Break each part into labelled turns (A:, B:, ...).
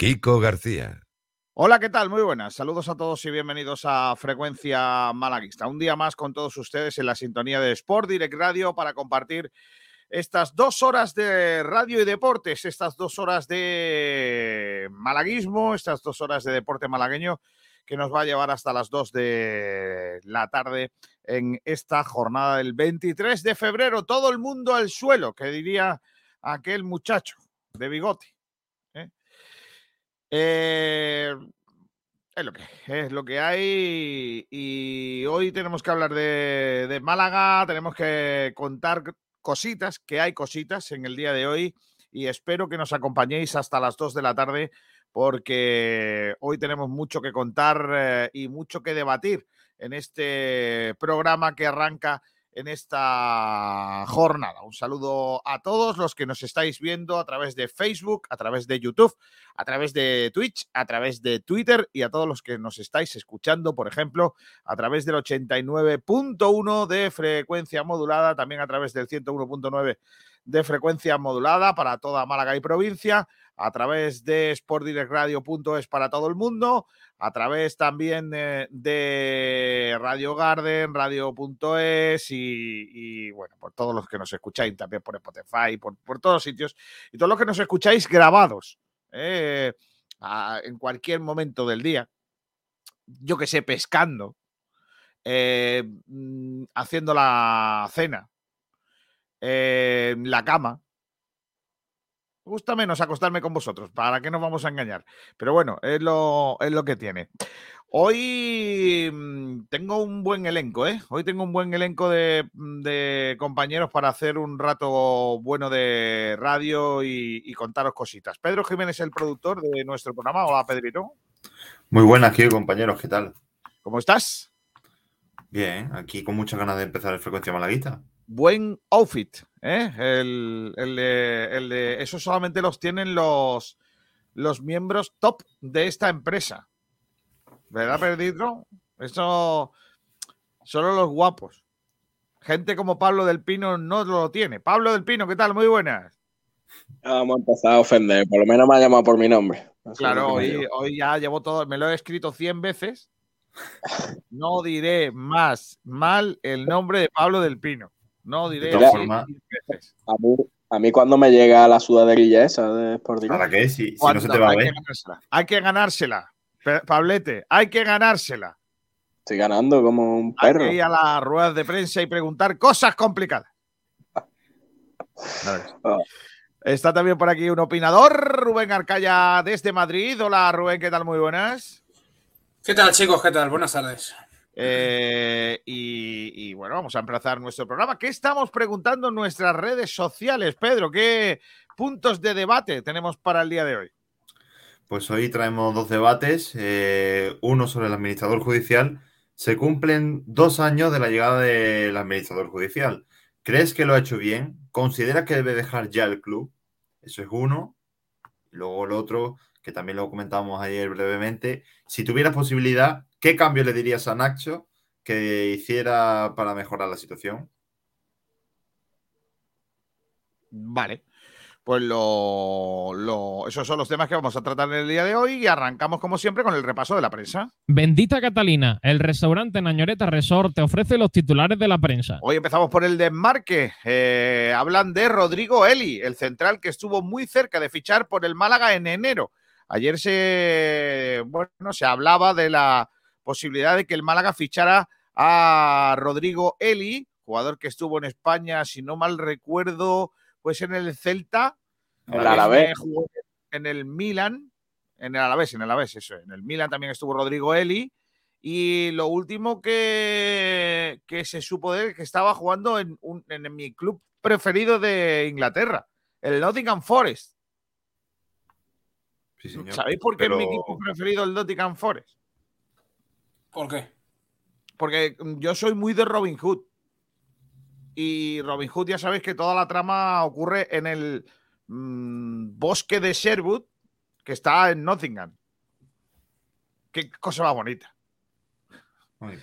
A: Kiko García.
B: Hola, ¿qué tal? Muy buenas. Saludos a todos y bienvenidos a Frecuencia Malaguista. Un día más con todos ustedes en la sintonía de Sport Direct Radio para compartir estas dos horas de radio y deportes, estas dos horas de malaguismo, estas dos horas de deporte malagueño que nos va a llevar hasta las dos de la tarde en esta jornada del 23 de febrero. Todo el mundo al suelo, que diría aquel muchacho de bigote. ¿Eh? Es lo que es lo que hay y hoy tenemos que hablar de, de, Málaga, tenemos que contar cositas, que hay cositas en el día de hoy y espero que nos acompañéis hasta las 2 de la tarde porque hoy tenemos mucho que contar eh, y mucho que debatir en este programa que arranca en esta jornada. Un saludo a todos los que nos estáis viendo a través de Facebook, a través de YouTube, a través de Twitch, a través de Twitter y a todos los que nos estáis escuchando, por ejemplo, a través del 89.1 de frecuencia modulada, también a través del 101.9 de frecuencia modulada para toda Málaga y provincia, a través de sportdirectradio.es para todo el mundo, a través también de, de Radio Garden, radio.es y, bueno, por todos los que nos escucháis, también por Spotify, por, por todos sitios, y todos los que nos escucháis grabados eh, en cualquier momento del día, yo que sé, pescando, eh, haciendo la cena, eh, en la cama. Gusta menos acostarme con vosotros, ¿para qué nos vamos a engañar? Pero bueno, es lo, es lo que tiene. Hoy mm, tengo un buen elenco, ¿eh? Hoy tengo un buen elenco de, de compañeros para hacer un rato bueno de radio y, y, contaros cositas. Pedro Jiménez el productor de nuestro programa. Hola, Pedrito.
C: Muy buenas, aquí, compañeros, ¿qué tal?
B: ¿Cómo estás?
C: Bien, aquí con muchas ganas de empezar el Frecuencia Malaguita
B: buen outfit. ¿eh? El, el, de, el, de, eso solamente los tienen los, los miembros top de esta empresa. ¿Verdad, Pedrito? Eso solo los guapos. Gente como Pablo del Pino no lo tiene. Pablo del Pino, ¿qué tal? Muy buenas.
D: Vamos a empezar a ofender. Por lo menos me ha llamado por mi nombre.
B: Así claro, hoy, hoy, ya llevo todo, me lo he escrito 100 veces. No diré más mal el nombre de Pablo del Pino. No diré.
D: De forma, a, mí, a mí cuando me llega la sudaderilla esa de Sport
C: ¿Para qué? Si, si no se te va a ver.
B: Hay que ganársela. Pablete, hay que ganársela.
D: Estoy ganando como un perro.
B: Hay que ir a las ruedas de prensa y preguntar cosas complicadas. Oh. Está también por aquí un opinador, Rubén Arcaya desde Madrid. Hola Rubén, ¿qué tal? Muy buenas.
E: ¿Qué tal chicos? ¿Qué tal? Buenas tardes.
B: Eh, y, bueno, vamos a empezar nuestro programa. ¿Qué estamos preguntando en nuestras redes sociales, Pedro? ¿Qué puntos de debate tenemos para el día de hoy?
C: Pues hoy traemos dos debates. Eh, uno sobre el administrador judicial. Se cumplen dos años de la llegada del administrador judicial. ¿Crees que lo ha hecho bien? ¿Considera que debe dejar ya el club? Eso es uno. Luego el otro, que también lo comentamos ayer brevemente. Si tuvieras posibilidad, ¿Qué cambio le dirías a Nacho que hiciera para mejorar la situación?
B: Vale. Pues lo, lo, esos son los temas que vamos a tratar en el día de hoy y arrancamos como siempre con el repaso de la prensa.
F: Bendita Catalina, el restaurante Nañoreta Resort te ofrece los titulares de la prensa.
B: Hoy empezamos por el desmarque. Eh, hablan de Rodrigo Eli, el central que estuvo muy cerca de fichar por el Málaga en enero. Ayer se, bueno, se hablaba de la posibilidad de que el Málaga fichara a Rodrigo Eli, jugador que estuvo en España, si no mal recuerdo, pues en el Celta.
D: En el Alavés.
B: En el Milan, en el Alavés, en el Alavés, eso. En el Milan también estuvo Rodrigo Eli. Y lo último que, que se supo de él, que estaba jugando en, un, en mi club preferido de Inglaterra, el Nottingham Forest.
C: Sí, señor.
B: ¿Sabéis por qué
C: Pero...
B: es mi equipo preferido el Nottingham Forest?
E: ¿Por qué?
B: Porque yo soy muy de Robin Hood. Y Robin Hood ya sabéis que toda la trama ocurre en el mmm, bosque de Sherwood, que está en Nottingham. Qué cosa más bonita.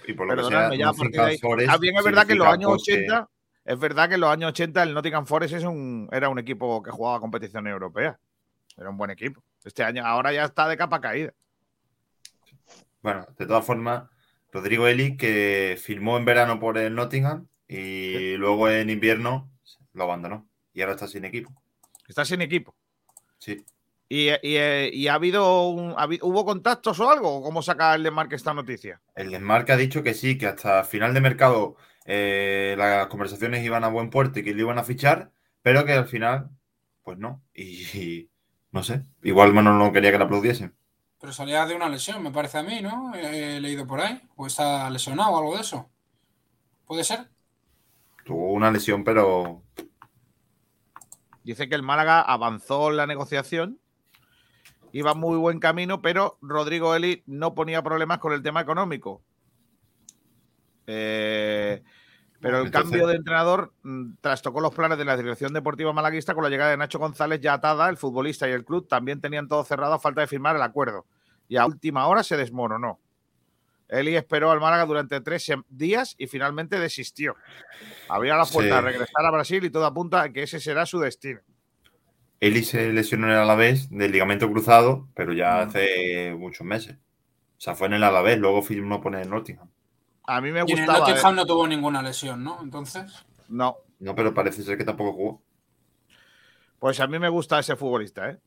C: Y por lo
B: Perdonadme
C: que
B: ya, porque hay- también es verdad que en los años
C: bosque.
B: 80, es verdad que en los años 80 el Nottingham Forest es un, era un equipo que jugaba competición europea. Era un buen equipo. Este año, ahora ya está de capa caída.
C: Bueno, de todas formas, Rodrigo Eli, que firmó en verano por el Nottingham y luego en invierno lo abandonó. Y ahora está sin equipo.
B: Está sin equipo.
C: Sí.
B: ¿Y, y- y ha habido un, ha hubo contactos o algo? ¿O ¿Cómo saca el Desmarque esta noticia?
C: El Desmarque ha dicho que sí, que hasta final de mercado eh, las conversaciones iban a buen puerto y que le iban a fichar, pero que al final, pues no. Y, y no sé, igual Manolo no quería que la aplaudiesen.
E: Pero salía de una lesión, me parece a mí, ¿no? He leído por ahí. O está lesionado o algo de eso. ¿Puede ser?
C: Tuvo una lesión, pero
B: Dice que el Málaga avanzó en la negociación, iba muy buen camino, pero Rodrigo Eli no ponía problemas con el tema económico. Eh, pero el
C: Entonces-
B: cambio de entrenador mm, trastocó los planes de la dirección deportiva malaguista con la llegada de Nacho González ya atada. El futbolista y el club también tenían todo cerrado a falta de firmar el acuerdo. Y a última hora se desmoronó. Eli esperó al Málaga durante tres días y finalmente desistió. Abría la puerta
C: Sí.
B: a regresar a Brasil y todo apunta a que ese será su destino.
C: Eli se lesionó en el Alavés del ligamento cruzado, pero ya hace muchos meses. O sea, fue en el Alavés, luego firmó por el Nottingham.
B: A mí me
E: Y en el
B: gustaba.
E: Nottingham
B: eh.
E: no tuvo ninguna lesión, ¿no? Entonces.
B: No,
C: No, pero parece ser que tampoco jugó.
B: pues a mí me gusta ese futbolista, ¿eh?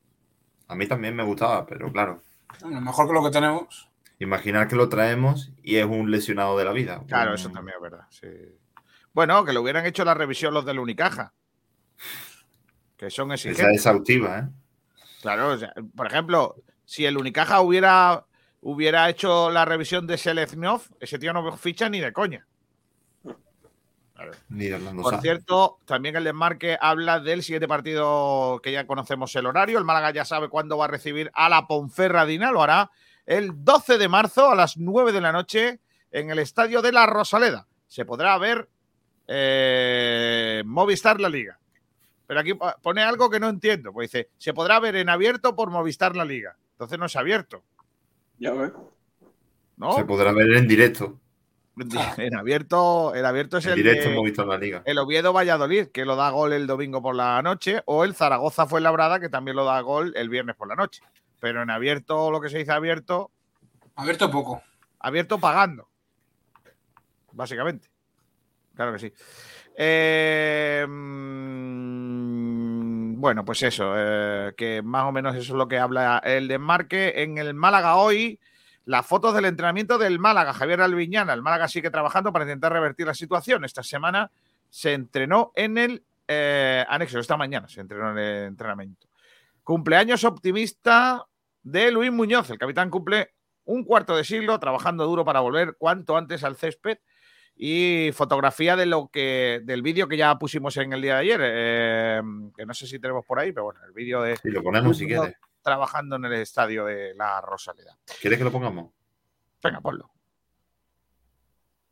C: A mí también me gustaba, pero claro,
E: Bueno, mejor que lo que tenemos.
C: imaginar que lo traemos y es un lesionado de la vida.
B: Claro,
C: Un-
B: eso también es verdad. sí. Bueno, que le hubieran hecho la revisión los del Unicaja. Que son
C: Esa
B: exigentes.
C: es exhaustiva, ¿eh?
B: Claro, o sea, por ejemplo, si el Unicaja hubiera, hubiera hecho la revisión de Seleznov, ese tío no ficha ni de coña. Por cierto, también el desmarque habla del siguiente partido que ya conocemos el horario. El Málaga ya sabe cuándo va a recibir a la Ponferradina. Lo hará el 12 de marzo a las 9 de la noche en el estadio de la Rosaleda. Se podrá ver eh, Movistar La Liga. Pero aquí po- pone algo que no entiendo. Pues dice, se podrá ver en abierto por Movistar La Liga. Entonces no es abierto,
D: Ya ves.
B: ¿no?
C: Se podrá ver en directo.
B: En abierto, el abierto es
C: En
B: el
C: directo
B: de-
C: hemos visto en la liga.
B: el Oviedo Valladolid, que lo da gol el domingo por la noche, o el Zaragoza Fuenlabrada, que también lo da gol el viernes por la noche. Pero en abierto, lo que se dice abierto,
E: Abierto poco.
B: abierto pagando. Básicamente. Claro que sí. Eh, mm, bueno, pues eso, eh, que más o menos eso es lo que habla el desmarque. En el Málaga hoy, las fotos del entrenamiento del Málaga, Javier Alviñana. El Málaga sigue trabajando para intentar revertir la situación. Esta semana se entrenó en el eh, anexo, esta mañana se entrenó en el entrenamiento. Cumpleaños optimista de Luis Muñoz. El capitán cumple un cuarto de siglo trabajando duro para volver cuanto antes al césped y fotografía de lo que del vídeo que ya pusimos en el día de ayer, eh, que no sé si tenemos por ahí, pero bueno, el vídeo de
C: Si lo ponemos si quieres.
B: Trabajando en el estadio de la Rosaleda.
C: ¿Quieres que lo pongamos?
B: Venga, ponlo.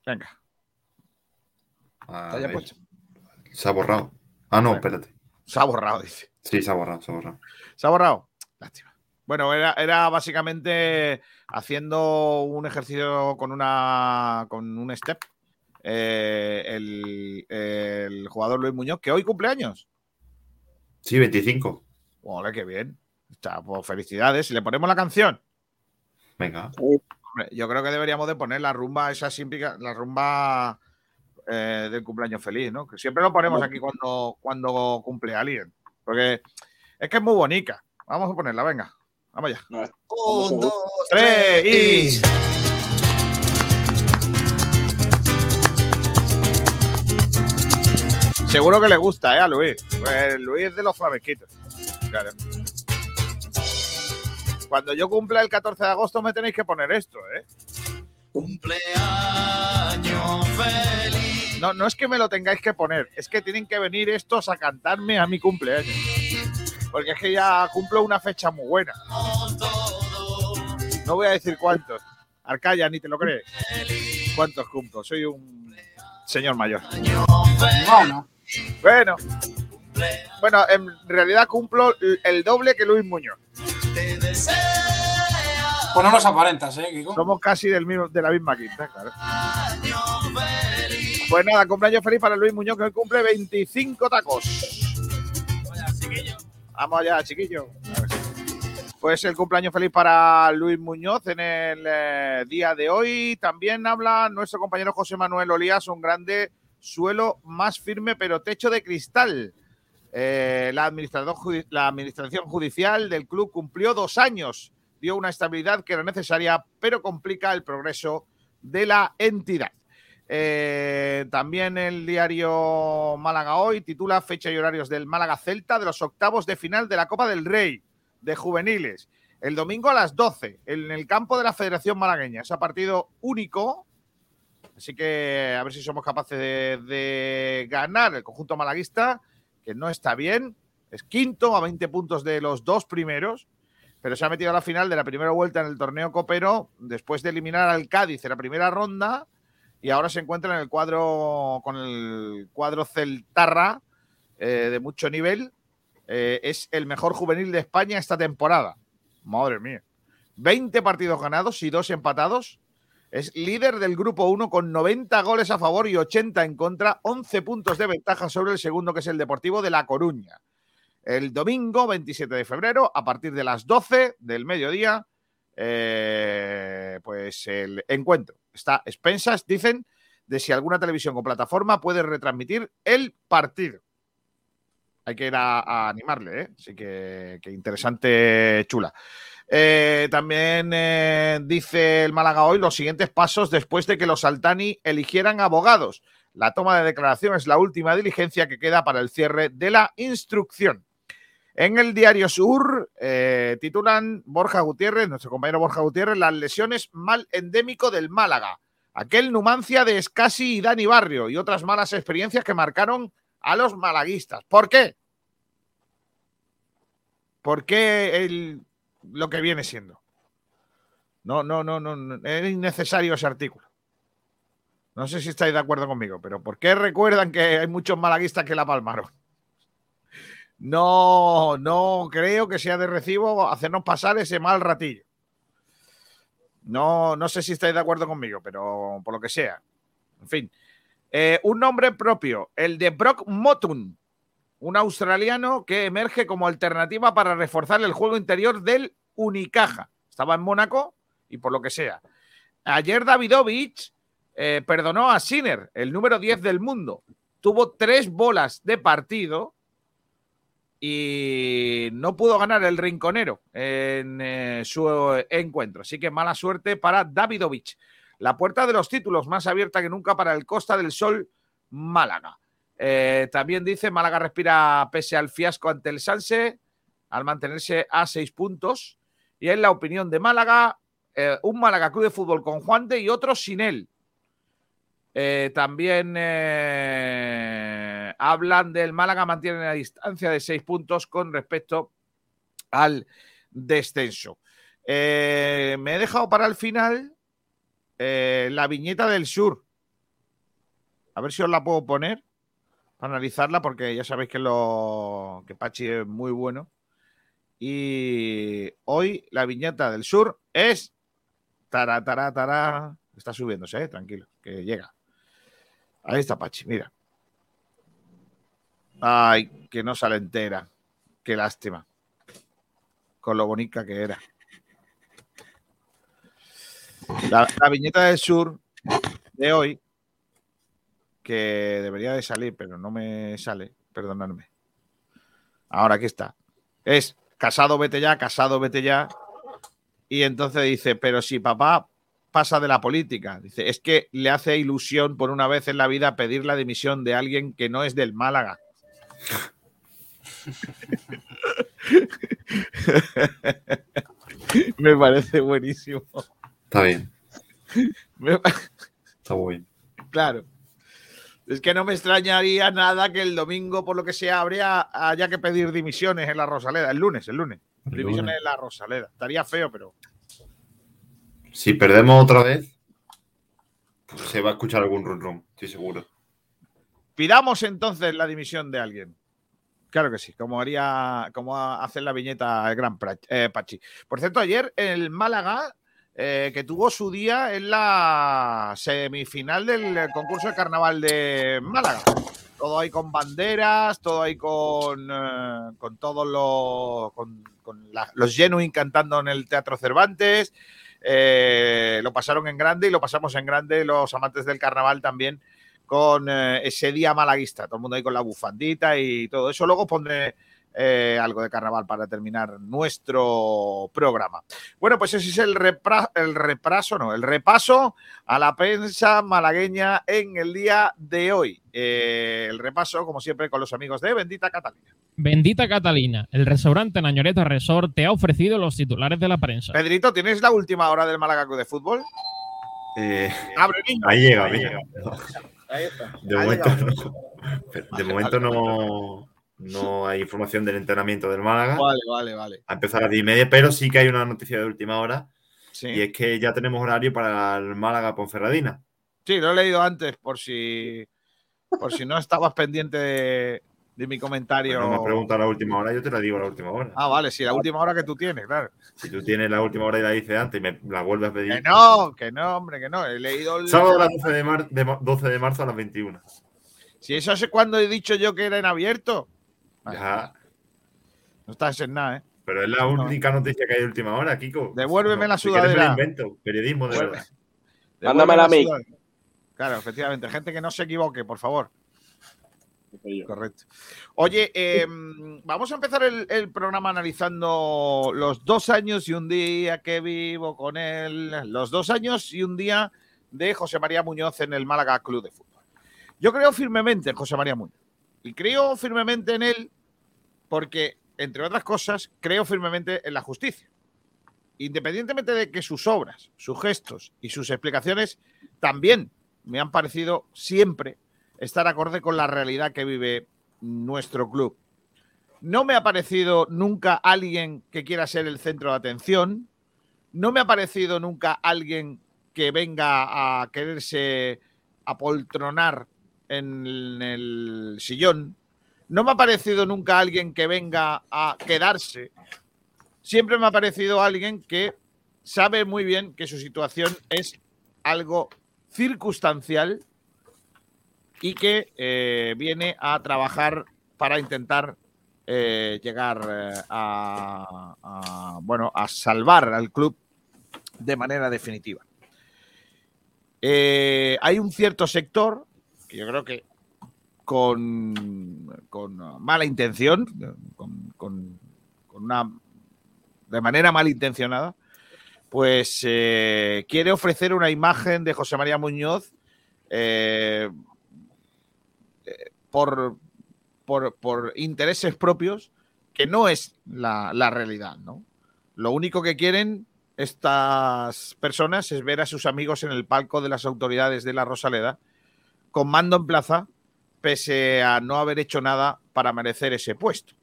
B: Venga, está ya puesto.
C: Se ha borrado. Ah, no, espérate.
B: Se ha borrado, dice.
C: Sí, se ha borrado, se ha borrado.
B: ¿Se ha borrado? Lástima. Bueno, era, era básicamente haciendo un ejercicio con una con un step. eh, el, el jugador Luis Muñoz, que hoy cumpleaños.
C: Sí, 25.
B: Ole, qué bien. Está, pues felicidades. Y le ponemos la canción.
C: Venga.
B: Hombre, yo creo que deberíamos de poner la rumba esa símpica, la rumba eh, del cumpleaños feliz, ¿no? Que siempre lo ponemos aquí cuando, cuando cumple alguien. Porque es que es muy bonita. Vamos a ponerla, venga. Vamos ya.
D: No,
B: Un, dos, tres y. Seguro que le gusta, ¿eh? A Luis. Pues Luis es de los flamenquitos. Claro. Cuando yo cumpla el 14 de agosto me tenéis que poner esto, ¿eh?
A: Cumpleaños feliz.
B: No, no es que me lo tengáis que poner, es que tienen que venir estos a cantarme a mi cumpleaños. Porque es que ya cumplo una fecha muy buena. No voy a decir cuántos. Arcaya, ni te lo crees. ¿Cuántos cumplo? Soy un señor mayor.
E: Bueno,
B: Bueno. Bueno, en realidad cumplo el doble que Luis Muñoz.
E: Pues no nos aparentas, ¿eh?
B: Somos casi del mismo, de la misma quinta, claro. Pues nada, cumpleaños feliz para Luis Muñoz, que hoy cumple 25 tacos. Vamos allá, chiquillo. Pues el cumpleaños feliz para Luis Muñoz en el eh, día de hoy. También habla nuestro compañero José Manuel Olías, un grande suelo más firme pero techo de cristal. Eh, la, administración judicial del club cumplió dos años, dio una estabilidad que era necesaria, pero complica el progreso de la entidad. Eh, también el diario Málaga Hoy titula Fecha y horarios del Málaga Celta de los octavos de final de la Copa del Rey de juveniles. El domingo a las 12 en el campo de la Federación Malagueña. Es partido único. Así que a ver si somos capaces de, de ganar el conjunto malaguista, que no está bien. Es quinto a 20 puntos de los dos primeros, pero se ha metido a la final de la primera vuelta en el torneo copero después de eliminar al Cádiz en la primera ronda y ahora se encuentra en el cuadro con el cuadro Celtarra eh, de mucho nivel. Eh, es el mejor juvenil de España esta temporada. Madre mía. 20 partidos ganados y dos empatados. Es líder del grupo 1 con 90 goles a favor y 80 en contra, 11 puntos de ventaja sobre el segundo que es el Deportivo de La Coruña. El domingo 27 de febrero, a partir de las 12 del mediodía, eh, pues el encuentro. Está expensas, dicen, de si alguna televisión o plataforma puede retransmitir el partido. Hay que ir a, animarle, ¿eh? Así que interesante, chula. Eh, también eh, dice el Málaga hoy los siguientes pasos después de que los Altani eligieran abogados. La toma de declaración es la última diligencia que queda para el cierre de la instrucción. En el diario Sur eh, titulan Borja Gutiérrez, nuestro compañero Borja Gutiérrez, las lesiones mal endémico del Málaga. Aquel Numancia de Escasi y Dani Barrio y otras malas experiencias que marcaron a los malaguistas. ¿Por qué? ¿Por qué el, lo que viene siendo? No, no, no, no, no, es innecesario ese artículo. No sé si estáis de acuerdo conmigo, pero ¿por qué recuerdan que hay muchos malaguistas que la palmaron? No, no creo que sea de recibo hacernos pasar ese mal ratillo. No, no sé si estáis de acuerdo conmigo, pero por lo que sea. En fin. Eh, un nombre propio, el de Brock Motun, un australiano que emerge como alternativa para reforzar el juego interior del Unicaja. Estaba en Mónaco y por lo que sea. Ayer Davidovich eh, perdonó a Sinner, el número 10 del mundo. Tuvo tres bolas de partido y no pudo ganar el rinconero en eh, su encuentro. Así que mala suerte para Davidovich. La puerta de los títulos más abierta que nunca para el Costa del Sol Málaga. Eh, también dice Málaga respira pese al fiasco ante el Sanse al mantenerse a seis puntos. Y en la opinión de Málaga, eh, un Málaga Club de Fútbol con Juan de y otro sin él. Eh, también hablan del Málaga mantiene la distancia de seis puntos con respecto al descenso. Me he dejado para el final la viñeta del sur. A ver si os la puedo poner para analizarla, porque ya sabéis que, lo, que Pachi es muy bueno. Y hoy la viñeta del sur es. Tara, tara, tara. Está subiéndose, eh, tranquilo, que llega. Ahí está Pachi, mira. Ay, que no sale entera. Qué lástima. Con lo bonita que era. La viñeta del sur de hoy, que debería de salir, pero no me sale, perdonadme. Ahora aquí está. Es casado, vete ya, casado, vete ya. Y entonces dice, pero si papá pasa de la política, dice, es que le hace ilusión por una vez en la vida pedir la dimisión de alguien que no es del Málaga. Me parece buenísimo.
C: Está bien,
B: Me-
C: está muy bien.
B: Claro. Es que no me extrañaría nada que el domingo, por lo que sea, habría, haya que pedir dimisiones en la Rosaleda. El lunes, el lunes.
C: El
B: Dimisiones en la Rosaleda. Estaría feo, pero.
C: Si perdemos otra vez, pues se va a escuchar algún run run, estoy seguro.
B: Pidamos entonces la dimisión de alguien. Claro que sí, como haría, como hacer la viñeta el gran eh, Pachi. Por cierto, ayer el Málaga eh, que tuvo su día en la semifinal del concurso de carnaval de Málaga. Todo ahí con banderas, todo ahí con, eh, con todos los, con, los Genuine cantando en el Teatro Cervantes. Eh, lo pasaron en grande y lo pasamos en grande los amantes del carnaval también con eh, ese día malaguista. Todo el mundo ahí con la bufandita y todo eso. Luego pondré eh, algo de carnaval para terminar nuestro programa. Bueno, pues ese es el, repra- el repaso, no, el repaso a la prensa malagueña en el día de hoy. Eh, el repaso, como siempre, con los amigos de Bendita Catalina.
F: Bendita Catalina, el restaurante Nañoreta Resort te ha ofrecido los titulares de la prensa.
B: Pedrito, ¿tienes la última hora del Málaga de Fútbol?
C: Eh,
B: Abre, niño.
C: ahí llega, ahí llega.
B: Ahí está.
C: De
B: Ahí
C: momento,
B: llega.
C: no, de momento no, no hay información del entrenamiento del Málaga.
B: Vale, vale, vale.
C: A empezar a las 10 y media, pero sí que hay una noticia de última hora
B: Sí.
C: y es que ya tenemos horario para el Málaga Ponferradina.
B: Sí, lo he leído antes por si por si no estabas pendiente de, de mi comentario.
C: No me has preguntado la última hora, yo te la digo la última hora.
B: Ah, vale, sí, la última hora que tú tienes, claro.
C: Si tú tienes la última hora y la dices antes y me la vuelves a pedir.
B: Que no, que no, hombre, que no. He leído el...
C: Sábado a las 12 de, mar- de ma- 12 de marzo a las 21.
B: Si eso es cuando he dicho yo que era en abierto. No estás en nada, ¿eh?
C: pero es la única noticia que hay de última hora, Kiko.
B: Devuélveme la
C: Si quieres me
B: sudadera.
C: lo invento. Periodismo de
B: Devuelve-
C: verdad.
D: Mándamela a mí.
B: La. Claro, efectivamente. Gente que no se equivoque, por favor. Correcto. Oye, eh, vamos a empezar el, el programa analizando los dos años y un día que vivo con él, los dos años y un día de José María Muñoz en el Málaga Club de Fútbol. Yo creo firmemente en José María Muñoz y creo firmemente en él porque, entre otras cosas, creo firmemente en la justicia. Independientemente de que sus obras, sus gestos y sus explicaciones también me han parecido siempre estar acorde con la realidad que vive nuestro club. No me ha parecido nunca alguien que quiera ser el centro de atención. No me ha parecido nunca alguien que venga a quererse apoltronar en el sillón. No me ha parecido nunca alguien que venga a quedarse. Siempre me ha parecido alguien que sabe muy bien que su situación es algo circunstancial y que eh, viene a trabajar para intentar eh, llegar eh, a, a, bueno, a salvar al club de manera definitiva. Hay un cierto sector que yo creo que con, mala intención, con, una de manera malintencionada, pues eh, quiere ofrecer una imagen de José María Muñoz eh, por, por, por, intereses propios que no es la, la, realidad, ¿no? Lo único que quieren estas personas es ver a sus amigos en el palco de las autoridades de la Rosaleda con mando en plaza, pese a no haber hecho nada para merecer ese puesto.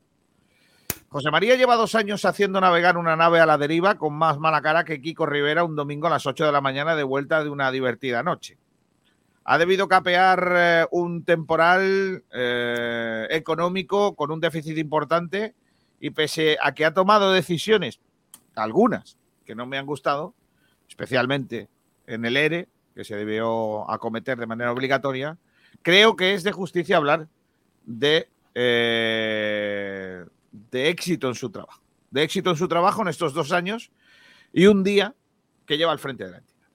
B: José María lleva dos años haciendo navegar una nave a la deriva con más mala cara que Kiko Rivera un domingo a las 8 de la mañana de vuelta de una divertida noche ha debido capear eh, un temporal eh, económico con un déficit importante y pese a que ha tomado decisiones, algunas que no me han gustado, especialmente en el ERE, que se debió acometer de manera obligatoria, creo que es de justicia hablar de, eh, de éxito en su trabajo. De éxito en su trabajo en estos dos años y un día que lleva al frente de la entidad.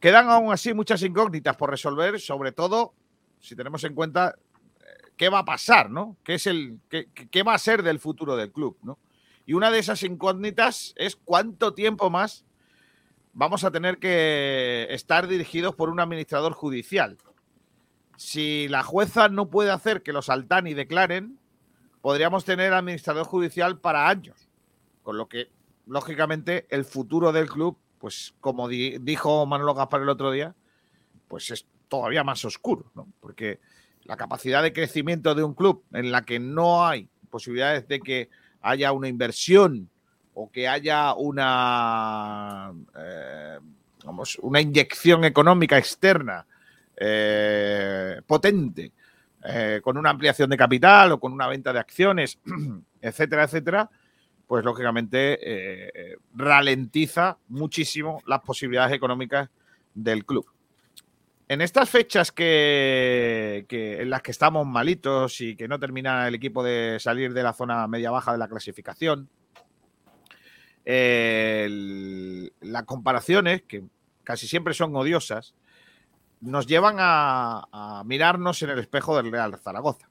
B: Quedan aún así muchas incógnitas por resolver, sobre todo si tenemos en cuenta qué va a pasar, ¿no? ¿Qué, es el, qué, va a ser del futuro del club, ¿no? Y una de esas incógnitas es cuánto tiempo más vamos a tener que estar dirigidos por un administrador judicial. Si la jueza no puede hacer que los Altani declaren, podríamos tener administrador judicial para años, con lo que, lógicamente, el futuro del club pues como di dijo Manolo Gaspar el otro día, pues es todavía más oscuro, ¿no? Porque la capacidad de crecimiento de un club en la que no hay posibilidades de que haya una inversión o que haya una, eh, vamos, una inyección económica externa eh, potente, eh, con una ampliación de capital o con una venta de acciones, etcétera, etcétera, pues lógicamente eh, ralentiza muchísimo las posibilidades económicas del club. En estas fechas que, en las que estamos malitos y que no termina el equipo de salir de la zona media-baja de la clasificación, las comparaciones, que casi siempre son odiosas, nos llevan a, mirarnos en el espejo del Real Zaragoza.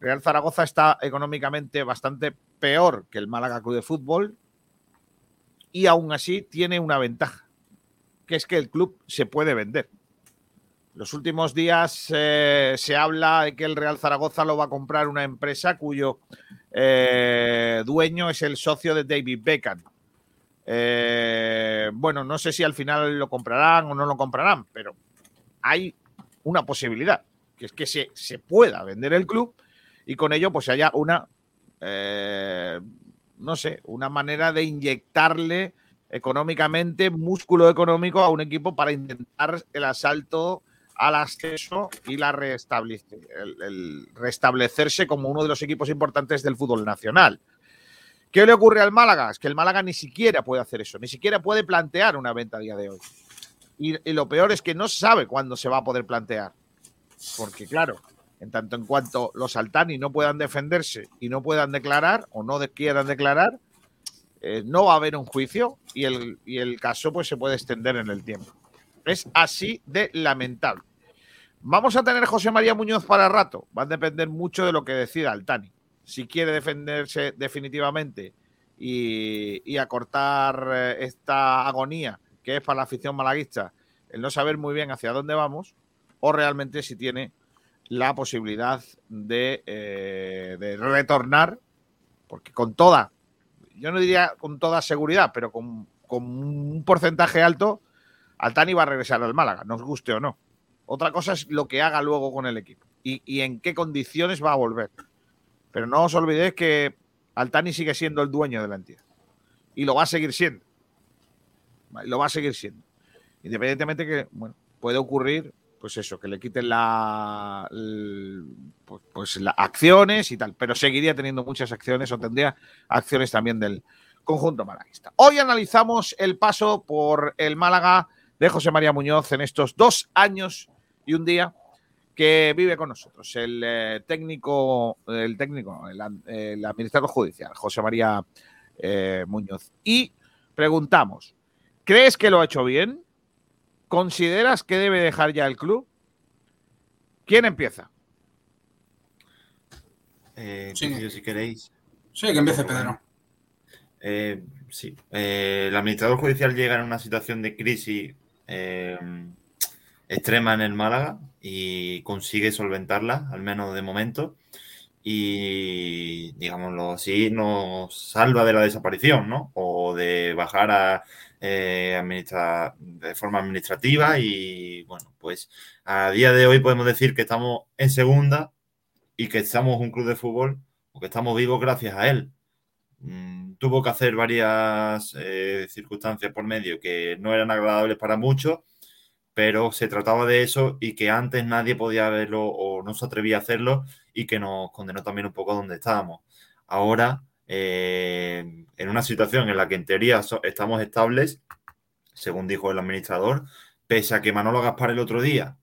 B: Real Zaragoza está económicamente bastante peor que el Málaga Club de Fútbol y aún así tiene una ventaja, que es que el club se puede vender. Los últimos días eh, se habla de que el Real Zaragoza lo va a comprar una empresa cuyo eh, dueño es el socio de David Beckham. Eh, bueno, no sé si al final lo comprarán o no lo comprarán, pero hay una posibilidad, que es que se, pueda vender el club y con ello pues haya una, eh, no sé, una manera de inyectarle económicamente, músculo económico a un equipo para intentar el asalto al ascenso y la restablecerse como uno de los equipos importantes del fútbol nacional. ¿Qué le ocurre al Málaga? Es que el Málaga ni siquiera puede hacer eso, ni siquiera puede plantear una venta a día de hoy. Y, lo peor es que no sabe cuándo se va a poder plantear. Porque, claro, en tanto en cuanto los Altani no puedan defenderse y no puedan declarar o no quieran declarar, eh, no va a haber un juicio y el, y el caso pues se puede extender en el tiempo. Es así de lamentable. Vamos a tener José María Muñoz para rato. Va a depender mucho de lo que decida Altani. Si quiere defenderse definitivamente y, y acortar eh, esta agonía que es para la afición malaguista el no saber muy bien hacia dónde vamos, o realmente si tiene la posibilidad de, eh, retornar, porque con toda, yo no diría con toda seguridad, pero con, con un porcentaje alto, Altani va a regresar al Málaga, nos guste o no. Otra cosa es lo que haga luego con el equipo y, y en qué condiciones va a volver. Pero no os olvidéis que Altani sigue siendo el dueño de la entidad y lo va a seguir siendo. ¿Vale? Lo va a seguir siendo. Independientemente que, bueno, puede ocurrir, pues eso, que le quiten la, pues, pues las acciones y tal, pero seguiría teniendo muchas acciones o tendría acciones también del conjunto malaguista. Hoy analizamos el paso por el Málaga de José María Muñoz en estos dos años y un día que vive con nosotros, el eh, técnico, el técnico, an- el administrador judicial, José María eh, Muñoz. Y preguntamos, ¿crees que lo ha hecho bien? ¿Consideras que debe dejar ya el club? ¿Quién empieza?
C: Eh,
E: Sí.
C: si queréis.
E: Sí, que empiece Pedro.
C: Eh, sí, Eh, el administrador judicial llega en una situación de crisis eh, extrema en el Málaga y consigue solventarla, al menos de momento, y digámoslo así, nos salva de la desaparición, ¿no? O de bajar a, eh, administra- de forma administrativa y, bueno, pues a día de hoy podemos decir que estamos en segunda y que estamos un club de fútbol o que estamos vivos gracias a él. Mm, tuvo que hacer varias eh, circunstancias por medio que no eran agradables para muchos, pero se trataba de eso y que antes nadie podía verlo o no se atrevía a hacerlo y que nos condenó también un poco donde estábamos. Ahora, en una situación en la que en teoría estamos estables, según dijo el administrador, pese a que Manolo Gaspar el otro día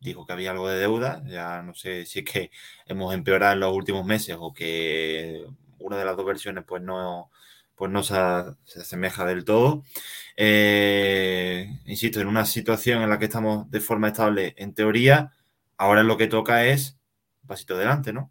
C: dijo que había algo de deuda, ya no sé si es que hemos empeorado en los últimos meses o que una de las dos versiones pues no, pues no se asemeja del todo. Eh, insisto, en una situación en la que estamos de forma estable en teoría, ahora lo que toca es un pasito adelante, ¿no?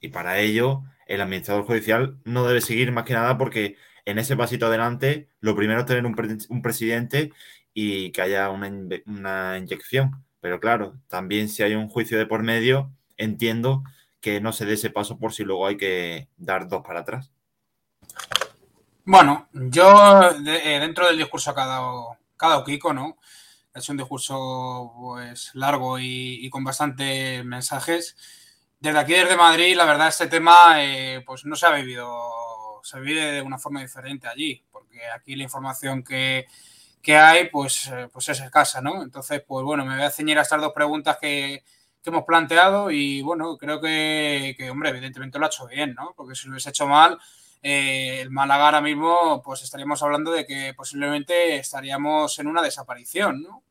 C: Y para ello, el administrador judicial no debe seguir más que nada porque en ese pasito adelante, lo primero es tener un, pre- un presidente y que haya una, inyección. Pero claro, también si hay un juicio de por medio, entiendo que no se dé ese paso por si luego hay que dar dos para atrás.
E: Bueno, yo eh, dentro del discurso que ha dado, Kiko, ¿no? Hecho un discurso pues largo y, y con bastantes mensajes. Desde aquí, desde Madrid, la verdad, este tema eh, pues no se ha vivido, se vive de una forma diferente allí, porque aquí la información que, que hay pues, eh, pues es escasa, ¿no? Entonces, pues bueno, me voy a ceñir a estas dos preguntas que, que hemos planteado y bueno, creo que, que, hombre, evidentemente lo ha hecho bien, ¿no? Porque si lo hubiese hecho mal, eh, el Málaga ahora mismo pues estaríamos hablando de que posiblemente estaríamos en una desaparición, ¿no?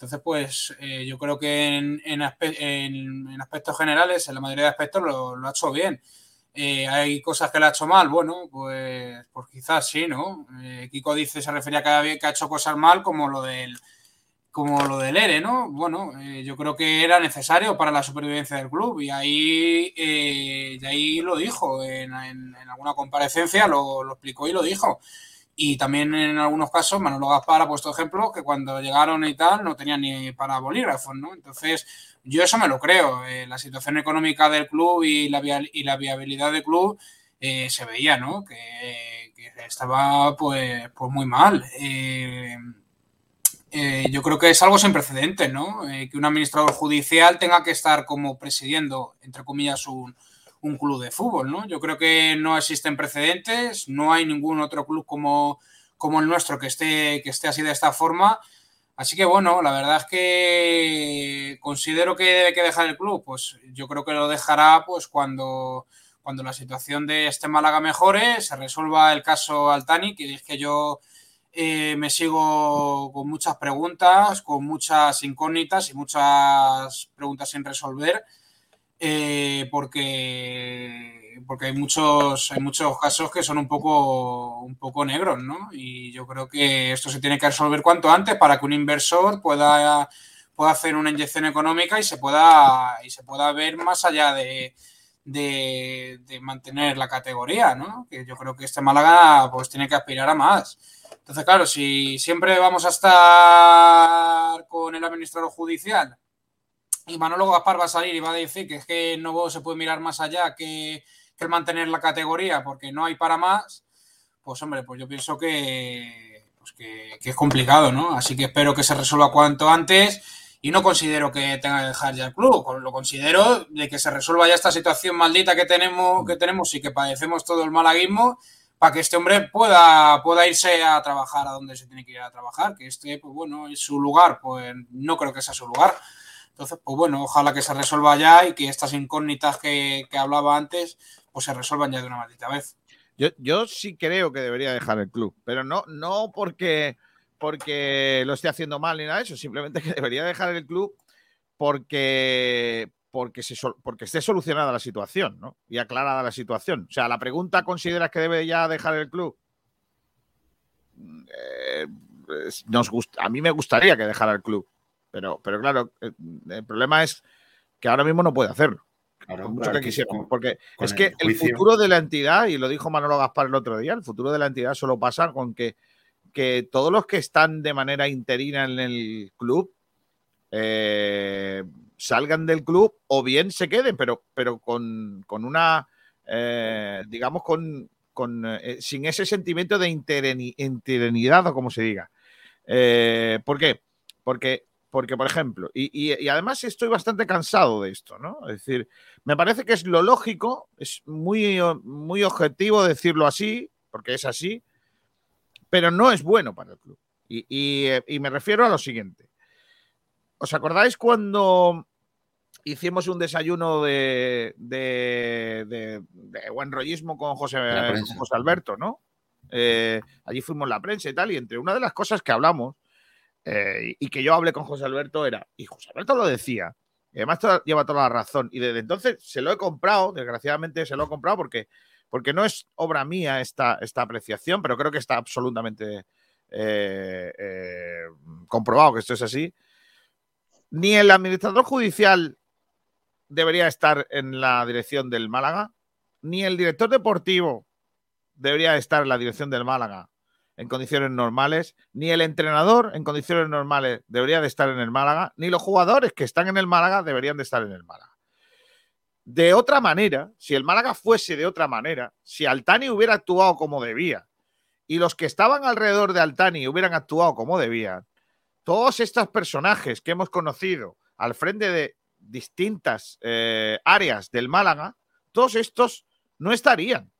E: Entonces, pues eh, yo creo que en, aspectos generales, en la mayoría de aspectos, lo, ha hecho bien. Eh, hay cosas que le ha hecho mal, bueno, pues, pues quizás sí, ¿no? Kiko dice, se refería a que, que ha hecho cosas mal, como lo del como lo del ERE, ¿no? Bueno, eh, yo creo que era necesario para la supervivencia del club y ahí, eh, ahí lo dijo, en, alguna comparecencia lo, explicó y lo dijo. Y también en algunos casos Manolo Gaspar ha puesto ejemplo que cuando llegaron y tal no tenían ni para bolígrafos, ¿no? Entonces, yo eso me lo creo. Eh, la situación económica del club y la, y la viabilidad del club se veía, ¿no? Que, estaba pues, pues muy mal. Eh, yo creo que es algo sin precedentes, ¿no? Eh, que un administrador judicial tenga que estar como presidiendo, entre comillas, un, club de fútbol, ¿no? Yo creo que no existen precedentes, no hay ningún otro club como, como el nuestro que esté, que esté así de esta forma. Así que bueno, la verdad es que considero que debe que dejar el club. Pues yo creo que lo dejará pues cuando, cuando la situación de este Málaga mejore, se resuelva el caso Altani, que es que yo eh, me sigo con muchas preguntas, con muchas incógnitas y muchas preguntas sin resolver, eh, porque, porque hay, muchos, hay muchos casos que son un poco, un poco negros, ¿no? Y yo creo que esto se tiene que resolver cuanto antes para que un inversor pueda, pueda hacer una inyección económica y se pueda, y se pueda ver más allá de, de, de mantener la categoría, ¿no? Que yo creo que este Málaga pues tiene que aspirar a más. Entonces, claro, si siempre vamos a estar con el administrador judicial y Manolo Gaspar va a salir y va a decir que es que no se puede mirar más allá que, el mantener la categoría porque no hay para más, pues hombre, pues yo pienso que, pues que, es complicado, ¿no? Así que espero que se resuelva cuanto antes y no considero que tenga que dejar ya el club, lo considero de que se resuelva ya esta situación maldita que tenemos, que tenemos y que padecemos todo el malaguismo para que este hombre pueda, pueda irse a trabajar a donde se tiene que ir a trabajar, que este, pues bueno, es su lugar, pues no creo que sea su lugar. Entonces, pues bueno, ojalá que se resuelva ya y que estas incógnitas que, hablaba antes, pues se resuelvan ya de una maldita vez.
B: Yo, yo, sí creo que debería dejar el club, pero no, no porque, porque lo esté haciendo mal ni nada de eso, simplemente que debería dejar el club porque, porque, se, porque esté solucionada la situación ¿no? y aclarada la situación. O sea, la pregunta, ¿consideras que debe ya dejar el club? Mm, eh, nos a mí me gustaría que dejara el club, pero, pero claro, eh, el, problema es que ahora mismo no puede hacerlo. mucho que quisiera, porque es que el, futuro de la entidad, y lo dijo Manolo Gaspar el otro día, el futuro de la entidad solo pasa con que, que todos los que están de manera interina en el club eh, salgan del club o bien se queden, pero, pero con, una, eh, digamos, con, eh, sin ese sentimiento de interinidad o como se diga. ¿Por qué? Porque, porque por ejemplo, y, además estoy bastante cansado de esto, ¿no? Es decir, me parece que es lo lógico, es muy, muy objetivo decirlo así, porque es así, pero no es bueno para el club. Y, me refiero a lo siguiente. ¿Os acordáis cuando hicimos un desayuno de, de, buen rollismo con José, José Alberto, ¿no? Eh, allí fuimos la prensa y tal, y entre una de las cosas que hablamos eh, y que yo hablé con José Alberto era, y José Alberto lo decía, y además lleva toda la razón, y desde entonces se lo he comprado, desgraciadamente se lo he comprado porque, porque no es obra mía esta, esta apreciación, pero creo que está absolutamente eh, comprobado que esto es así. Ni el administrador judicial debería estar en la dirección del Málaga, ni el director deportivo debería estar en la dirección del Málaga en condiciones normales, ni el entrenador en condiciones normales debería de estar en el Málaga, ni los jugadores que están en el Málaga deberían de estar en el Málaga. De otra manera, si el Málaga fuese de otra manera, si Altani hubiera actuado como debía y los que estaban alrededor de Altani hubieran actuado como debían, todos estos personajes que hemos conocido al frente de distintas eh, áreas del Málaga, todos estos no estarían.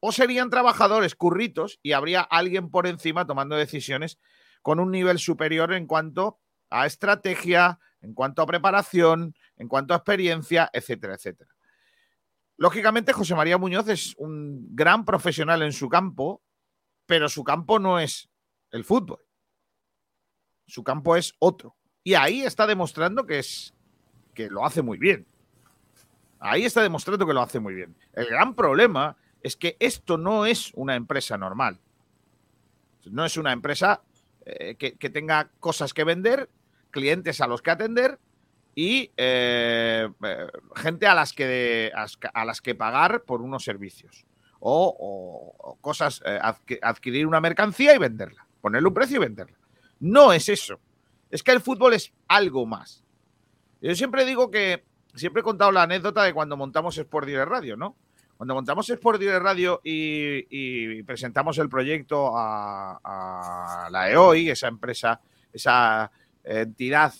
B: O serían trabajadores curritos y habría alguien por encima tomando decisiones con un nivel superior en cuanto a estrategia, en cuanto a preparación, en cuanto a experiencia, etcétera, etcétera. Lógicamente, José María Muñoz es un gran profesional en su campo, pero su campo no es el fútbol. Su campo es otro. Y ahí está demostrando que es que lo hace muy bien. Ahí está demostrando que lo hace muy bien. El gran problema es que esto no es una empresa normal. No es una empresa eh, que, tenga cosas que vender, clientes a los que atender y eh, eh, gente a las, que, a las que pagar por unos servicios. O, cosas, adqui- adquirir una mercancía y venderla, ponerle un precio y venderla. No es eso. Es que el fútbol es algo más. Yo siempre digo que, siempre he contado la anécdota de cuando montamos Sport Direct Radio, ¿no? Cuando montamos Sport Direct Radio y, presentamos el proyecto a, la EOI, esa empresa, esa entidad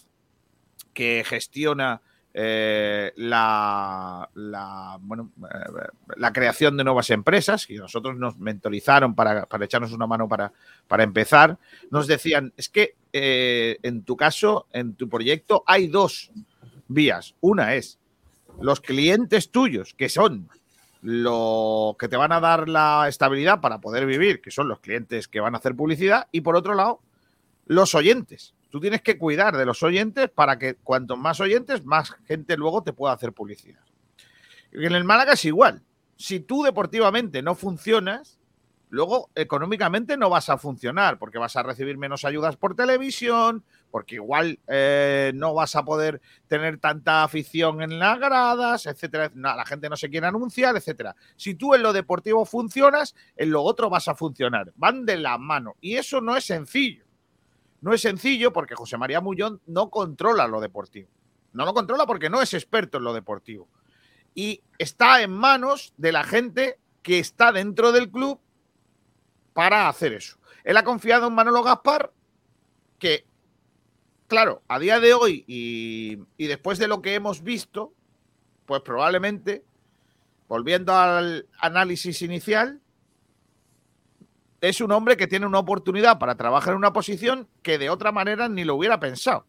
B: que gestiona eh, la, la, bueno, eh, la creación de nuevas empresas, y nosotros nos mentorizaron para, echarnos una mano para, para empezar, nos decían, es que eh, en tu caso, en tu proyecto, hay dos vías. Una es los clientes tuyos, que son lo que te van a dar la estabilidad para poder vivir, que son los clientes que van a hacer publicidad, y por otro lado, los oyentes. Tú tienes que cuidar de los oyentes para que cuanto más oyentes, más gente luego te pueda hacer publicidad. En el Málaga es igual. Si tú deportivamente no funcionas, luego económicamente no vas a funcionar porque vas a recibir menos ayudas por televisión, porque igual eh, no vas a poder tener tanta afición en las gradas, etcétera. La gente no se quiere anunciar, etcétera. Si tú en lo deportivo funcionas, en lo otro vas a funcionar. Van de la mano. Y eso no es sencillo. No es sencillo porque José María Mullón no controla lo deportivo. No lo controla porque no es experto en lo deportivo. Y está en manos de la gente que está dentro del club para hacer eso. Él ha confiado en Manolo Gaspar, que, claro, a día de hoy y, después de lo que hemos visto, pues probablemente, volviendo al análisis inicial, es un hombre que tiene una oportunidad para trabajar en una posición que de otra manera ni lo hubiera pensado.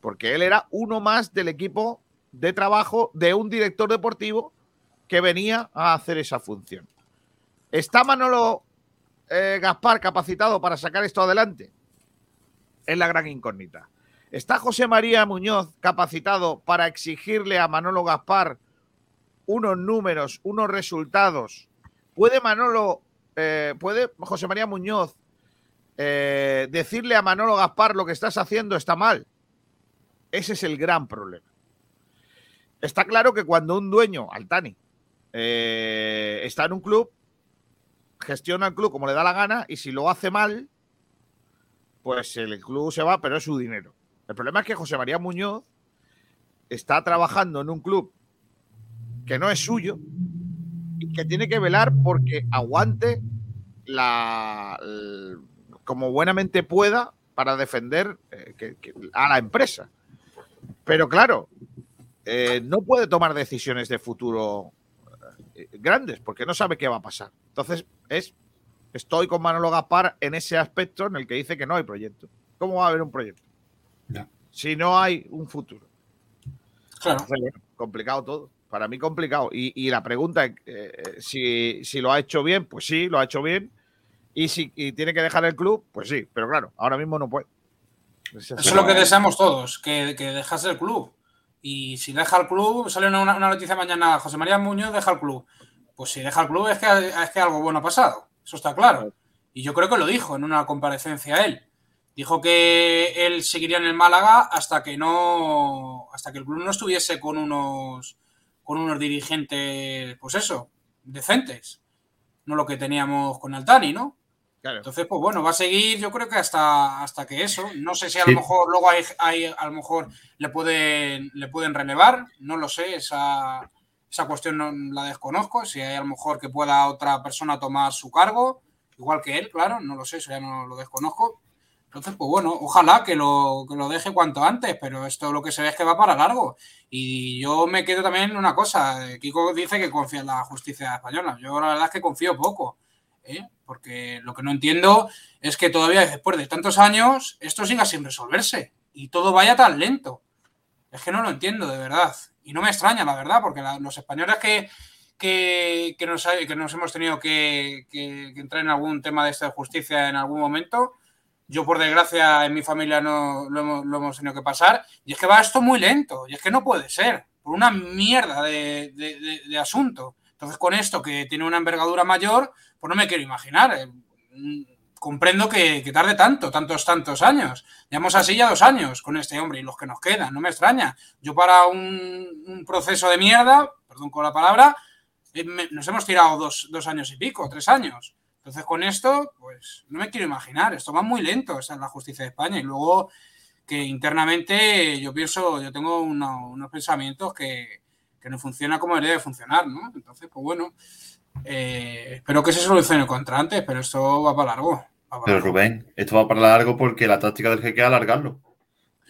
B: Porque él era uno más del equipo de trabajo de un director deportivo que venía a hacer esa función. ¿Está Manolo eh, Gaspar capacitado para sacar esto adelante? Es la gran incógnita. ¿Está José María Muñoz capacitado para exigirle a Manolo Gaspar unos números, unos resultados? ¿Puede Manolo eh, ¿puede José María Muñoz eh, decirle a Manolo Gaspar lo que estás haciendo está mal? Ese es el gran problema. Está claro que cuando un dueño, Altani, está en un club, gestiona el club como le da la gana y si lo hace mal, pues el club se va, pero es su dinero. El problema es que José María Muñoz está trabajando en un club que no es suyo, y que tiene que velar porque aguante la, como buenamente pueda para defender eh, a la empresa. Pero claro, eh, no puede tomar decisiones de futuro grandes porque no sabe qué va a pasar. Entonces, es estoy con Manolo Gaspar en ese aspecto en el que dice que no hay proyecto. ¿Cómo va a haber un proyecto? Si no hay un futuro.
E: Claro.
B: Entonces, bueno, complicado todo. Para mí complicado. Y, y la pregunta es eh, si, si lo ha hecho bien, pues sí, lo ha hecho bien. Y si y tiene que dejar el club, pues sí. Pero claro, ahora mismo no puede. Es
E: Eso es lo que deseamos todos, que, que dejase el club. Y si deja el club, sale una, una noticia mañana, José María Muñoz deja el club. Pues si deja el club es que, es que algo bueno ha pasado, eso está claro. Y yo creo que lo dijo en una comparecencia él. Dijo que él seguiría en el Málaga hasta que no, hasta que el club no estuviese con unos, con unos dirigentes, pues eso, decentes. No lo que teníamos con Altani, ¿no?
B: Claro.
E: Entonces, pues bueno, va a seguir, yo creo que hasta, hasta que eso. No sé si a
C: Sí.
E: lo mejor luego hay, hay- a lo mejor le pueden, le pueden relevar, no lo sé, esa, esa cuestión no la desconozco. Si hay a lo mejor que pueda otra persona tomar su cargo, igual que él, claro, no lo sé, eso ya no lo desconozco. Entonces, pues bueno, ojalá que lo, que lo deje cuanto antes, pero esto lo que se ve es que va para largo. Y yo me quedo también en una cosa. eh, Kiko dice que confía en la justicia española. Yo la verdad es que confío poco. ¿eh? Porque lo que no entiendo es que todavía después de tantos años esto siga sin resolverse y todo vaya tan lento. Es que no lo entiendo, de verdad. Y no me extraña, la verdad, porque la- los españoles que, que, nos, que nos hemos tenido que, que- que entrar en algún tema de esta justicia en algún momento, yo por desgracia en mi familia no lo hemos, lo hemos tenido que pasar, y es que va esto muy lento, y es que no puede ser, por una mierda de asunto. Entonces con esto que tiene una envergadura mayor, pues no me quiero imaginar. eh, Comprendo que, tarde tanto, tantos, tantos años. Llevamos así ya dos años con este hombre y los que nos quedan, no me extraña. Yo para un, proceso de mierda, perdón con la palabra, eh, nos hemos tirado dos, dos años y pico, tres años. Entonces con esto, pues no me quiero imaginar, esto va muy lento, esa es la justicia de España. Y luego que internamente yo pienso, yo tengo unos pensamientos que, que no funciona como debería de funcionar, ¿no? Entonces, pues bueno, eh, espero que se solucione cuanto antes, pero esto va para largo. va para
C: Pero
E: largo.
C: Rubén, esto va para largo porque la táctica del jeque es alargarlo.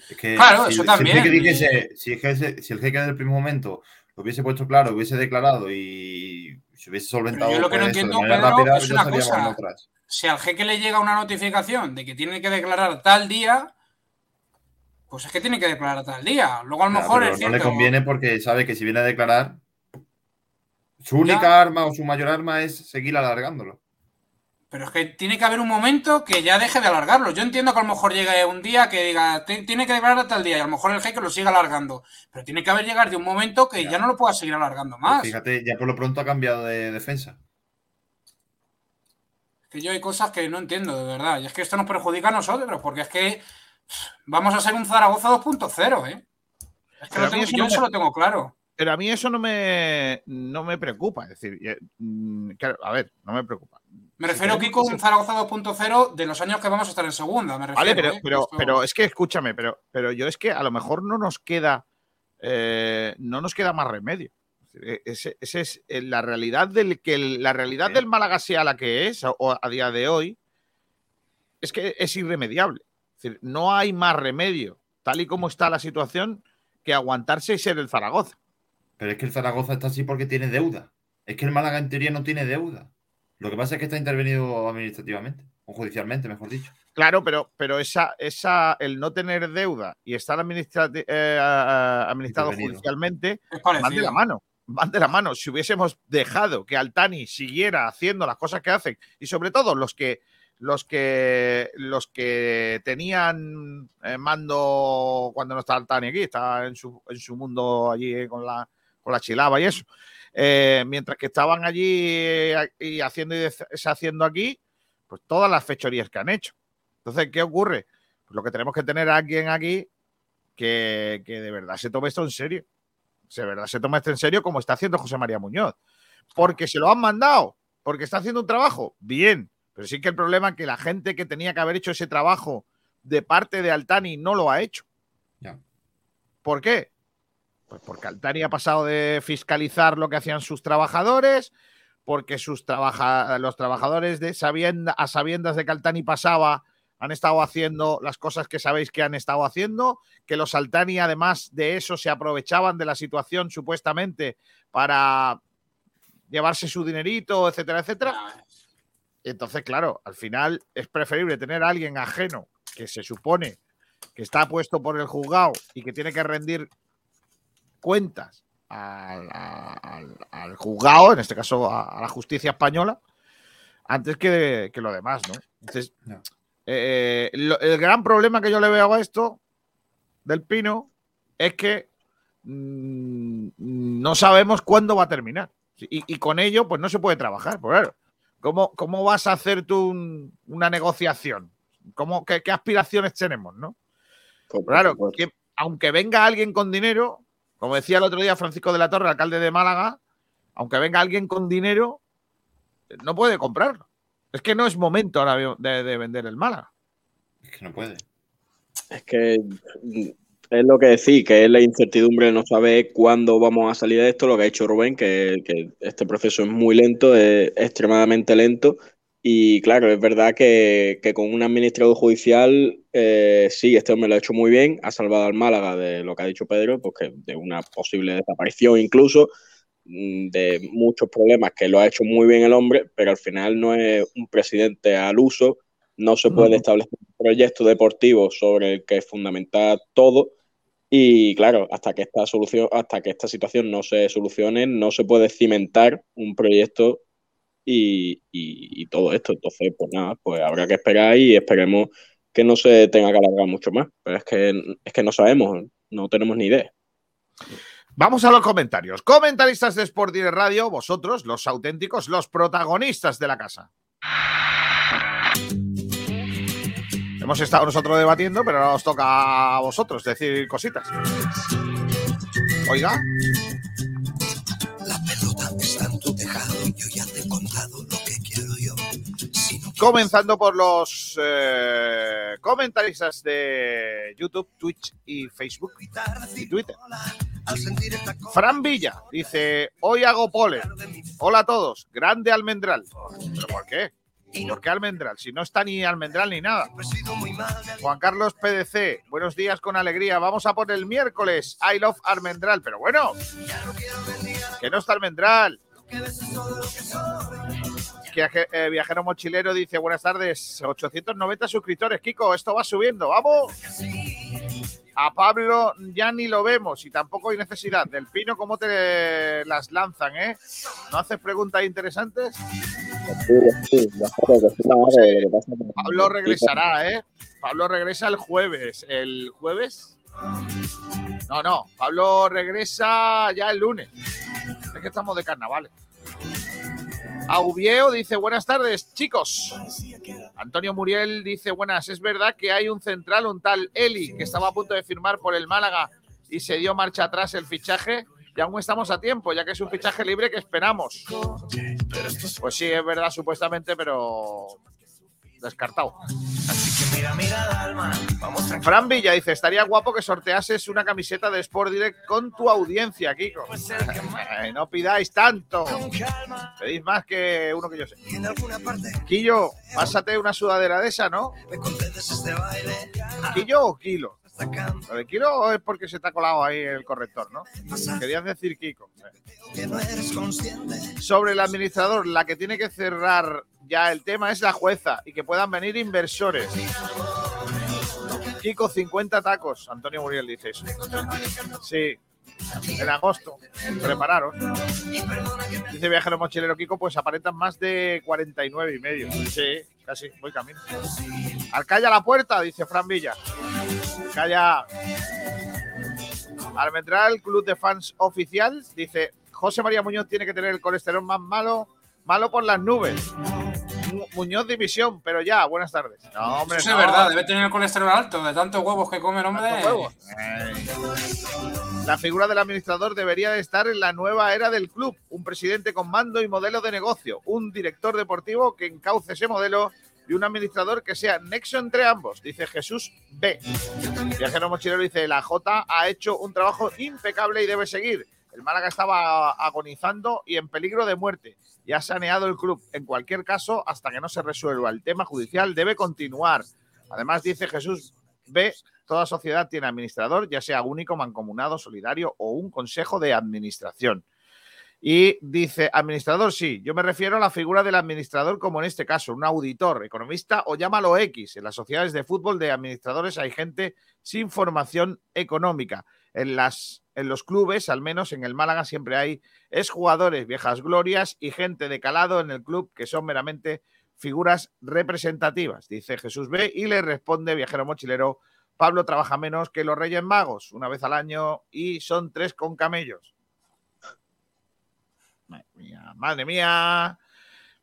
C: Es que
E: Claro,
C: si,
E: eso
C: si
E: también, eh.
C: dijese- si, si el jeque desde el primer momento lo hubiese puesto claro, hubiese declarado y se hubiese solventado
E: yo lo que no
C: pues,
E: entiendo, Pedro,
C: rápida,
E: es una cosa. si al jeque le llega una notificación de que tiene que declarar tal día, pues es que tiene que declarar tal día. Luego a lo
C: Ya,
E: mejor
C: pero
E: es
C: no le conviene porque sabe que si viene a declarar, su única
E: Ya.
C: arma o su mayor arma es seguir alargándolo.
E: Pero es que tiene que haber un momento que ya deje de alargarlo. Yo entiendo que a lo mejor llegue un día que diga, "Ti- tiene que declarar tal día, y a lo mejor el jeque lo siga alargando. Pero tiene que haber llegar de un momento que ya,
C: Ya.
E: no lo pueda seguir alargando
C: Pues
E: más.
C: fíjate, ya por lo pronto ha cambiado de defensa.
E: Que yo hay cosas que no entiendo, de verdad. Y es que esto nos perjudica a nosotros, porque es que vamos a ser un Zaragoza 2.0, ¿eh? Es que lo tengo- yo
B: no me-
E: eso lo tengo claro.
B: Pero a mí eso no me, no me preocupa. Es decir, eh, mm, claro, a ver, no me preocupa.
E: Me
B: Si
E: refiero,
B: queremos
E: Kiko, a un Zaragoza 2.0 de los años que vamos a estar en segunda. Me refiero,
B: Vale, pero,
E: ¿eh?
B: pero,
E: Esto-
B: pero es que escúchame, pero, pero yo es que a lo mejor no nos queda, eh, no nos queda más remedio. Ese es eh, la realidad del que la realidad del Málaga sea la que es o a día de hoy es que es irremediable. Es decir, no hay más remedio, tal y como está la situación, que aguantarse y ser el Zaragoza.
C: Pero es que el Zaragoza está así porque tiene deuda. Es que el Málaga en teoría no tiene deuda. Lo que pasa es que está intervenido administrativamente, o judicialmente, mejor dicho.
B: Claro, pero, pero esa, esa, el no tener deuda y estar eh, administrado judicialmente van de la mano. Van de la mano. Si hubiésemos dejado que Altani siguiera haciendo las cosas que hacen, y sobre todo los que los que los que tenían eh, mando cuando no está Altani aquí, está en su, en su mundo allí con la con la chilaba y eso. Eh, mientras que estaban allí eh, y haciendo y deshaciendo aquí, pues todas las fechorías que han hecho. Entonces, ¿qué ocurre? Pues lo que tenemos que tener a alguien aquí que, que de verdad se tome esto en serio. De verdad se tome esto en serio como está haciendo José María Muñoz. Porque se lo han mandado, porque está haciendo un trabajo, bien. Pero sí que el problema es que la gente que tenía que haber hecho ese trabajo de parte de Altani no lo ha hecho.
C: Ya.
B: ¿Por qué? Pues porque Altani ha pasado de fiscalizar lo que hacían sus trabajadores, porque sus trabaja los trabajadores de sabienda, a sabiendas de que Altani pasaba han estado haciendo las cosas que sabéis que han estado haciendo, que los Altani además de eso se aprovechaban de la situación supuestamente para llevarse su dinerito, etcétera, etcétera. Entonces, claro, al final es preferible tener a alguien ajeno que se supone que está puesto por el juzgado y que tiene que rendir cuentas al, al- al juzgado, en este caso a, a la justicia española, antes que, que lo demás, ¿no? Entonces, eh, lo- el gran problema que yo le veo a esto del Pino es que mm, no sabemos cuándo va a terminar. Y, y con ello, pues no se puede trabajar. Pues claro, ¿cómo, cómo vas a hacer tú un- una negociación? ¿Cómo, qué, qué aspiraciones tenemos, no?
D: Pues,
B: Claro, que aunque venga alguien con dinero, como decía el otro día Francisco de la Torre, alcalde de Málaga, aunque venga alguien con dinero, no puede comprarlo. Es que no es momento ahora de, de vender el Málaga.
C: Es que no puede.
D: Es que es lo que decís, que es la incertidumbre de no saber cuándo vamos a salir de esto, lo que ha hecho Rubén, que, que este proceso es muy lento, es extremadamente lento. Y claro, es verdad que, que con un administrador judicial, eh, sí, este hombre lo ha hecho muy bien, ha salvado al Málaga de lo que ha dicho Pedro, pues que de una posible desaparición incluso, mm, de muchos problemas que lo ha hecho muy bien el hombre, pero al final no es un presidente al uso, no se puede establecer un proyecto deportivo sobre el que fundamentar todo Y claro, hasta que esta solución, hasta que esta situación no se solucione, no se puede cimentar un proyecto y, y- y todo esto. Entonces, pues nada, pues habrá que esperar y esperemos que no se tenga que alargar mucho más. Pero es que, es que no sabemos, no tenemos ni idea.
B: Vamos a los comentarios. Comentaristas de Sport Direct Radio, vosotros, los auténticos, los protagonistas de la casa. Hemos estado nosotros debatiendo, pero ahora os toca a vosotros decir cositas. Oiga,
A: La pelota está en tu tejado yo ya te he contado lo que quiero yo. Si no
B: comenzando por los eh, comentaristas de YouTube, Twitch y Facebook y Twitter. Fran Villa dice: Hoy hago polen. Hola a todos, grande almendral. ¿Pero por qué? ¿Por qué almendral? Si no está ni almendral ni nada. Juan Carlos PDC, buenos días con alegría. Vamos a por el miércoles. I love Almendral. Pero bueno, que no está Almendral. Viaje- eh, viajero mochilero dice: Buenas tardes, 890 suscriptores. Kiko, esto va subiendo. ¡Vamos! A Pablo ya ni lo vemos y tampoco hay necesidad. Del Pino, ¿cómo te las lanzan, eh? ¿No haces preguntas interesantes? Pablo regresará, ¿eh? Pablo regresa el jueves. ¿El jueves? No, no. Pablo regresa ya el lunes. Es que estamos de carnavales. Aubieo dice buenas tardes, chicos. Antonio Muriel dice buenas. Es verdad que hay un central, un tal Eli, que estaba a punto de firmar por el Málaga y se dio marcha atrás el fichaje. Y aún estamos a tiempo, ya que es un fichaje libre que esperamos. Pues sí, es verdad, supuestamente, pero descartado.
A: Mira, mira, Dalma. Vamos tranquilos.
B: Fran Villa dice, estaría guapo que sorteases una camiseta de Sport Direct con tu audiencia, Kiko. Ay, no pidáis tanto. Pedís más que uno que yo sé. Quillo, pásate una sudadera de esa, ¿no?
A: este.
B: ¿Quillo o Kilo?
A: Sacando
B: Lo de Kilo es porque se te ha colado ahí el corrector, ¿no? Querías decir Kiko.
A: que no eres consciente.
B: Sobre el administrador, la que tiene que cerrar ya el tema es la jueza y que puedan venir inversores. Kiko, 50 tacos. Antonio Muriel dice eso. Sí, en agosto. Prepararos. Dice viajero mochilero Kiko, pues aparentan más de 49 y medio. Sí, casi, voy camino. Alcalla la puerta, dice Fran Villa. Calla. Almendral, club de fans oficial, dice José María Muñoz tiene que tener el colesterol más malo, malo por las nubes. Mu- Muñoz División, pero ya, buenas tardes. No, hombre,
E: Eso
B: no.
E: es verdad, debe tener el colesterol alto de tantos huevos que come el hombre.
B: Huevos. La figura del administrador debería de estar en la nueva era del club. Un presidente con mando y modelo de negocio. Un director deportivo que encauce ese modelo y un administrador que sea nexo entre ambos, dice Jesús B. Viajero Mochilero dice, la J ha hecho un trabajo impecable y debe seguir. El Málaga estaba agonizando y en peligro de muerte. Y ha saneado el club. En cualquier caso, hasta que no se resuelva el tema judicial, debe continuar. Además, dice Jesús B, toda sociedad tiene administrador, ya sea único, mancomunado, solidario o un consejo de administración. Y dice, administrador, sí, yo me refiero a la figura del administrador como en este caso, un auditor, economista o llámalo X. En las sociedades de fútbol de administradores hay gente sin formación económica. En, las, en los clubes, al menos en el Málaga, siempre hay exjugadores, viejas glorias y gente de calado en el club que son meramente figuras representativas, dice Jesús B. Y le responde viajero mochilero, Pablo trabaja menos que los Reyes Magos, una vez al año y son tres con camellos. Madre mía,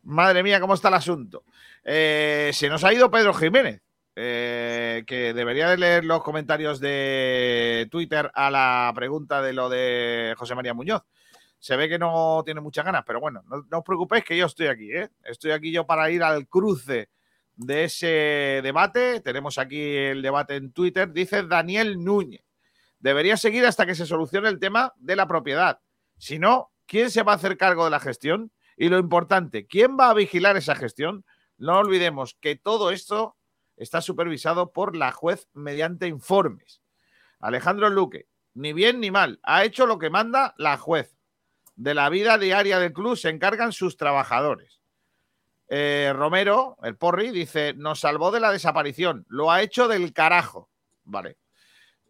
B: madre mía, cómo está el asunto. Eh, se nos ha ido Pedro Jiménez, eh, que debería de leer los comentarios de Twitter a la pregunta de lo de José María Muñoz. Se ve que no tiene muchas ganas, pero bueno, no, no os preocupéis que yo estoy aquí, ¿eh? Estoy aquí yo para ir al cruce de ese debate. Tenemos aquí el debate en Twitter. Dice Daniel Núñez. Debería seguir hasta que se solucione el tema de la propiedad. Si no, ¿quién se va a hacer cargo de la gestión? Y lo importante, ¿quién va a vigilar esa gestión? No olvidemos que todo esto está supervisado por la juez mediante informes. Alejandro Luque, ni bien ni mal, ha hecho lo que manda la juez. De la vida diaria del club se encargan sus trabajadores. Eh, Romero, el Porri, dice, nos salvó de la desaparición, lo ha hecho del carajo. Vale.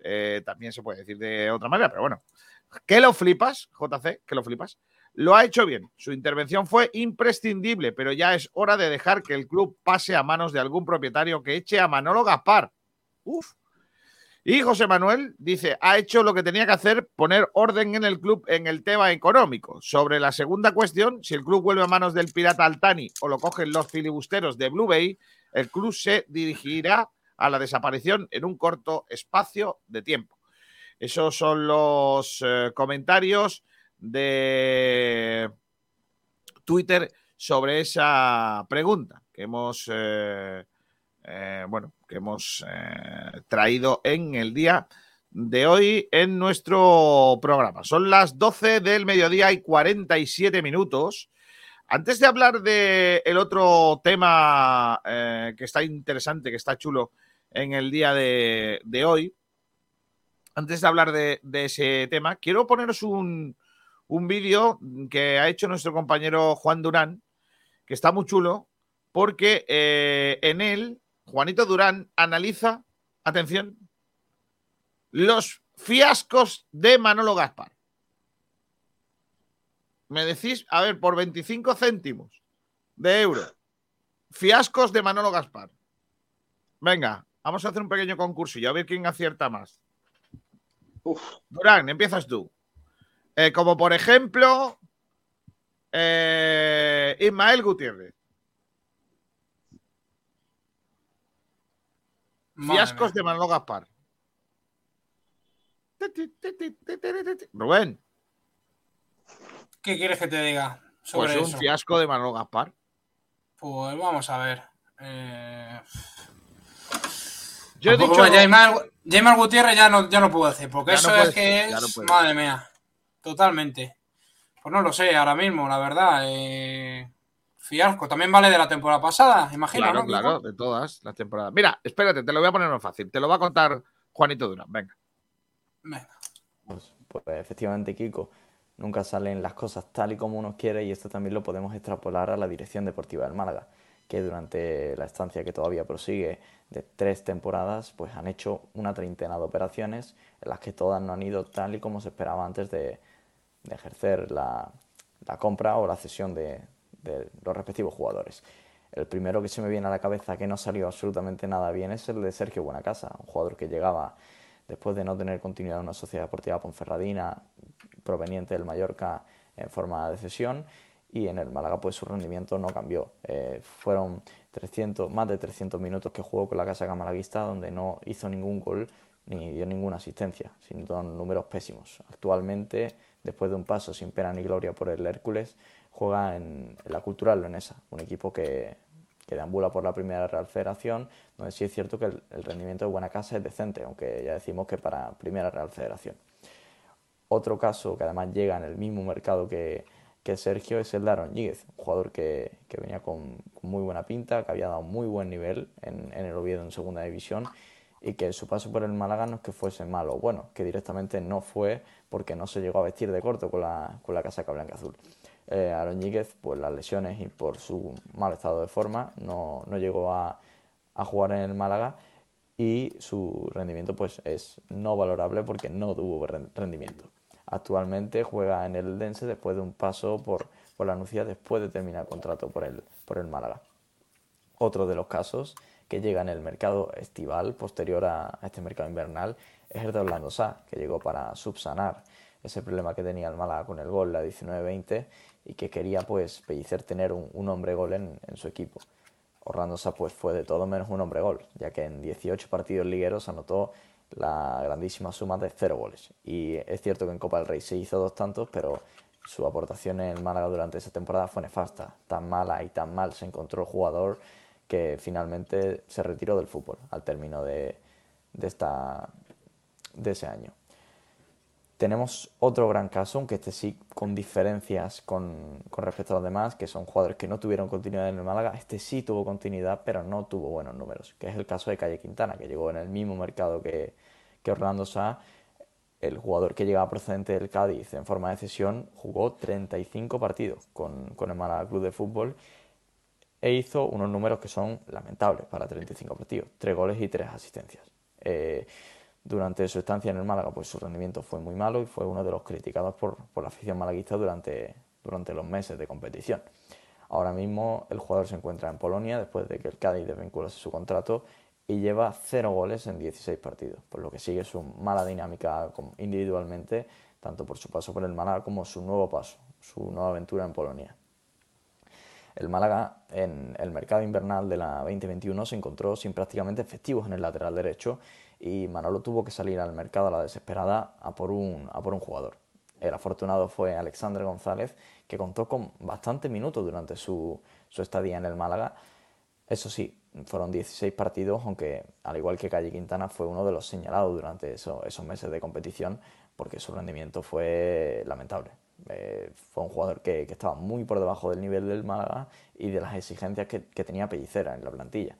B: eh, también se puede decir de otra manera, pero bueno. Que lo flipas, JC, que lo flipas. Lo ha hecho bien. Su intervención fue imprescindible, pero ya es hora de dejar que el club pase a manos de algún propietario que eche a Manolo Gaspar. Uf. Y José Manuel dice, ha hecho lo que tenía que hacer, poner orden en el club en el tema económico. Sobre la segunda cuestión, si el club vuelve a manos del pirata Altani o lo cogen los filibusteros de Blue Bay, el club se dirigirá a la desaparición en un corto espacio de tiempo. Esos son los eh, comentarios de Twitter sobre esa pregunta que hemos, eh, eh, bueno, que hemos traído en el día de hoy en nuestro programa. Son las 12 del mediodía y 47 minutos. Antes de hablar del el otro tema que está interesante, que está chulo en el día de hoy, antes de hablar de, ese tema, quiero poneros un, un vídeo que ha hecho nuestro compañero Juan Durán, que está muy chulo, porque eh, en él, Juanito Durán analiza, atención, los fiascos de Manolo Gaspar. Me decís, a ver, por 25 céntimos de euro, fiascos de Manolo Gaspar. Venga, vamos a hacer un pequeño concurso y a ver quién acierta más.
D: Uf.
B: Durán, empiezas tú. Eh, como por ejemplo, eh, Ismael Gutiérrez.
E: Madre
B: Fiascos
E: mía.
B: de Manolo Gaspar. Rubén,
E: ¿Qué quieres que te diga sobre
B: pues un
E: eso?
B: fiasco de Manolo Gaspar.
E: Pues vamos a ver. Eh,
B: Yo he dicho.
E: Jaimar, Gutiérrez ya no, ya no puedo decir, porque
B: Ya no
E: eso es que es.
B: no
E: madre mía. Totalmente. Pues no lo sé ahora mismo, la verdad. eh, fiasco. También vale de la temporada pasada, imagino,
B: Claro,
E: ¿no?
B: claro, de todas las temporadas. Mira, espérate, te lo voy a poner más fácil. Te lo va a contar Juanito Durán. Venga.
E: Venga.
G: Pues, pues efectivamente, Kiko, nunca salen las cosas tal y como uno quiere y esto también lo podemos extrapolar a la dirección deportiva del Málaga, que durante la estancia que todavía prosigue de tres temporadas, pues han hecho una treintena de operaciones en las que todas no han ido tal y como se esperaba antes de, de ejercer la, la compra o la cesión de, de los respectivos jugadores. El primero que se me viene a la cabeza que no salió absolutamente nada bien es el de Sergio Buenacasa, un jugador que llegaba después de no tener continuidad en una sociedad deportiva ponferradina proveniente del Mallorca en forma de cesión y en el Málaga pues su rendimiento no cambió. Eh, fueron 300, más de 300 minutos que jugó con la Casa Malaguista donde no hizo ningún gol ni dio ninguna asistencia, sino números pésimos. Actualmente, después de un paso sin pena ni gloria por el Hércules, juega en, en la Cultural Leonesa, un equipo que, que deambula por la primera Real Federación, donde sí es cierto que el, el rendimiento de Buena Casa es decente, aunque ya decimos que para primera Real Federación. Otro caso que además llega en el mismo mercado que, que Sergio es el de Aaron Ñíguez, un jugador que, venía con, muy buena pinta, que había dado muy buen nivel en, el Oviedo en segunda división y que su paso por el Málaga no es que fuese malo bueno, que directamente no fue porque no se llegó a vestir de corto con la, con la casaca blanca azul. Eh, Aaron Ñíguez, pues las lesiones y por su mal estado de forma, no, no llegó a, a jugar en el Málaga y su rendimiento pues es no valorable porque no tuvo ren- rendimiento. Actualmente juega en el Dense después de un paso por, por la Nucía después de terminar contrato por el, por el Málaga. Otro de los casos que llega en el mercado estival posterior a, a este mercado invernal es el de Orlando Sá, que llegó para subsanar ese problema que tenía el Málaga con el gol, la 19-20, y que quería pues Pellicer tener un, un hombre gol en, en su equipo. Orlando Sá pues fue de todo menos un hombre gol, ya que en 18 partidos ligueros anotó la grandísima suma de cero goles. Y es cierto que en Copa del Rey se hizo dos tantos, pero su aportación en el Málaga durante esa temporada fue nefasta. Tan mala y tan mal se encontró el jugador que finalmente se retiró del fútbol al término de, de, esta, de ese año. Tenemos otro gran caso, aunque este sí con diferencias con, con, respecto a los demás, que son jugadores que no tuvieron continuidad en el Málaga. Este sí tuvo continuidad, pero no tuvo buenos números, que es el caso de Calle Quintana, que llegó en el mismo mercado que, que Orlando Sá. El jugador que llegaba procedente del Cádiz en forma de cesión jugó 35 partidos con, con el Málaga Club de Fútbol e hizo unos números que son lamentables para 35 partidos, 3 goles y 3 asistencias. Eh, Durante su estancia en el Málaga, pues su rendimiento fue muy malo y fue uno de los criticados por, por la afición malaguista durante, durante los meses de competición. Ahora mismo el jugador se encuentra en Polonia después de que el Cádiz desvinculase su contrato y lleva cero goles en 16 partidos, por lo que sigue su mala dinámica individualmente, tanto por su paso por el Málaga como su nuevo paso, su nueva aventura en Polonia. El Málaga en el mercado invernal de la 2021 se encontró sin prácticamente efectivos en el lateral derecho y Manolo tuvo que salir al mercado a la desesperada a por un, jugador. El afortunado fue Alexandre González, que contó con bastantes minutos durante su, su estadía en el Málaga. Eso sí, fueron 16 partidos, aunque al igual que Calle Quintana fue uno de los señalados durante esos meses de competición, porque su rendimiento fue lamentable. Eh, fue un jugador que, estaba muy por debajo del nivel del Málaga y de las exigencias que, tenía Pellicera en la plantilla.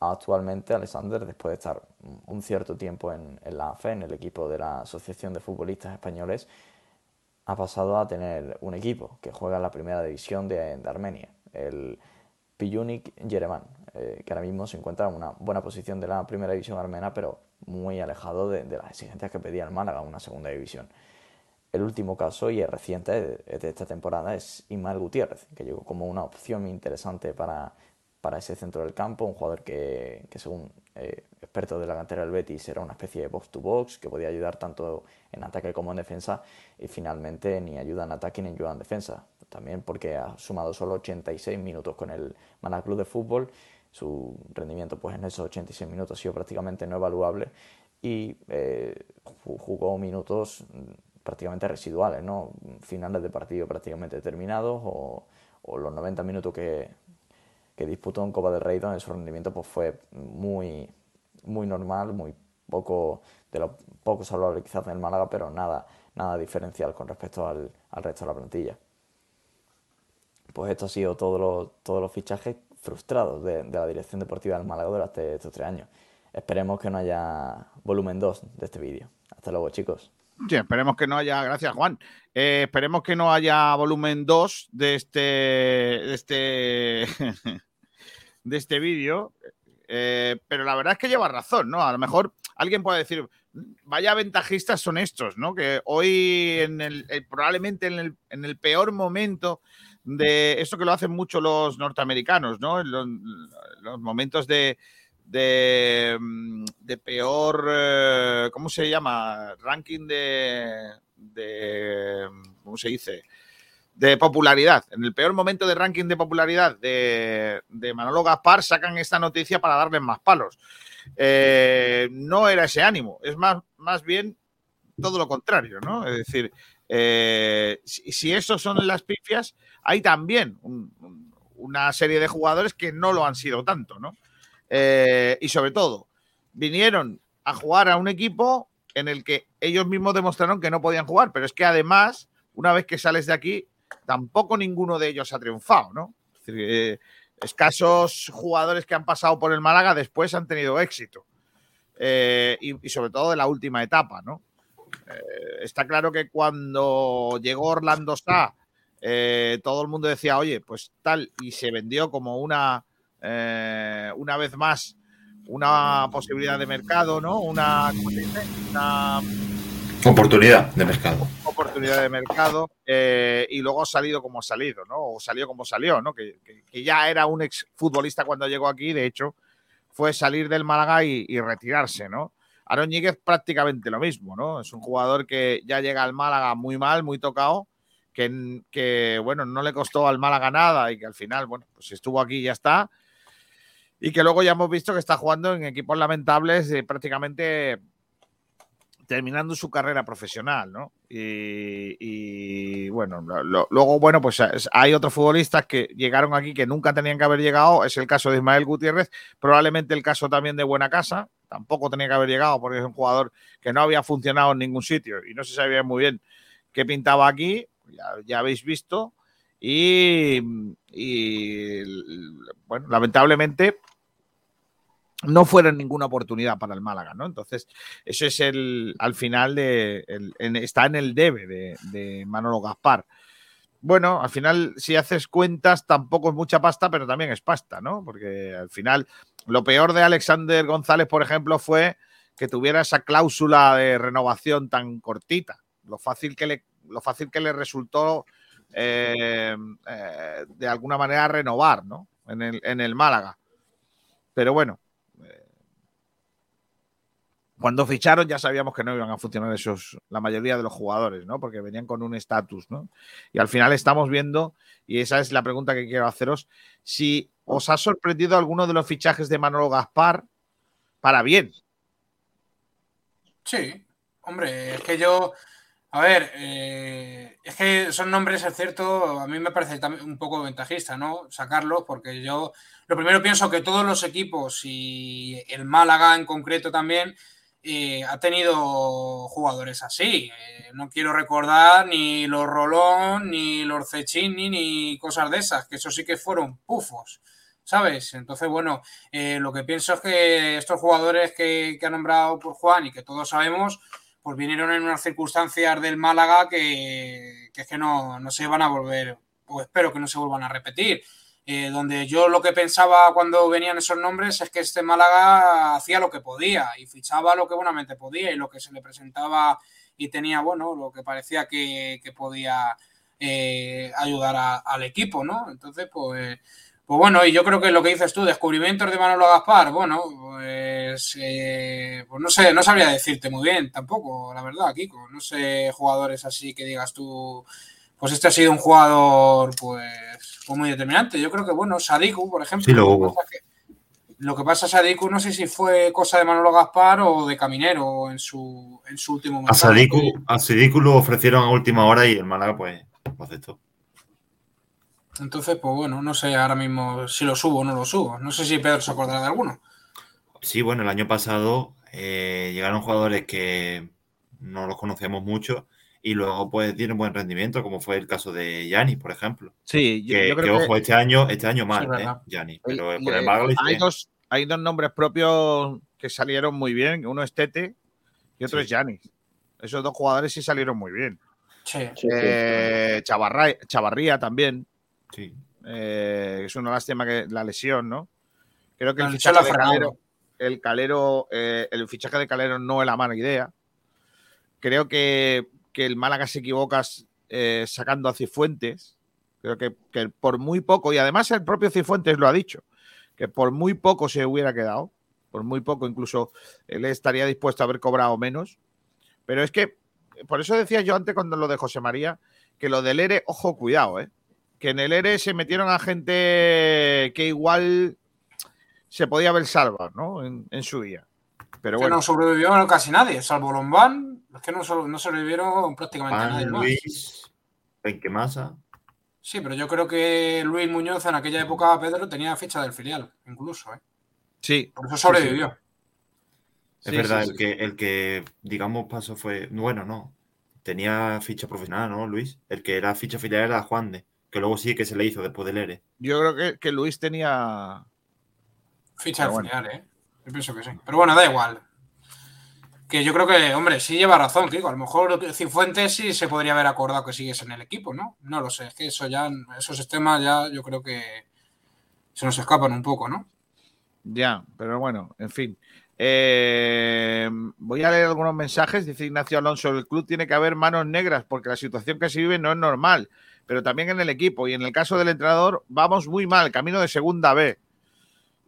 G: Actualmente Alexander, después de estar un cierto tiempo en, la AFE, en el equipo de la Asociación de Futbolistas Españoles, ha pasado a tener un equipo que juega en la primera división de, Armenia, el Piyunik Yerevan, eh, que ahora mismo se encuentra en una buena posición de la primera división armena, pero muy alejado de las exigencias que pedía el Málaga, una segunda división. El último caso y el reciente de esta temporada es Ismael Gutiérrez, que llegó como una opción interesante para, para ese centro del campo, un jugador que, que según eh, expertos de la cantera del Betis era una especie de box-to-box que podía ayudar tanto en ataque como en defensa y finalmente ni ayuda en ataque ni ayuda en defensa. También porque ha sumado solo 86 minutos con el Málaga Club de Fútbol, su rendimiento pues en esos 86 minutos ha sido prácticamente no evaluable y eh, jugó minutos prácticamente residuales, ¿no? Finales de partido prácticamente terminados o, los 90 minutos que, que, disputó en Copa del Rey donde su rendimiento pues, fue muy, muy normal, muy poco de lo poco salvable quizás en el Málaga, pero nada, nada diferencial con respecto al, al resto de la plantilla. Pues esto ha sido todos los, todos los fichajes frustrados de, de, la dirección deportiva del Málaga durante estos tres años. Esperemos que no haya volumen 2 de este vídeo. Hasta luego, chicos.
B: Sí, esperemos que no haya, gracias Juan, eh, esperemos que no haya volumen 2 de este, de este, de este vídeo, eh, pero la verdad es que lleva razón, ¿no? A lo mejor alguien puede decir, vaya ventajistas son estos, ¿no? Que hoy, en el, probablemente en el, en el, peor momento de esto que lo hacen mucho los norteamericanos, ¿no? En los momentos de, de, mm, de peor, eh, ¿cómo se llama? Ranking de, de, ¿cómo se dice? De popularidad. En el peor momento de ranking de popularidad de, de Manolo Gaspar sacan esta noticia para darle más palos. Eh, no era ese ánimo, es más, más bien todo lo contrario, ¿no? Es decir, eh, si, si son las pifias, hay también una serie de jugadores que no lo han sido tanto, ¿no? Eh, y sobre todo, vinieron a jugar a un equipo en el que ellos mismos demostraron que no podían jugar, pero es que además, una vez que sales de aquí, tampoco ninguno de ellos ha triunfado, ¿no? Eh, escasos jugadores que han pasado por el Málaga después han tenido éxito. Eh, y, sobre todo de la última etapa, ¿no? está claro que cuando llegó Orlando Sá, todo el mundo decía, oye, pues tal, y se vendió como una eh, una vez más una posibilidad de mercado, ¿no? Una,
C: oportunidad de mercado.
B: Oportunidad de mercado eh, y luego ha salido como ha salido, ¿no? O salió como salió, ¿no? Que, ya era un ex futbolista cuando llegó aquí, de hecho, fue salir del Málaga y, retirarse, ¿no? Aaron Ñíguez prácticamente lo mismo, ¿no? Es un jugador que ya llega al Málaga muy mal, muy tocado, que, que, bueno, no le costó al Málaga nada y que al final, bueno, pues estuvo aquí y ya está y que luego ya hemos visto que está jugando en equipos lamentables eh, prácticamente terminando su carrera profesional, ¿no? Y, bueno, luego, bueno, pues hay otros futbolistas que llegaron aquí que nunca tenían que haber llegado, es el caso de Ismael Gutiérrez, probablemente el caso también de Buena Casa, tampoco tenía que haber llegado porque es un jugador que no había funcionado en ningún sitio y no se sabía muy bien qué pintaba aquí, ya habéis visto, y, bueno, lamentablemente no fueron ninguna oportunidad para el Málaga, ¿no? Entonces, eso es el, al final, de, está en el debe de, Manolo Gaspar. Bueno, al final, si haces cuentas, tampoco es mucha pasta, pero también es pasta, ¿no? Porque al final, lo peor de Alexander González, por ejemplo, fue que tuviera esa cláusula de renovación tan cortita. Lo fácil que lo fácil que le resultó eh, eh, de alguna manera renovar ¿no? en, el, en el Málaga. Pero bueno, eh, cuando ficharon ya sabíamos que no iban a funcionar esos, la mayoría de los jugadores, ¿no? Porque venían con un estatus, ¿no? Y al final estamos viendo, y esa es la pregunta que quiero haceros, si os ha sorprendido alguno de los fichajes de Manolo Gaspar para bien.
E: Sí, hombre, es que yo, a ver, eh, es que son nombres, es cierto, a mí me parece un poco ventajista, ¿no? Sacarlos, porque yo lo primero pienso que todos los equipos y el Málaga en concreto también eh, ha tenido jugadores así. Eh, no quiero recordar ni los Rolón, ni los Cecchini, ni cosas de esas, que eso sí que fueron pufos. ¿Sabes? Entonces, bueno, lo que pienso es que estos jugadores que, que ha nombrado por Juan y que todos sabemos, pues vinieron en unas circunstancias del Málaga que, que es que no, no se van a volver, o espero que no se vuelvan a repetir. Eh, donde yo lo que pensaba cuando venían esos nombres es que este Málaga hacía lo que podía y fichaba lo que buenamente podía y lo que se le presentaba y tenía, bueno, lo que parecía que, podía eh, ayudar al equipo, ¿no? Entonces, pues, pues bueno, y yo creo que lo que dices tú, descubrimientos de Manolo Gaspar, bueno, pues, eh, pues no sé, no sabría decirte muy bien tampoco, la verdad, Kiko. No sé jugadores así que digas tú, pues este ha sido un jugador, pues, pues muy determinante. Yo creo que, bueno, Sadiku, por ejemplo.
C: Sí, lo
E: que
C: hubo.
E: Lo que pasa, Sadiku, no sé si fue cosa de Manolo Gaspar o de Caminero en su, en su último
C: A
E: mensaje.
C: Sadiku, a Sadiku lo ofrecieron a última hora y el Málaga pues lo aceptó.
E: Entonces, pues bueno, no sé ahora mismo si lo subo o no lo subo. No sé si Pedro se acordará de alguno.
C: Sí, bueno, el año pasado eh, llegaron jugadores que no los conocíamos mucho y luego pues dieron buen rendimiento, como fue el caso de Yanni, por ejemplo.
B: Sí, yo,
C: Que,
B: yo
C: que,
B: creo que
C: ojo, este año, este año
E: Sí,
C: mal,
E: verdad.
C: ¿eh? Pero por el
B: hay, dos, hay dos nombres propios que salieron muy bien. Uno es Tete y otro
C: Sí.
B: es Yanis. Esos dos jugadores sí salieron muy bien.
E: Sí.
D: Sí, sí.
B: Eh, Chavarría también.
C: Sí.
B: eh, es una lástima que la lesión, ¿no? Creo que el fichaje de el Calero, eh, el fichaje de Calero no es la mala idea. Creo que, que el Málaga se equivoca eh, sacando a Cifuentes. Creo que, que por muy poco, y además el propio Cifuentes lo ha dicho, que por muy poco se hubiera quedado, por muy poco, incluso él estaría dispuesto a haber cobrado menos. Pero es que, por eso decía yo antes cuando lo de José María, que lo del ERE, ojo, cuidado, ¿eh? Que en el ERE se metieron a gente que igual se podía haber salvado, ¿no? En, en su día. Pero
E: Que
B: bueno,
E: no sobrevivió casi nadie, salvo Lombán. Es que no, no sobrevivieron prácticamente
C: Pan,
E: nadie más.
C: Luis, Benquemasa.
E: Sí, pero yo creo que Luis Muñoz en aquella época, Pedro, tenía ficha del filial, incluso. ¿eh?
B: sí.
E: Por eso sobrevivió.
C: Es
B: Sí,
C: verdad,
B: sí,
C: el, Que, el que, digamos, pasó fue. Bueno, no. Tenía ficha profesional, ¿no, Luis? El que era ficha filial era Juan de, que luego sí que se le hizo después del ERE.
B: Yo creo que, que Luis tenía.
E: Ficha
B: bueno.
E: filial, ¿eh? Yo pienso que sí. Pero bueno, da igual. Que yo creo que, hombre, sí lleva razón, Kiko. A lo mejor Cifuentes sí se podría haber acordado que sigues en el equipo, ¿no? No lo sé. Es que eso ya, esos sistemas ya yo creo que se nos escapan un poco, ¿no?
B: Ya, pero bueno, en fin. Eh, voy a leer algunos mensajes. Dice Ignacio Alonso: el club tiene que haber manos negras porque la situación que se vive no es normal, pero también en el equipo. Y en el caso del entrenador, vamos muy mal, camino de segunda B.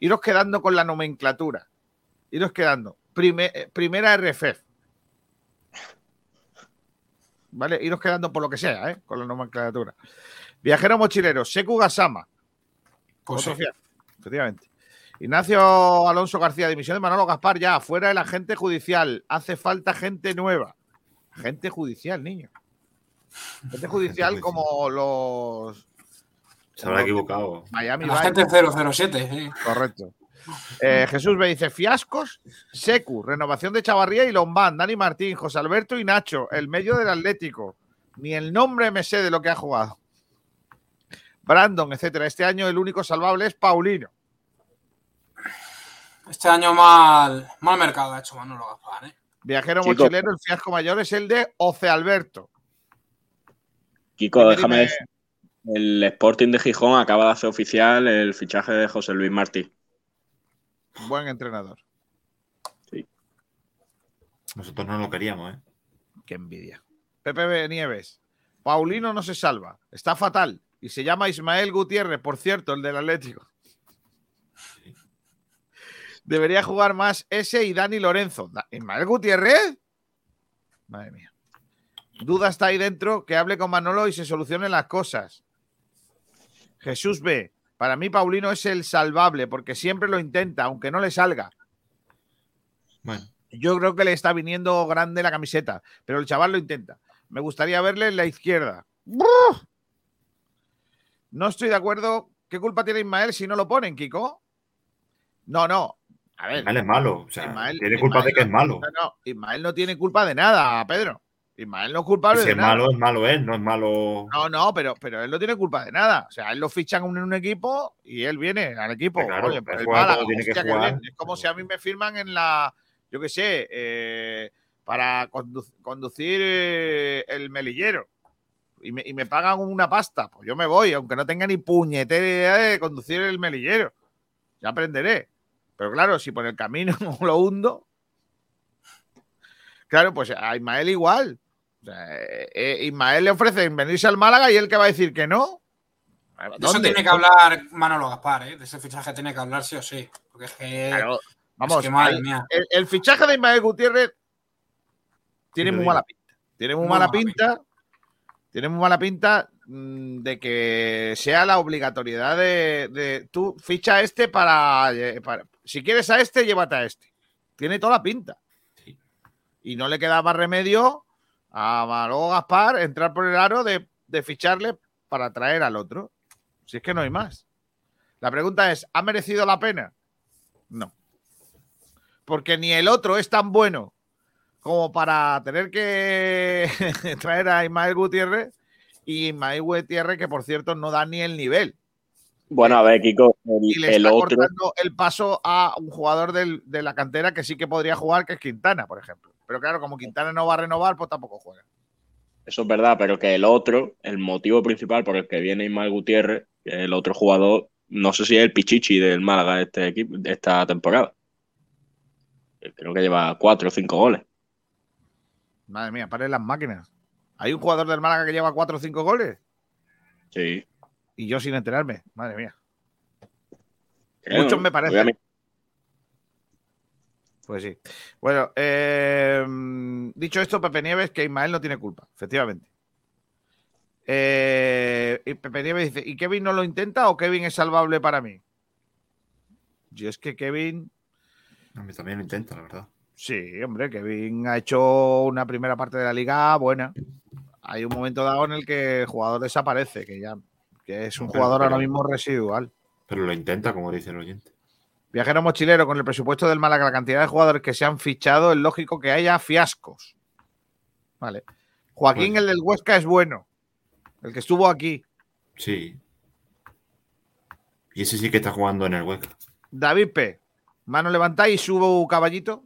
B: Iros quedando con la nomenclatura. Iros quedando. Eh, primera RFF. ¿Vale? Iros quedando por lo que sea, ¿eh? Con la nomenclatura. Viajero mochilero, Seku Gasama. Fiel, efectivamente. Ignacio Alonso García, dimisión de Manolo Gaspar, ya, fuera el agente judicial. Hace falta gente nueva. Agente judicial, niño. Agente judicial
C: judicial.
B: como los
C: Se habrá equivocado.
B: Miami
E: La gente 007, sí.
B: Correcto. Eh, Jesús me dice: fiascos, Secu, renovación de Chavarría y Lombán, Dani Martín, José Alberto y Nacho, el medio del Atlético. Ni el nombre me sé de lo que ha jugado. Brandon, etcétera. Este año el único salvable es Paulino.
E: Este año mal, mal mercado ha hecho Manolo Gaspar, ¿eh?
B: Viajero
D: Chico.
B: mochilero, el fiasco mayor es el de Oce Alberto.
D: Kiko,
B: Dime,
D: déjame
B: dime.
D: decir. El Sporting de Gijón acaba de hacer oficial el fichaje de José Luis Martí.
B: Buen entrenador.
C: Nosotros no lo queríamos, ¿eh?
B: Qué envidia. Pepe Nieves. Paulino no se salva. Está fatal. Y se llama Ismael Gutiérrez, por cierto, el del Atlético. Debería jugar más ese y Dani Lorenzo. ¿Ismael Gutiérrez? Madre mía. Duda está ahí dentro, que hable con Manolo y se solucionen las cosas. Jesús B. Para mí, Paulino es el salvable, porque siempre lo intenta, aunque no le salga.
C: Bueno,
B: Yo creo que le está viniendo grande la camiseta, pero el chaval lo intenta. Me gustaría verle en la izquierda. ¡Buah! No estoy de acuerdo. ¿Qué culpa tiene Ismael si no lo ponen, Kiko? No, no. A ver.
C: Ismael es malo. O sea,
B: Ismael-
C: tiene culpa de que es malo.
B: No, no, Ismael no tiene culpa de nada, Pedro. Ismael no es culpable
C: Si
B: de
C: es
B: nada.
C: malo, es malo él, no es malo.
B: No, no, pero, pero él no tiene culpa de nada. O sea, él lo fichan en un equipo y él viene al equipo.
C: Pues claro,
B: Oye, por
C: él
B: Málaga,
C: como tiene que jugar.
B: Es como si a mí me firman en la, yo qué sé, eh, para condu- conducir eh, el melillero y me, y me pagan una pasta. Pues yo me voy, aunque no tenga ni puñetera idea de conducir el melillero. Ya aprenderé. Pero claro, si por el camino lo hundo, claro, pues a Ismael igual. Eh, eh, Ismael le ofrece venirse al Málaga y él que va a decir que no.
E: De eso tiene que hablar Manolo Gaspar, ¿eh? De ese fichaje tiene que hablar sí o sí. Porque es que.
B: Claro, vamos,
E: es que madre
B: ahí-
E: mía.
B: el, el fichaje de Ismael Gutiérrez tiene muy mala pinta. Tiene muy,
E: Muy
B: mala
E: mala
B: pinta. Tiene muy mala pinta de que sea la obligatoriedad de, de- tú ficha a este para, eh, para- si quieres a este, llévate a este. Tiene toda la pinta.
C: Sí.
B: Y no le queda más remedio a Manolo Gaspar entrar por el aro de, de ficharle para traer al otro. Si es que no hay más. La pregunta es, ¿ha merecido la pena? No. Porque ni el otro es tan bueno como para tener que traer a Ismael Gutiérrez y Ismael Gutiérrez, que por cierto no da ni el nivel.
D: Bueno, a ver, Kiko,
B: Y
D: el,
B: le
D: el
B: está
D: otro,
B: cortando el paso a un jugador del- de la cantera que sí que podría jugar, que es Quintana, por ejemplo. Pero claro, como Quintana no va a renovar, pues tampoco juega.
D: eso es verdad, pero que el otro, el motivo principal por el que viene Ismael Gutiérrez, que es el otro jugador, no sé si es el Pichichi del Málaga de este equipo, de esta temporada. Creo que lleva cuatro o cinco goles.
B: Madre mía, paren las máquinas. Hay un jugador del Málaga que lleva cuatro o cinco goles
D: Sí.
B: y yo sin enterarme. Madre mía.
D: Creo,
B: Muchos me parecen. Pues sí. Bueno, eh, dicho esto, Pepe Nieves, que Ismael no tiene culpa, efectivamente. Eh, y Pepe Nieves dice, ¿y Kevin no lo intenta o Kevin es salvable para mí? Yo es que Kevin,
C: A mí también lo intenta, la verdad.
B: sí, hombre, Kevin ha hecho una primera parte de la liga buena. Hay un momento dado en el que el jugador desaparece, que ya que es un
C: Pero-
B: jugador ahora mismo residual.
C: Pero lo intenta, como dice el oyente.
B: Viajero mochilero, con el presupuesto del Málaga, la cantidad de jugadores que se han fichado, es lógico que haya fiascos. Vale. Joaquín,
C: Bueno.
B: el del Huesca, es bueno. El que estuvo aquí.
C: Sí. Y ese sí que está jugando en el Huesca.
B: David P. Mano levantada y subo caballito.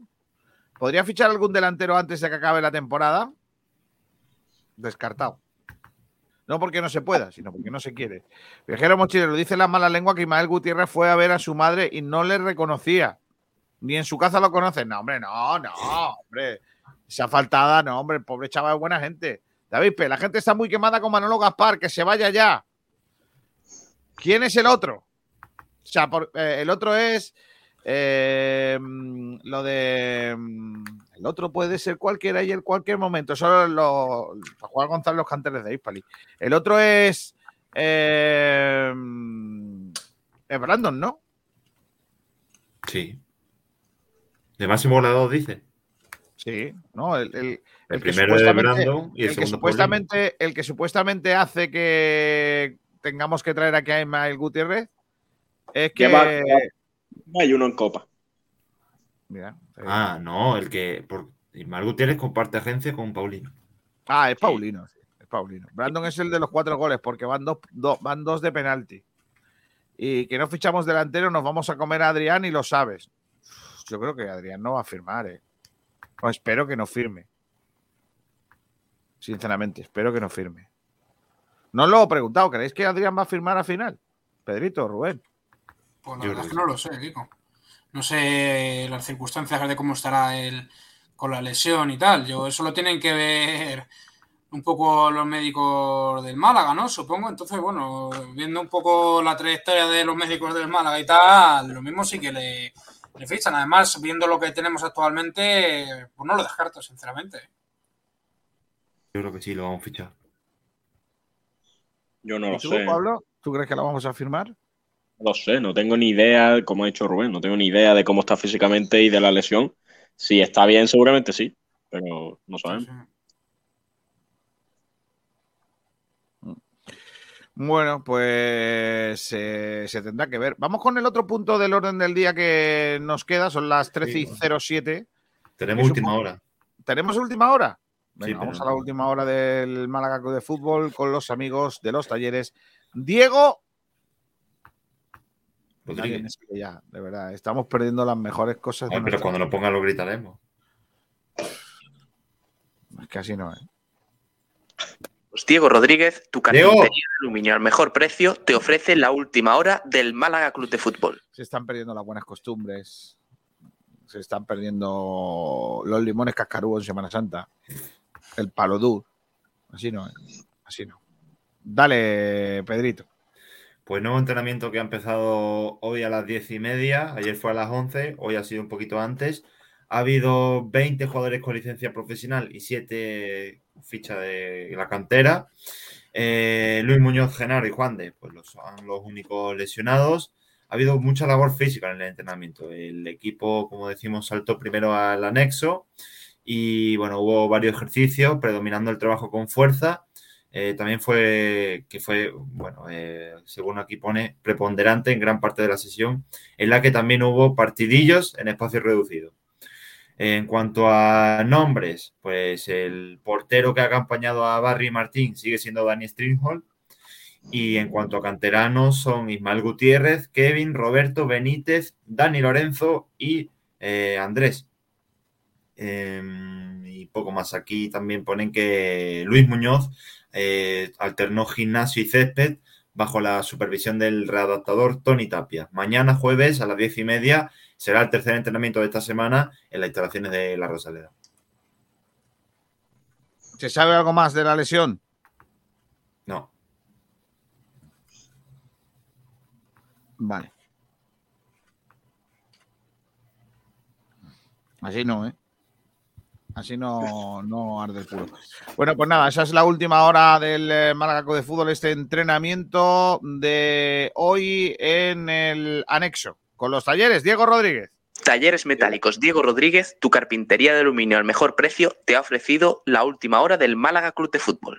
B: ¿Podría fichar algún delantero antes de que acabe la temporada? Descartado. No porque no se pueda, sino porque no se quiere. Viajero mochilero dice la mala lengua que Ismael Gutiérrez fue a ver a su madre y no le reconocía. Ni en su casa lo conocen. No, hombre, no, no, hombre. Esa faltada, no, hombre, el pobre chaval es buena gente. David P., la gente está muy quemada con Manolo Gaspar, que se vaya ya. ¿Quién es el otro? O sea, por- eh, el otro es eh, mm, lo de. El otro puede ser cualquiera y en cualquier momento. Solo lo. Para jugar Gonzalo los canteres de Hispali. El otro es. Eh, es Brandon, ¿no?
C: Sí. De máximo goleador dice.
B: Sí, ¿no? El, el-
C: El,
B: el que
C: primero de Brandon y el,
B: el que
C: segundo
B: supuestamente, el que supuestamente hace que tengamos que traer aquí a Ismael Gutiérrez es que.
D: Lleva- Hay uno en Copa.
B: Mira, eh.
C: Ah, no, el que. Por... Ismael Gutiérrez comparte agencia con Paulino.
B: Ah, es Paulino. sí, es Paulino. Brandon es el de los cuatro goles porque van dos, do- van dos de penalti. Y que no fichamos delantero, nos vamos a comer a Adrián y lo sabes. Yo creo que Adrián no va a firmar, ¿eh? O espero que no firme. Sinceramente, espero que no firme. No os lo he preguntado. ¿Creéis que Adrián va a firmar al final? Pedrito, Rubén.
E: Pues la
C: Yo
E: verdad es que
C: que
E: no lo sé, Kiko. No sé las circunstancias de cómo estará el con la lesión y tal. Yo eso lo tienen que ver un poco los médicos del Málaga, ¿no? Supongo. Entonces, bueno, viendo un poco la trayectoria de los médicos del Málaga y tal, lo mismo sí que le, le fichan. Además, viendo lo que tenemos actualmente, pues no lo descarto, sinceramente.
C: Yo creo que sí, lo vamos a fichar.
D: Yo no
B: ¿Y
D: lo
B: tú,
D: sé.
B: Pablo? ¿Tú crees que la vamos a firmar?
D: No lo sé, no tengo ni idea, como ha dicho Rubén, no tengo ni idea de cómo está físicamente y de la lesión. Si está bien, seguramente sí, pero no sabemos.
B: Bueno, pues eh, se tendrá que ver. Vamos con el otro punto del orden del día que nos queda, son las 13 y
C: Sí,
B: 07.
C: Tenemos última
B: poco-
C: hora.
B: ¿Tenemos última hora? Venga,
C: Sí,
B: vamos
C: pero-
B: a la última hora del Málaga Club de Fútbol con los amigos de los talleres. Diego.
C: Rodríguez.
B: ya, de verdad. Estamos perdiendo las mejores cosas. de
C: pero cuando nos pongan lo gritaremos.
B: Es que así no, ¿eh?
H: Pues Diego Rodríguez, tu carpintería de aluminio al mejor precio, te ofrece la última hora del Málaga Club de Fútbol.
B: Se están perdiendo las buenas costumbres. Se están perdiendo los limones cascarúos en Semana Santa. El palo dur. Así no, ¿eh? Así no. Dale, Pedrito.
C: Pues nuevo entrenamiento que ha empezado hoy a las diez y media, ayer fue a las 11, hoy ha sido un poquito antes. Ha habido 20 jugadores con licencia profesional y 7 fichas de la cantera. Eh, Luis Muñoz, Genaro y Juan de, pues los, son los únicos lesionados. Ha habido mucha labor física en el entrenamiento. El equipo, como decimos, saltó primero al anexo y bueno, hubo varios ejercicios predominando el trabajo con fuerza. Eh, también fue, que fue, bueno, eh, según aquí pone, preponderante en gran parte de la sesión, en la que también hubo partidillos en espacio reducido. En cuanto a nombres, pues el portero que ha acompañado a Barry Martín sigue siendo Dani Stringhold. Y en cuanto a canteranos, son Ismael Gutiérrez, Kevin, Roberto, Benítez, Dani Lorenzo y eh, Andrés. Em, y poco más. Aquí también ponen que Luis Muñoz eh, alternó gimnasio y césped bajo la supervisión del readaptador Tony Tapia. Mañana jueves a las diez y media será el tercer entrenamiento de esta semana en las instalaciones de la Rosaleda.
B: ¿Se sabe algo más de la lesión?
C: No,
B: Vale. Así no, ¿eh? Así no, no arde el culo. Bueno, pues nada, esa es la última hora del eh, Málaga de Fútbol, este entrenamiento de hoy en el anexo con los talleres. Diego Rodríguez.
H: Talleres Metálicos Diego Rodríguez, tu carpintería de aluminio al mejor precio, te ha ofrecido la última hora del Málaga Club de Fútbol.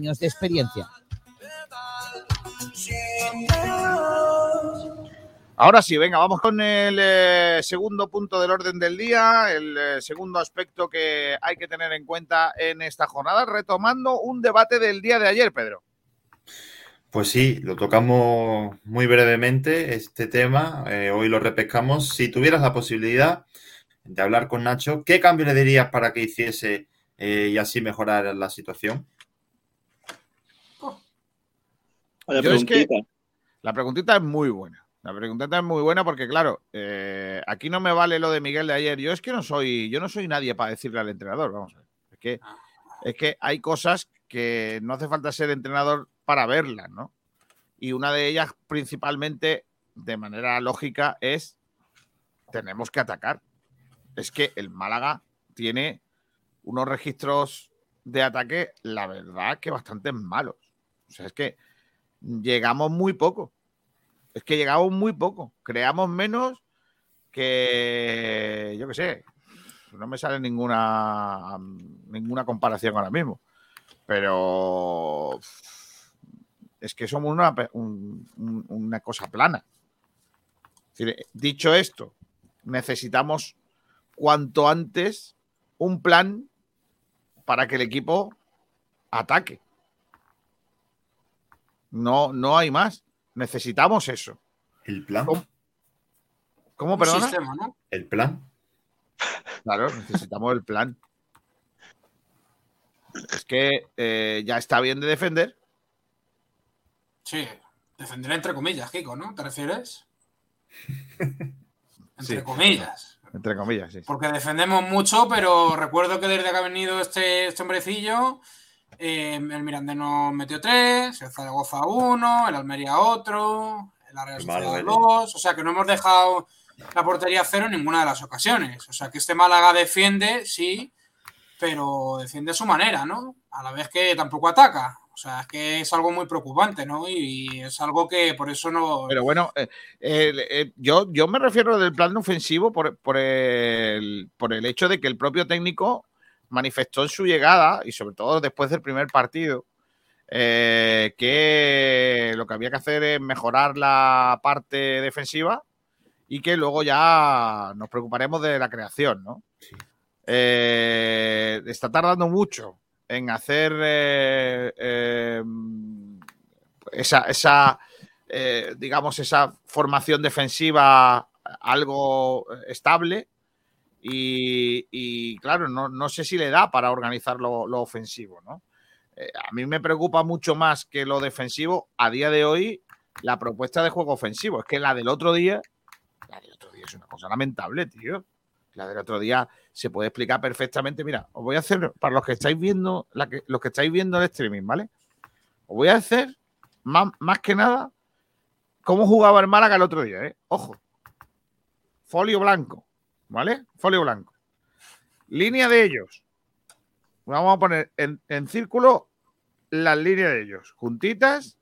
I: de experiencia.
B: Ahora sí, venga, vamos con el eh, segundo punto del orden del día, el eh, segundo aspecto que hay que tener en cuenta en esta jornada, retomando un debate del día de ayer, Pedro.
C: Pues sí, lo tocamos muy brevemente este tema. eh, hoy lo repescamos. Si tuvieras la posibilidad de hablar con Nacho, ¿qué cambio le dirías para que hiciese eh, y así mejorar la situación?
D: Vaya
B: Yo es que-
D: preguntita.
B: La preguntita es muy buena. La preguntita es muy buena porque, claro, eh, aquí no me vale lo de Miguel de ayer. Yo es que no soy, yo no soy nadie para decirle al entrenador, vamos a ver. Es que, es que hay cosas que no hace falta ser entrenador para verlas, ¿no? Y una de ellas, principalmente, de manera lógica, es tenemos que atacar. Es que el Málaga tiene unos registros de ataque, la verdad, que bastante malos. O sea, es que llegamos muy poco. Es que llegamos muy poco. Creamos menos que, yo qué sé, no me sale ninguna, ninguna comparación ahora mismo. Pero es que somos una, un- un- una cosa plana. Dicho esto, necesitamos cuanto antes un plan para que el equipo ataque. No, no hay más. Necesitamos eso.
C: ¿El plan?
B: ¿Cómo, ¿Cómo perdona?
E: sistema, ¿no?
C: ¿El plan?
B: Claro, necesitamos el plan. Es que eh, ya está bien de defender.
E: Sí, defender entre comillas, Kiko, ¿no? ¿Te refieres? Entre
B: Sí.
E: comillas.
B: Entre comillas, sí.
E: Porque defendemos mucho, pero recuerdo que desde que ha venido este, este hombrecillo, eh, el Mirandeno metió tres, el Zaragoza uno, el Almería otro, el Real Sociedad
C: Málaga,
E: dos. O sea que no hemos dejado la portería cero en ninguna de las ocasiones. O sea que este Málaga defiende, sí, pero defiende a su manera, ¿no? A la vez que tampoco ataca. O sea, es que es algo muy preocupante, ¿no? Y, es algo que por eso no.
B: Pero bueno, eh, eh, yo, yo me refiero del plan ofensivo por, por el, por el hecho de que el propio técnico manifestó en su llegada, y sobre todo después del primer partido, eh, que lo que había que hacer es mejorar la parte defensiva y que luego ya nos preocuparemos de la creación, ¿no?
C: Sí.
B: Eh, está tardando mucho en hacer eh, esa, esa digamos, esa formación defensiva algo estable. Y, claro, no, no, sé si le da para organizar lo, lo ofensivo, ¿no? Eh, a mí me preocupa mucho más que lo defensivo a día de hoy la propuesta de juego ofensivo. Es que la del otro día, la del otro día es una cosa lamentable, tío. La del otro día se puede explicar perfectamente. Mira, os voy a hacer, para los que estáis viendo, que, los que estáis viendo el streaming, ¿vale? Os voy a hacer más, más que nada cómo jugaba el Málaga el otro día, ¿eh? Ojo. Folio blanco, ¿vale? Folio blanco. Línea de ellos. Vamos a poner en, en círculo las líneas de ellos. Juntitas.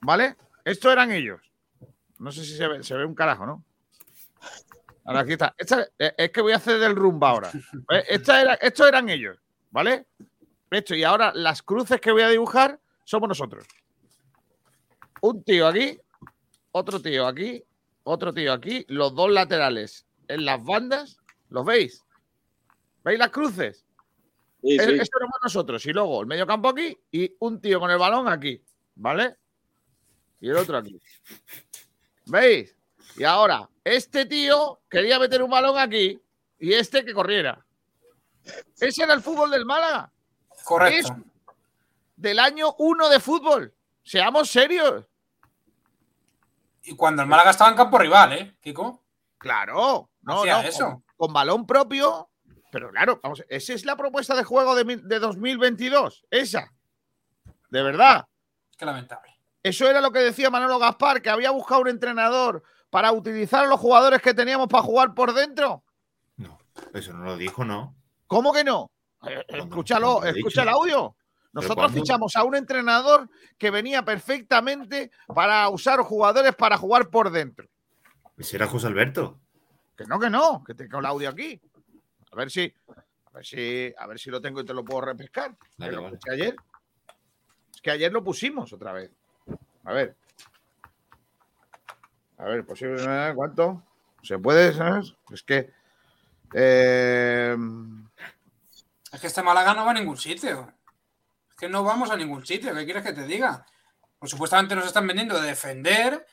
B: ¿Vale? Estos eran ellos. No sé si se ve, se ve un carajo, ¿no? Ahora aquí está. Esta, es que voy a hacer del rumba ahora. Esta era, estos eran ellos, ¿vale? Esto, y ahora las cruces que voy a dibujar somos nosotros. Un tío aquí, otro tío aquí, otro tío aquí, los dos laterales en las bandas, ¿los veis? ¿Veis las cruces?
D: Sí,
B: Es-
D: sí.
B: Eso éramos nosotros. Y luego el medio campo aquí y un tío con el balón aquí, ¿vale? Y el otro aquí. ¿Veis? Y ahora, este tío quería meter un balón aquí y este que corriera. Ese era el fútbol del Málaga.
E: Correcto.
B: Es del año 1 de fútbol. Seamos serios.
E: Y cuando el Málaga estaba en campo rival, ¿eh, Kiko?
B: Claro. No, no,
E: eso.
B: Con, con balón propio. Pero claro, vamos, esa es la propuesta de juego de, mil- de 2022. Esa. De verdad.
E: Qué lamentable.
B: Eso era lo que decía Manolo Gaspar, que había buscado un entrenador para utilizar a los jugadores que teníamos para jugar por dentro.
C: No, eso no lo dijo, ¿no?
B: ¿Cómo que no? Eh. Escúchalo,
C: ¿Cuándo lo he
B: escucha el audio. Nosotros fichamos a un entrenador que venía perfectamente para usar jugadores para jugar por dentro.
C: Ese era José Alberto.
B: Que no, que no, que tengo el audio aquí. A ver si, a ver si, a ver si lo tengo y te lo puedo repescar.
C: Vale,
B: Que lo
C: vale.
B: escuché ayer. Es que ayer lo pusimos otra vez. A ver. A ver, posible. ¿Cuánto? ¿Se puede? ¿sabes? Es que. eh,
E: Es que este Málaga no va a ningún sitio. Que no vamos a ningún sitio. ¿Qué quieres que te diga? Pues supuestamente nos están vendiendo de defender.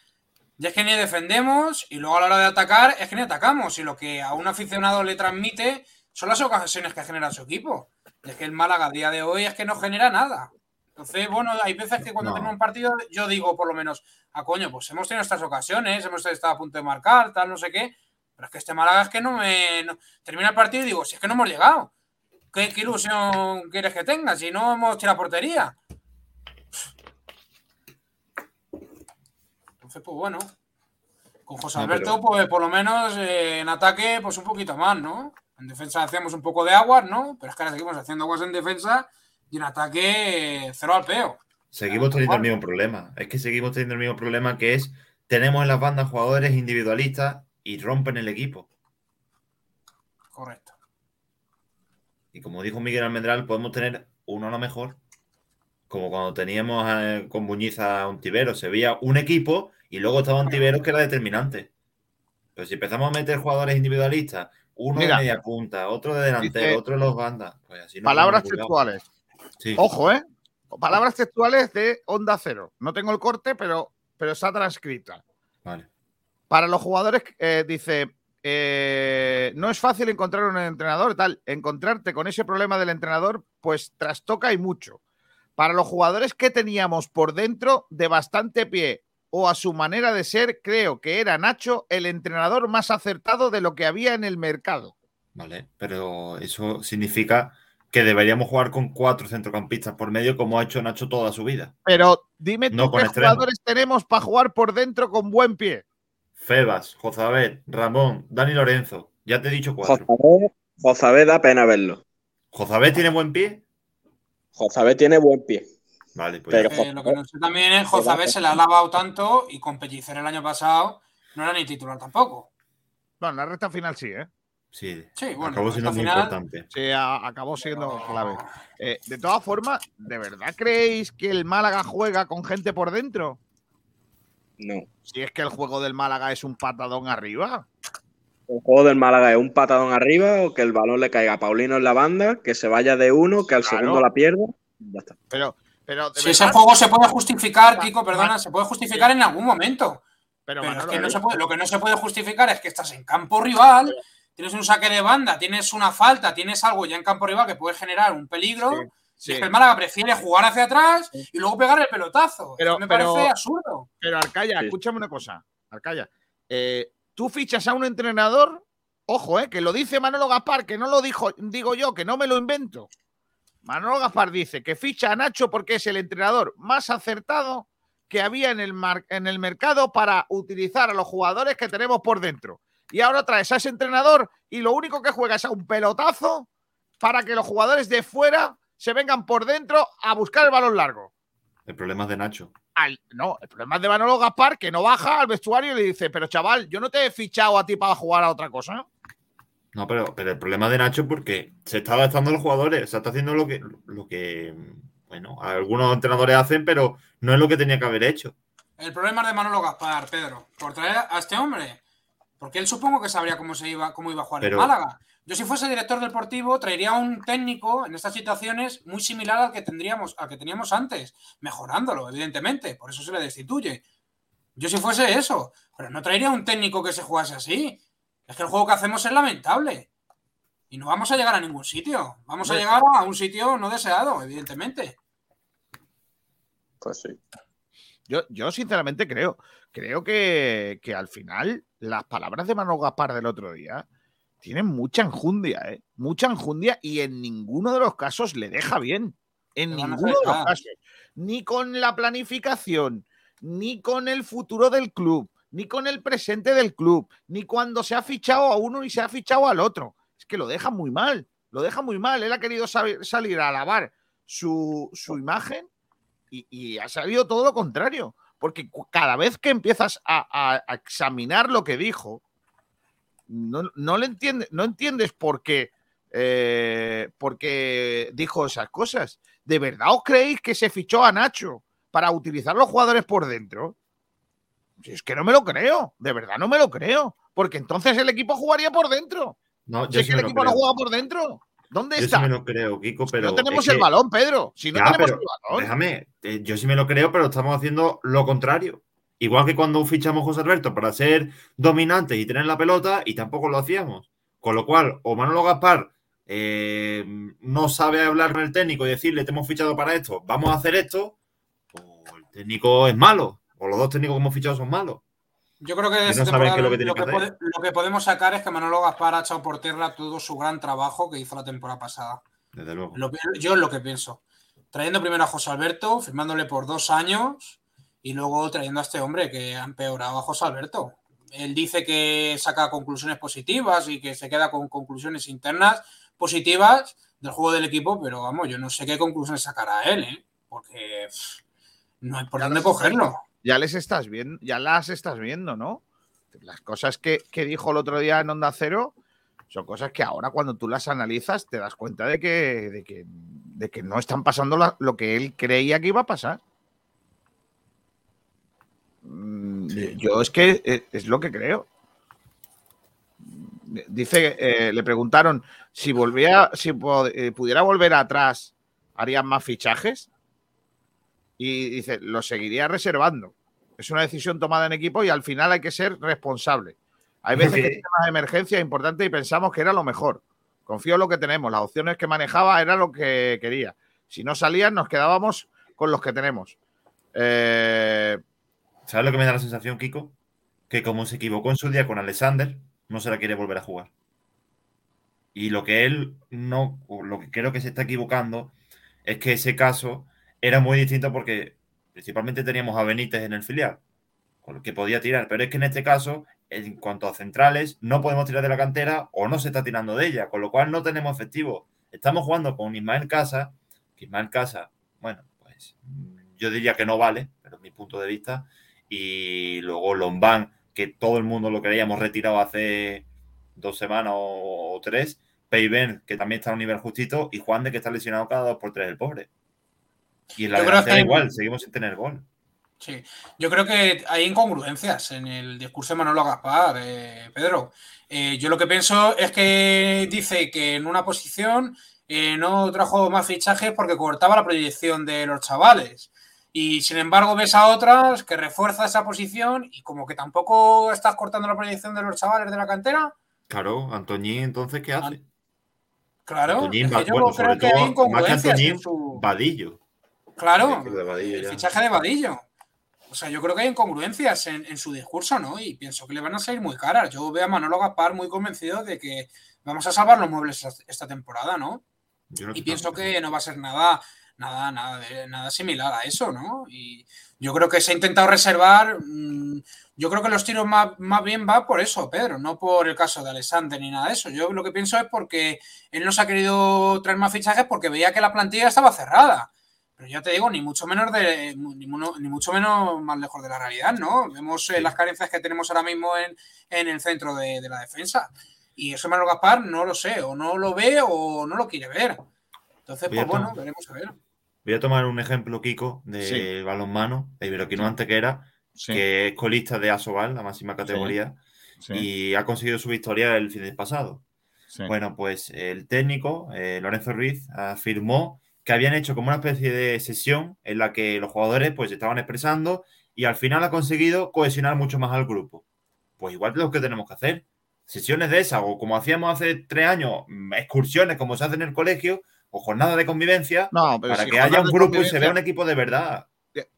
E: Y es que ni defendemos. Y luego a la hora de atacar, es que ni atacamos. Y lo que a un aficionado le transmite son las ocasiones que genera su equipo. Y es que el Málaga a día de hoy es que no genera nada. Entonces, bueno, hay veces que cuando
C: No.
E: tenemos un partido, yo digo por lo menos, a coño, pues hemos tenido estas ocasiones, hemos estado a punto de marcar, tal, no sé qué. Pero es que este Málaga es que no me. no- termina el partido y digo, si es que no hemos llegado. ¿Qué, qué ilusión quieres que tenga si no hemos tirado portería? Entonces, pues bueno. Con José
C: No,
E: Alberto,
C: pero-
E: pues por lo menos eh, en ataque, pues un poquito más, ¿no? En defensa hacemos un poco de aguas, ¿no? Pero es que ahora seguimos haciendo aguas en defensa y en ataque eh, cero al peo.
C: Seguimos teniendo el mismo problema. Es que seguimos teniendo el mismo problema que es, tenemos en las bandas jugadores individualistas y rompen el equipo.
E: Correcto.
C: Y como dijo Miguel Almendral, podemos tener uno a lo mejor, como cuando teníamos eh, con Buñiz a Ontiveros. Se veía un equipo y luego estaba Ontiveros que era determinante. Pero si empezamos a meter jugadores individualistas, uno
B: Mira.
C: de media punta, otro de delantero,
B: Dice-
C: otro de los bandas, pues así no
B: Palabras textuales.
C: Sí.
B: Ojo, ¿eh? Palabras textuales de Onda Cero. No tengo el corte, pero, pero está transcrita.
C: Vale.
B: Para los jugadores, eh, dice, eh, no es fácil encontrar un entrenador, tal. Encontrarte con ese problema del entrenador, pues trastoca y mucho. Para los jugadores que teníamos por dentro de bastante pie o a su manera de ser, creo que era Nacho el entrenador más acertado de lo que había en el mercado.
C: Vale, pero eso significa que deberíamos jugar con cuatro centrocampistas por medio, como ha hecho Nacho toda su vida.
B: Pero dime
C: No
B: qué jugadores tenemos para jugar por dentro con buen pie.
C: Febas, Jozabet, Ramón, Dani Lorenzo. Ya te he dicho cuatro.
D: Jozabé, Jozabé da pena verlo.
C: ¿Jozabet tiene buen pie?
D: Jozabé tiene buen pie.
C: Vale, pues
D: Pero.
E: Eh, lo que no sé también es Jozabé se le ha lavado tanto y con Pellicer el año pasado no era ni titular tampoco.
B: Bueno, en la recta final sí, ¿eh?
C: Sí,
E: Sí, bueno,
C: acabó siendo muy
E: final-
C: importante.
B: Sí, a- acabó siendo clave. Eh, de todas formas, ¿de verdad creéis que el Málaga juega con gente por dentro?
D: No.
B: Si es que el juego del Málaga es un patadón arriba.
D: El juego del Málaga es un patadón arriba o que el balón le caiga a Paulino en la banda, que se vaya de uno, que al
B: Claro.
D: segundo la pierda. Ya está.
B: Pero, pero
E: Si ese juego se puede justificar, Kiko, perdona, se puede justificar en algún momento.
B: pero,
E: Pero es que no se puede- lo que no se puede justificar es que estás en campo rival, tienes un saque de banda, tienes una falta, tienes algo ya en campo rival que puede generar un peligro.
B: Sí, sí.
E: es que el Málaga prefiere jugar hacia atrás y luego pegar el pelotazo.
B: Pero-
E: Eso me
B: pero-
E: parece absurdo.
B: Pero Arcaya,
D: Sí.
B: escúchame una cosa. Arcaya, eh, tú fichas a un entrenador, ojo, eh, que lo dice Manolo Gaspar, que no lo dijo, digo yo, que no me lo invento. Manolo Gaspar dice que ficha a Nacho porque es el entrenador más acertado que había en el, mar- en el mercado para utilizar a los jugadores que tenemos por dentro. Y ahora traes a ese entrenador y lo único que juega es a un pelotazo para que los jugadores de fuera se vengan por dentro a buscar el balón largo.
C: El problema es de Nacho.
B: Al- no, el problema es de Manolo Gaspar que no baja al vestuario y le dice, pero chaval, yo no te he fichado a ti para jugar a otra cosa.
C: No, pero, pero el problema de Nacho es porque se está adaptando a los jugadores, se está haciendo lo que, lo que, bueno, algunos entrenadores hacen, pero no es lo que tenía que haber hecho.
E: El problema es de Manolo Gaspar, Pedro, por traer a este hombre. Porque él supongo que sabría cómo se iba, cómo iba a jugar
C: Pero-
E: en Málaga. Yo, si fuese director deportivo, traería un técnico en estas situaciones muy similar al que tendríamos, al que teníamos antes, mejorándolo, evidentemente. Por eso se le destituye. Yo si fuese eso, pero no traería un técnico que se jugase así. Es que el juego que hacemos es lamentable. Y no vamos a llegar a ningún sitio. Vamos a llegar a un sitio no deseado, evidentemente.
D: Pues sí.
B: Yo, yo sinceramente creo, creo que, que al final las palabras de Manolo Gaspar del otro día tienen mucha enjundia, ¿eh? Mucha enjundia y en ninguno de los casos le deja bien. En ninguno de los casos. Ni con la planificación, ni con el futuro del club, ni con el presente del club, ni cuando se ha fichado a uno y se ha fichado al otro. Es que lo deja muy mal, lo deja muy mal. Él ha querido saber- salir a alabar su, su imagen y, y ha salido todo lo contrario. Porque cada vez que empiezas a, a- a examinar lo que dijo, no, no le entiende, no entiendes por qué, eh, por qué dijo esas cosas. ¿De verdad os creéis que se fichó a Nacho para utilizar los jugadores por dentro? Si es que no me lo creo, de verdad no me lo creo. Porque entonces el equipo jugaría por dentro.
C: No,
B: Si es que el equipo no juega por dentro. ¿Dónde
C: Yo sí
B: está?
C: me lo creo, Kiko, pero.
B: no tenemos
C: es
B: el balón, Pedro. Si no
C: Ya,
B: tenemos el balón.
C: Déjame, eh, yo sí me lo creo, pero estamos haciendo lo contrario. Igual que cuando fichamos a José Alberto para ser dominantes y tener la pelota, y tampoco lo hacíamos. Con lo cual, o Manolo Gaspar eh, no sabe hablar con el técnico y decirle, te hemos fichado para esto, vamos a hacer esto, o el técnico es malo, o los dos técnicos que hemos fichado son malos.
E: Yo creo que
C: no
E: temporada
C: lo que
E: lo que podemos sacar es que Manolo Gaspar ha echado por tierra todo su gran trabajo que hizo la temporada pasada.
C: Desde luego.
E: Yo es lo que pienso. Trayendo primero a José Alberto, firmándole por dos años y luego trayendo a este hombre que ha empeorado a José Alberto. Él dice que saca conclusiones positivas y que se queda con conclusiones internas positivas del juego del equipo, pero vamos, yo no sé qué conclusiones sacará él, ¿eh? porque pff, no hay por
B: Ya
E: dónde cogerlo.
B: ya les estás viendo, ya las estás viendo, ¿no? Las cosas que, que dijo el otro día en Onda Cero son cosas que ahora cuando tú las analizas te das cuenta de que, de que, de que no están pasando la- lo que él creía que iba a pasar. Mm, Yo es que es, es lo que creo. Dice, eh, le preguntaron si volvía, si eh, pudiera volver atrás, ¿harían más fichajes? Y dice, lo seguiría reservando. Es una decisión tomada en equipo y al final hay que ser responsable. Hay veces que
C: Sí.
B: temas de emergencia importante y pensamos que era lo mejor. Confío en lo que tenemos. Las opciones que manejaba era lo que quería. Si no salían, nos quedábamos con los que tenemos. Eh,
C: ¿Sabes lo que me da la sensación, Kiko? Que como se equivocó en su día con Alexander, no se la quiere volver a jugar. Y lo que él no, lo que creo que se está equivocando, es que ese caso era muy distinto porque principalmente teníamos a Benítez en el filial, con el que podía tirar. Pero es que en este caso, en cuanto a centrales, no podemos tirar de la cantera o no se está tirando de ella, con lo cual no tenemos efectivo. Estamos jugando con Ismael Casa, que Ismael Casa, bueno, pues yo diría que no vale, pero es mi punto de vista. Y luego Lombán, que todo el mundo lo creíamos retirado hace dos semanas o, tres. Peiben, que también está a un nivel justito. Y Juan de, que está lesionado cada dos por tres, el pobre. Y en la delantera igual, seguimos sin tener gol.
E: Sí, yo creo que hay incongruencias en el discurso de Manolo Gaspar, eh, Pedro. Eh, yo lo que pienso es que dice que en una posición eh, no trajo más fichajes porque cortaba la proyección de los chavales. Y sin embargo ves a otras que refuerza esa posición y como que tampoco estás cortando la proyección de los chavales de la cantera.
C: Claro, Antoñín, entonces, ¿qué hace?
E: Claro,
C: Antoñín,
E: es que yo
C: bueno,
E: creo que hay
C: más que
E: incongruencias en
C: Antoñín,
E: su...
C: Vadillo.
E: Claro,
C: El de Vadillo
E: el
C: ya.
E: fichaje de Vadillo. O sea, yo creo que hay incongruencias en, en su discurso, ¿no? Y pienso que le van a salir muy caras. Yo veo a Manolo Gaspar muy convencido de que vamos a salvar los muebles esta- esta temporada, ¿no?
C: Yo no
E: Y pienso que no va a ser nada, nada, nada, de- nada similar a eso, ¿no? Y yo creo que se ha intentado reservar. mm, yo creo que los tiros más, más bien va por eso, Pedro, no por el caso de Alexander ni nada de eso. Yo lo que pienso es porque él no se ha querido traer más fichajes porque veía que la plantilla estaba cerrada. Pero ya te digo, ni mucho menos de, ni, ni mucho menos más lejos de la realidad, ¿no? Vemos eh, las carencias que tenemos ahora mismo en, en el centro de, de la defensa. Y eso Manuel Gaspar no lo sé, o no lo ve o no lo quiere ver. Entonces,
C: a
E: pues bueno, veremos a ver.
C: Voy a tomar un ejemplo, Kiko, de
B: Sí.
C: balonmano, de Iberoquino Antequera,
B: sí,
C: que es colista de Asobal, la máxima categoría,
B: sí,
C: y ha conseguido su victoria el fin de pasado. Bueno, pues el técnico, eh, Lorenzo Ruiz, afirmó que habían hecho como una especie de sesión en la que los jugadores pues estaban expresando y al final ha conseguido cohesionar mucho más al grupo. Pues igual es lo que tenemos que hacer. Sesiones de esas, o como hacíamos hace tres años, mm, excursiones como se hace en el colegio, o jornadas de convivencia,
B: No, pero
C: para
B: si
C: que haya un grupo y se vea un equipo de verdad.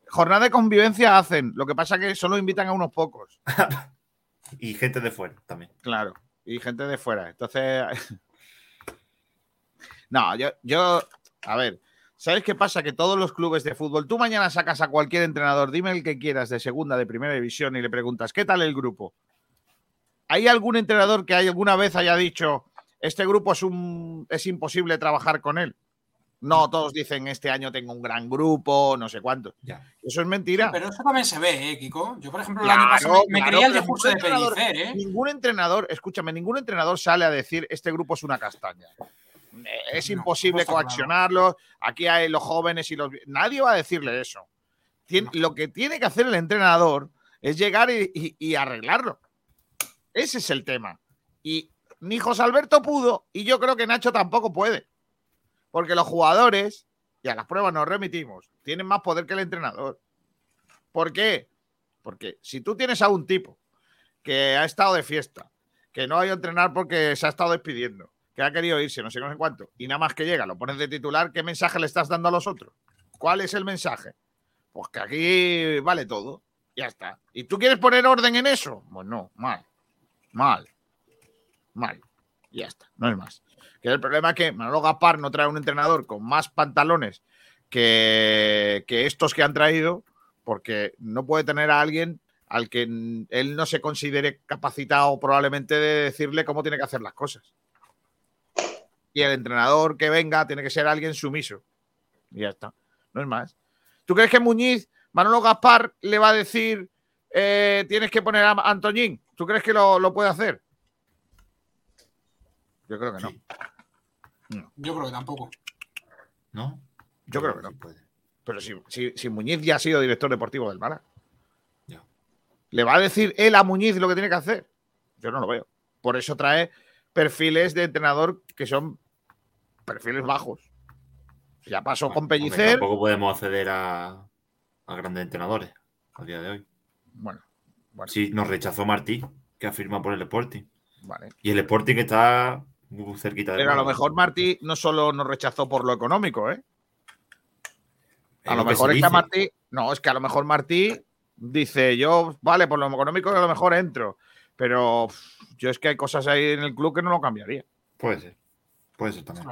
B: Jornada de convivencia hacen, lo que pasa que solo invitan a unos pocos.
C: Y gente de fuera también.
B: Claro, y gente de fuera. Entonces, no, yo, yo, a ver, ¿sabes qué pasa? Que todos los clubes de fútbol, tú mañana sacas a cualquier entrenador, dime el que quieras de segunda, de primera división y le preguntas, ¿qué tal el grupo? ¿Hay algún entrenador que alguna vez haya dicho, este grupo es, un, es imposible trabajar con él? No, todos dicen, este año tengo un gran grupo, no sé cuánto.
C: Ya.
B: Eso es mentira.
E: Pero eso también se ve, ¿eh, Kiko? Yo, por ejemplo, el
B: Claro,
E: año pasado me, me
B: claro,
E: creía el discurso de
B: ningún entrenador-
E: Pellicer, ¿eh?
B: Ningún entrenador, escúchame, ningún entrenador sale a decir este grupo es una castaña. Eh, Es
E: No,
B: imposible
E: no
B: coaccionarlos. Aquí hay los jóvenes y los. Nadie va a decirle eso. Tien- Lo que tiene que hacer el entrenador es llegar y, y- y arreglarlo. Ese es el tema. Y ni José Alberto pudo, y yo creo que Nacho tampoco puede. Porque los jugadores, y a las pruebas nos remitimos, tienen más poder que el entrenador. ¿Por qué? Porque si tú tienes a un tipo que ha estado de fiesta, que no ha ido a entrenar porque se ha estado despidiendo, que ha querido irse, no sé, no sé cuánto, y nada más que llega, lo pones de titular, ¿qué mensaje le estás dando a los otros? ¿Cuál es el mensaje? Pues que aquí vale todo, ya está. ¿Y tú quieres poner orden en eso? Pues no, mal, mal, mal, ya está, no es más. Que el problema es que Manolo Gaspar no trae un entrenador con más pantalones que, que estos que han traído, porque no puede tener a alguien al que él no se considere capacitado probablemente de decirle cómo tiene que hacer las cosas. Y el entrenador que venga tiene que ser alguien sumiso. Y ya está. No es más. ¿Tú crees que Muñiz, Manolo Gaspar, le va a decir eh, tienes que poner a Antoñín? ¿Tú crees que lo, lo puede hacer? Yo creo que no.
C: Sí.
E: Yo creo que tampoco.
C: ¿No?
B: Yo creo que no.
C: sí puede.
B: Pero si, si, si Muñiz ya ha sido director deportivo del Málaga,
C: Ya.
B: ¿le va a decir él a Muñiz lo que tiene que hacer? Yo no lo veo. Por eso trae perfiles de entrenador que son perfiles bajos. Ya pasó con
C: Hombre,
B: Pellicer.
C: Tampoco podemos acceder a, a grandes entrenadores a día de hoy.
B: Bueno, bueno,
C: Sí, nos rechazó Martí, que afirma por el Sporting.
B: vale.
C: Y el Sporting que está muy cerquita de
B: Pero a lo mejor Martí no solo nos rechazó por lo económico, ¿eh? A lo mejor
C: se
B: es que a
C: dice.
B: Martí. No, es que a lo mejor Martí dice, yo, vale, por lo económico a lo mejor entro. Pero yo es que hay cosas ahí en el club que no lo cambiaría.
C: Puede ser. Puede ser también.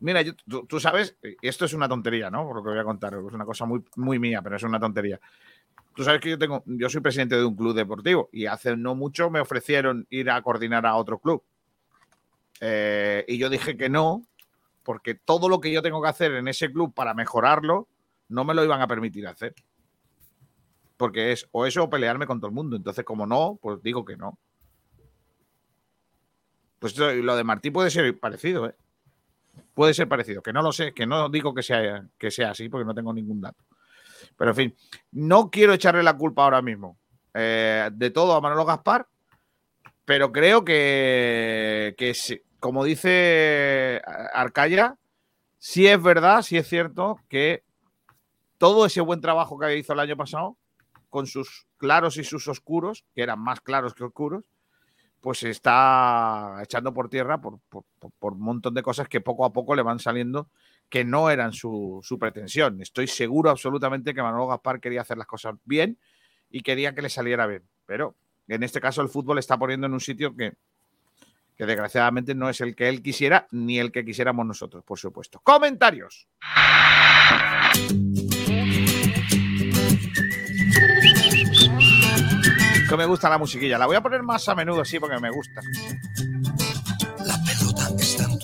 B: Mira, yo- tú, tú sabes, y esto es una tontería, ¿no? Por lo que voy a contar, es una cosa muy, muy mía, pero es una tontería. Tú sabes que yo tengo, yo soy presidente de un club deportivo y hace no mucho me ofrecieron ir a coordinar a otro club. Eh, y yo dije que no, porque todo lo que yo tengo que hacer en ese club para mejorarlo, no me lo iban a permitir hacer. Porque es o eso o pelearme con todo el mundo. Entonces, como no, pues digo que no. Pues lo de Martí puede ser parecido, ¿eh? Puede ser parecido, que no lo sé, que no digo que sea, que sea así porque no tengo ningún dato. Pero en fin, no quiero echarle la culpa ahora mismo eh, de todo a Manolo Gaspar, pero creo que, que como dice Arcaya, sí es verdad, sí es cierto que todo ese buen trabajo que hizo el año pasado, con sus claros y sus oscuros, que eran más claros que oscuros, pues se está echando por tierra por, un montón de cosas que poco a poco le van saliendo que no eran su, su pretensión. Estoy seguro absolutamente que Manolo Gaspar quería hacer las cosas bien y quería que le saliera bien. Pero en este caso el fútbol está poniendo en un sitio que, que desgraciadamente no es el que él quisiera ni el que quisiéramos nosotros, por supuesto. Comentarios. Que me gusta la musiquilla. La voy a poner más a menudo, sí, porque me gusta.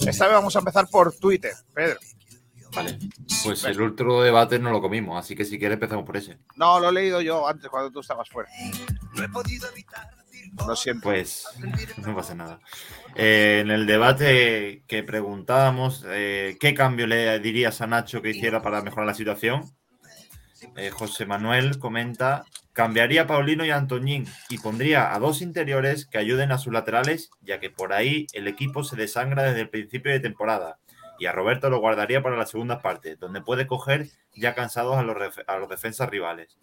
B: Esta vez vamos a empezar por Twitter, Pedro.
C: Vale. Pues el último debate no lo comimos, así que si quieres empezamos por ese.
B: No, lo he leído yo antes, cuando tú estabas fuera. Lo siento.
C: Pues no pasa nada. Eh, en el debate que preguntábamos, eh, ¿qué cambio le dirías a Nacho que hiciera para mejorar la situación? Eh, José Manuel comenta, cambiaría a Paulino y a Antoñín y pondría a dos interiores que ayuden a sus laterales, ya que por ahí el equipo se desangra desde el principio de temporada. Y a Roberto lo guardaría para la segunda parte, donde puede coger ya cansados a los, a los defensas rivales.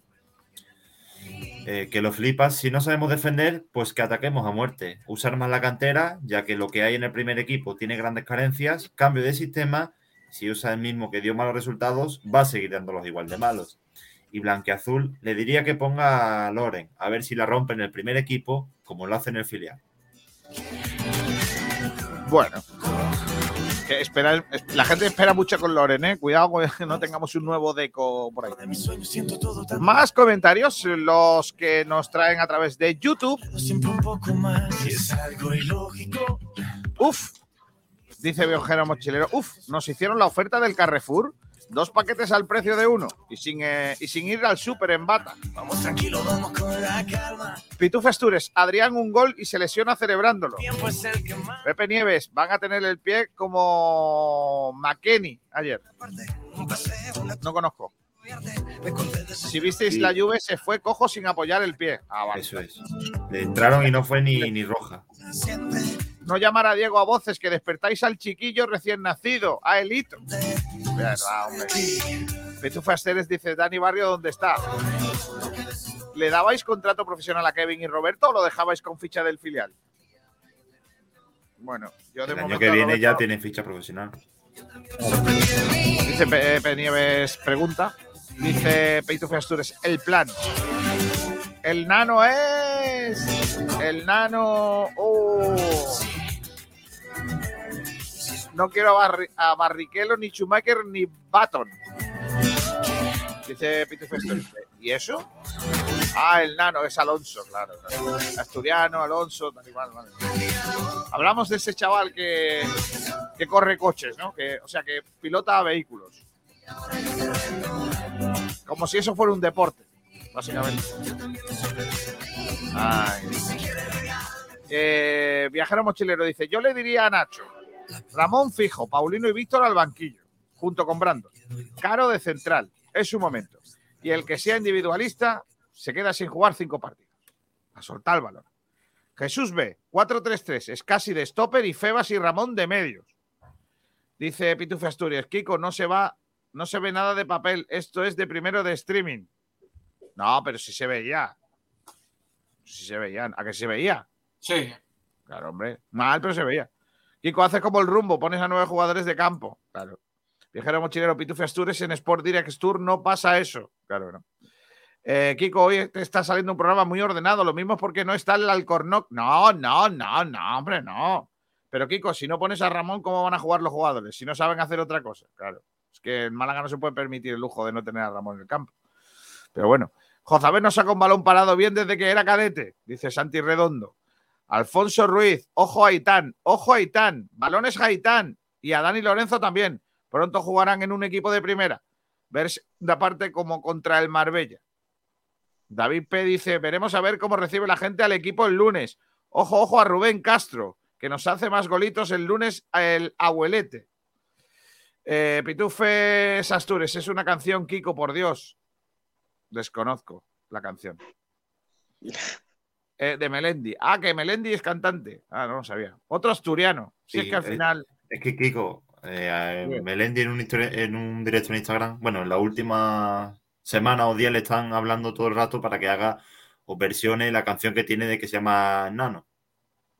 C: Eh, que lo flipas. Si no sabemos defender, pues que ataquemos a muerte. Usar más la cantera, ya que lo que hay en el primer equipo tiene grandes carencias. Cambio de sistema. Si usa el mismo que dio malos resultados, va a seguir dándolos igual de malos. Y Blanqueazul le diría que ponga a Loren, a ver si la rompe en el primer equipo, como lo hace en el filial.
B: Bueno. Que espera, la gente espera mucho con Loren, ¿eh? Cuidado que no tengamos un nuevo deco por ahí. Más comentarios, los que nos traen a través de YouTube. Uf, dice Viajero Mochilero. Uf, nos hicieron la oferta del Carrefour. Dos paquetes al precio de uno y sin, eh, y sin ir al súper en bata.
A: Vamos tranquilo, vamos con la calma.
B: Pitufo Astures, Adrián un gol y se lesiona celebrándolo.
A: Tiempo es el que más.
B: Pepe Nieves, van a tener el pie como McKenny ayer. No conozco. Si visteis
C: Sí.
B: la Juve, se fue cojo sin apoyar el pie. Ah, vale.
C: Eso es. Le entraron y no fue ni, ni roja.
B: No llamar a Diego a voces, que despertáis al chiquillo recién nacido, a Elito. Verdad, hombre. Astures dice, Dani Barrio, ¿dónde está? ¿Le dabais contrato profesional a Kevin y Roberto o lo dejabais con ficha del filial? Bueno, yo de
C: El año que viene
B: Roberto-
C: ya tienen ficha profesional.
B: Dice Pe- Pepe Nieves, pregunta. Dice Peito Astures, el plan. El nano es. El nano. Oh. No quiero a, Barri- a Barrichello, ni Schumacher, ni Baton. Dice Peito Astures. ¿Y eso? Ah, el nano es Alonso, claro. Asturiano, Alonso, tal y cual, vale. Hablamos de ese chaval que, que corre coches, ¿no? Que, o sea, que pilota vehículos. Como si eso fuera un deporte, básicamente. Eh, viajero mochilero dice: Yo le diría a Nacho, Ramón fijo, Paulino y Víctor al banquillo, junto con Brando. Caro de central, es su momento. Y el que sea individualista se queda sin jugar cinco partidos. A soltar el balón. Jesús B, 4-3-3, es casi de stopper y Febas y Ramón de medios. Dice Pitufe Asturias, Kiko, no se va, no se ve nada de papel, esto es de primero de streaming. No, pero si se veía. Si se veía, ¿a que se veía?
E: Sí.
B: Claro, hombre. Mal, pero se veía. Kiko, hace como el rumbo, pones a nueve jugadores de campo. Claro. Viajero mochilero Pitufe Astures en Sport Direct Tour no pasa eso. Claro no. Eh, Kiko, hoy te está saliendo un programa muy ordenado. Lo mismo es porque no está el Alcornoc. No, no, no, no, hombre, no. Pero Kiko, si no pones a Ramón, ¿cómo van a jugar los jugadores? Si no saben hacer otra cosa. Claro. Es que en Málaga no se puede permitir el lujo de no tener a Ramón en el campo. Pero bueno. Jozabel no saca un balón parado bien desde que era cadete, dice Santi Redondo. Alfonso Ruiz, ojo a Aitán, ojo a Aitán, balones a Aitán y a Dani Lorenzo también. Pronto jugarán en un equipo de primera. Ver de parte como contra el Marbella. David P. dice: Veremos a ver cómo recibe la gente al equipo el lunes. Ojo, ojo a Rubén Castro, que nos hace más golitos el lunes el abuelete. Eh, Pitufes Astures, es una canción, Kiko, por Dios. Desconozco la canción. Eh, de Melendi. Ah, que Melendi es cantante. Ah, no lo sabía. Otro asturiano. Si
C: Sí,
B: es que al final.
C: Es que Kiko, eh. Melendi en un, en un directo en Instagram, bueno, en la última semana o día le están hablando todo el rato para que haga o versione la canción que tiene de que se llama Nano.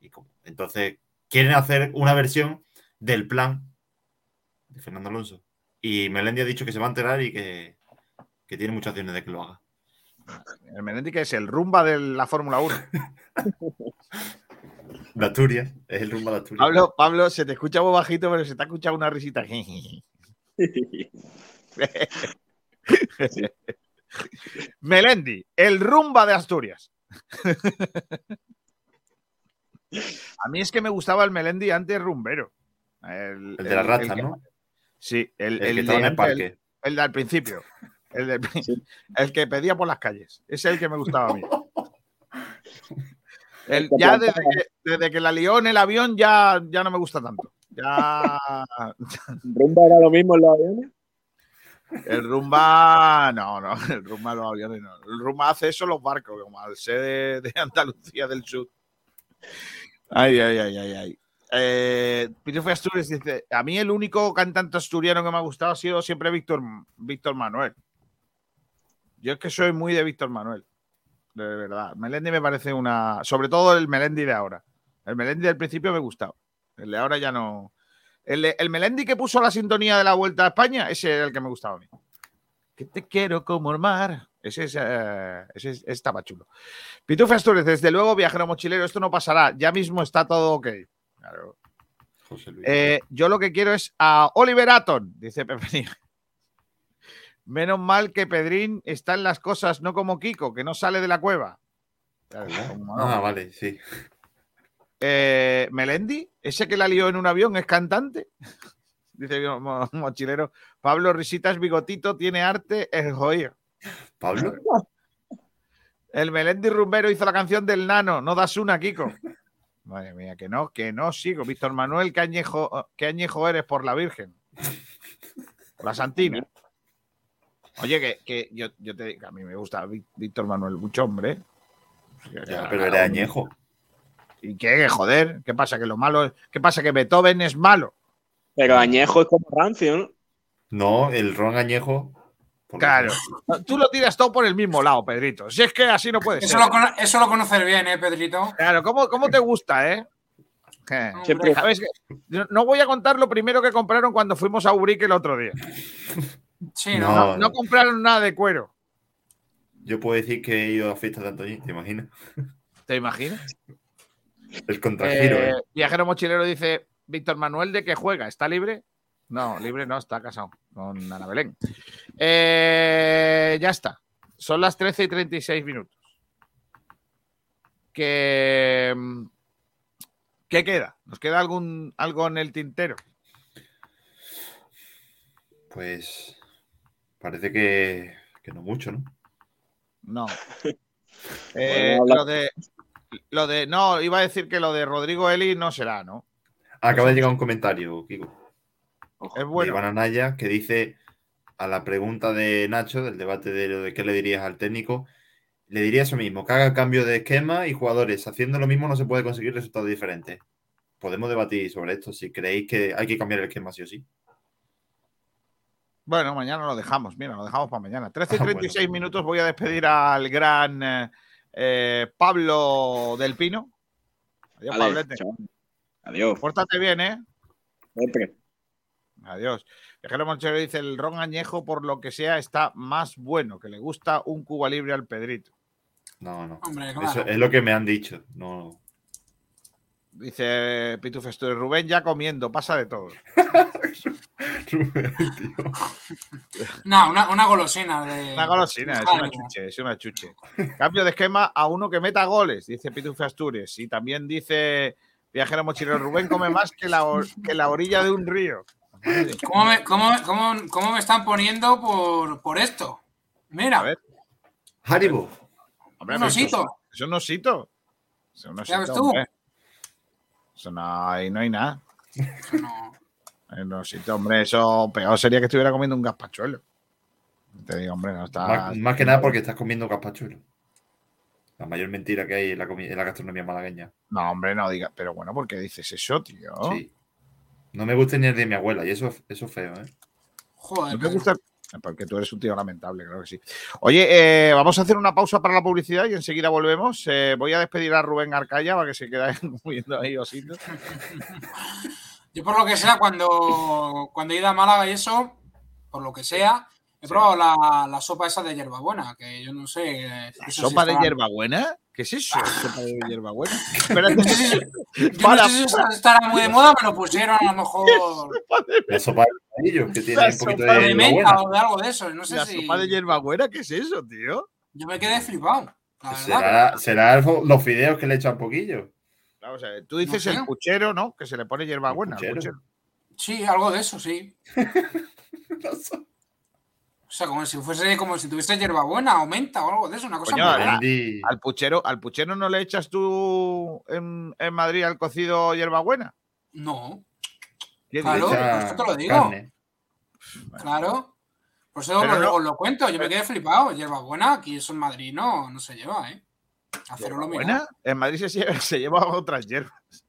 C: Y como- entonces, quieren hacer una versión del plan de Fernando Alonso. Y Melendi ha dicho que se va a enterar y que, que tiene muchas opciones de que lo haga.
B: El Melendi, que es el rumba de la Fórmula 1.
C: De Asturias, es el rumbo de Asturias.
B: Pablo, Pablo, se te escucha muy bajito, pero se te ha escuchado una risita. Melendi, el rumba de Asturias. A mí es que me gustaba el Melendi antes rumbero. El,
C: El de la rata,
B: que-
C: ¿no?
B: Sí, el,
C: El que
B: el
C: estaba
B: de
C: en el
B: antes,
C: parque.
B: El, el del principio. El, el que pedía por las calles. Ese es el que me gustaba a mí. El- ya desde que, desde que la lió en el avión ya, ya no me gusta tanto. Ya
D: ¿Rumba era lo mismo en los aviones?
B: el rumba, no, no, el rumba los aviones no. El rumba hace eso los barcos, como al ser de, de Andalucía del Sur. Ay, ay, ay, ay, ay. Eh, Pitufo Asturias dice: A mí el único cantante asturiano que me ha gustado ha sido siempre Víctor, Víctor Manuel. Yo es que soy muy de Víctor Manuel. De verdad. Melendi me parece una. Sobre todo el Melendi de ahora. El Melendi del principio me gustaba. El de ahora ya no. El, Melendi que puso la sintonía de la Vuelta a España, ese era el que me gustaba a mí. Que te quiero como el mar. Ese, es, eh, ese es- estaba chulo. Pitufo Asturias, desde luego, viajero mochilero, esto no pasará. Ya mismo está todo ok. Claro.
C: José Luis.
B: Eh, yo lo que quiero es a Oliver Aton, dice Pepe. Menos mal que Pedrín está en las cosas, no como Kiko, que no sale de la cueva. Claro, como no.
C: Ah, vale, sí.
B: Eh, Melendi, ese que la lió en un avión, es cantante. Dice mo- mochilero. Pablo Risitas Bigotito tiene arte, es joyo.
C: Pablo.
B: El Melendi Rumbero hizo la canción del nano, no das una, Kiko. Madre mía, que no, que no sigo. Víctor Manuel, ¿qué añejo, qué añejo eres por la Virgen? Por la Santina. Oye, que, que yo, yo te digo, a mí me gusta Ví- Víctor Manuel, mucho hombre.
C: Ya, pero era añejo.
B: ¿Y qué? Joder, ¿qué pasa? Que lo malo es. ¿Qué pasa? Que Beethoven es malo.
D: Pero Añejo es como rancio, ¿no?
C: No, el ron añejo.
B: Claro. Tú lo tiras todo por el mismo lado, Pedrito. Si es que así no puede
E: Eso
B: ser.
E: lo, eso lo conoces bien, ¿eh, Pedrito?
B: Claro, ¿cómo, cómo te gusta, eh? Eh,
D: Siempre-
B: ¿sabes qué? No- voy a contar lo primero que compraron cuando fuimos a Ubrique el otro día.
E: Sí, ¿no?
C: No,
B: compraron nada de cuero.
C: Yo puedo decir que he ido a fiestas de Antoñín, ¿te imaginas?
B: ¿Te imaginas?
C: El contragiro,
B: Eh,
C: ¿eh?
B: Viajero mochilero dice: Víctor Manuel, ¿de qué juega? ¿Está libre? No, libre no, está casado con Ana Belén. Eh, ya está. Son las 13 y 36 minutos. ¿Qué, ¿Qué queda? ¿Nos queda algún, algo en el tintero?
C: Pues parece que, que no mucho, ¿no?
B: No. Eh, lo de. Lo de. No, iba a decir que lo de Rodrigo Eli no será, ¿no?
C: Acaba de llegar un comentario, Kiko,
B: Es
C: de
B: bueno.
C: Iván Anaya, que dice a la pregunta de Nacho, del debate de lo de qué le dirías al técnico, Le diría eso mismo, que haga cambio de esquema y jugadores haciendo lo mismo no se puede conseguir resultados diferentes. Podemos debatir sobre esto si creéis que hay que cambiar el esquema sí o sí.
B: Bueno, mañana lo dejamos, mira, lo dejamos para mañana. 13 y
C: Ah,
B: 36 minutos voy a despedir al gran eh, Pablo del Pino. Adiós, Pablete.
D: Adiós.
B: Pórtate bien, ¿eh?
D: Siempre.
B: Adiós. Viajero Monchero dice, el ron añejo, por lo que sea, está más bueno, que le gusta un Cuba libre al Pedrito.
C: No, no.
E: Hombre,
C: Eso es lo que me han dicho. No.
B: Dice Pitufesto, Rubén ya comiendo, pasa de todo.
C: Rubén, tío.
E: No, una, una golosina de.
B: Una golosina, es una chuche, es una chuche. Cambio de esquema a uno que meta goles, dice Pitufe Asturias. Y también dice Viajero Mochilero, Rubén come más que la, que la orilla de un río.
E: ¿Cómo me, cómo, cómo, cómo me están poniendo por, por esto? Mira,
B: A ver,
C: Haribo.
B: hombre,
E: un osito.
B: Es un osito. Es un
E: Ya ves
B: osito,
E: tú.
B: hombre. Eso no hay, no hay nada.
E: Eso no.
B: Es un osito, hombre, eso peor sería que estuviera comiendo un gazpachuelo. Te digo, hombre, no está.
C: Más, más que nada porque estás comiendo gazpachuelo. La mayor mentira que hay en la, en la gastronomía malagueña.
B: No, hombre, no digas. Pero bueno, ¿por qué dices eso, tío?
C: Sí. No me gusta ni el de mi abuela y eso, eso es feo, ¿eh?
E: Joder,
B: ¿No
E: Pedro.
B: gusta? Porque tú eres un tío lamentable, creo que sí. Oye, eh, vamos a hacer una pausa para la publicidad y enseguida volvemos. Eh, voy a despedir a Rubén Arcaya para que se quede moviendo ahí ositos.
E: Yo por lo que sea, cuando, cuando he ido a Málaga y eso, por lo que sea, he probado la, la sopa esa de hierbabuena, que yo no sé.
B: ¿Sopa de hierbabuena? ¿Qué es eso? ¿Sopa de hierbabuena? Espérate,
E: no sé si- yo
B: Para,
E: no sé si eso estará muy de moda, me lo pusieron a lo mejor
C: La sopa de bocadillo, que tiene
B: La
C: un poquito de
E: de menta
C: hierbabuena.
E: o de algo de eso. No sé
B: ¿La
E: si.
B: sopa de hierbabuena? ¿Qué es eso, tío?
E: Yo me quedé flipado. La.
C: Será, los fideos que le echan poquillo.
B: Vamos a ver, tú dices
E: No sé.
B: el puchero, ¿no? Que se le pone hierbabuena. al
C: puchero.
B: puchero.
E: Sí, algo de eso, sí. O sea, como si fuese como si tuviese hierbabuena o menta o algo de eso, una cosa
B: Coño.
C: Entendí.
B: Al puchero, al puchero no le echas tú en, en Madrid al cocido hierbabuena.
E: No,
B: ¿Qué
E: Claro. por eso te lo digo.
C: carne.
E: claro. Por eso
B: Pero
E: os, lo cuento, yo me quedé flipado. Hierbabuena, aquí eso en Madrid no, no se lleva, ¿eh? Hacerlo lo mismo.
B: En Madrid se lleva, se lleva otras hierbas.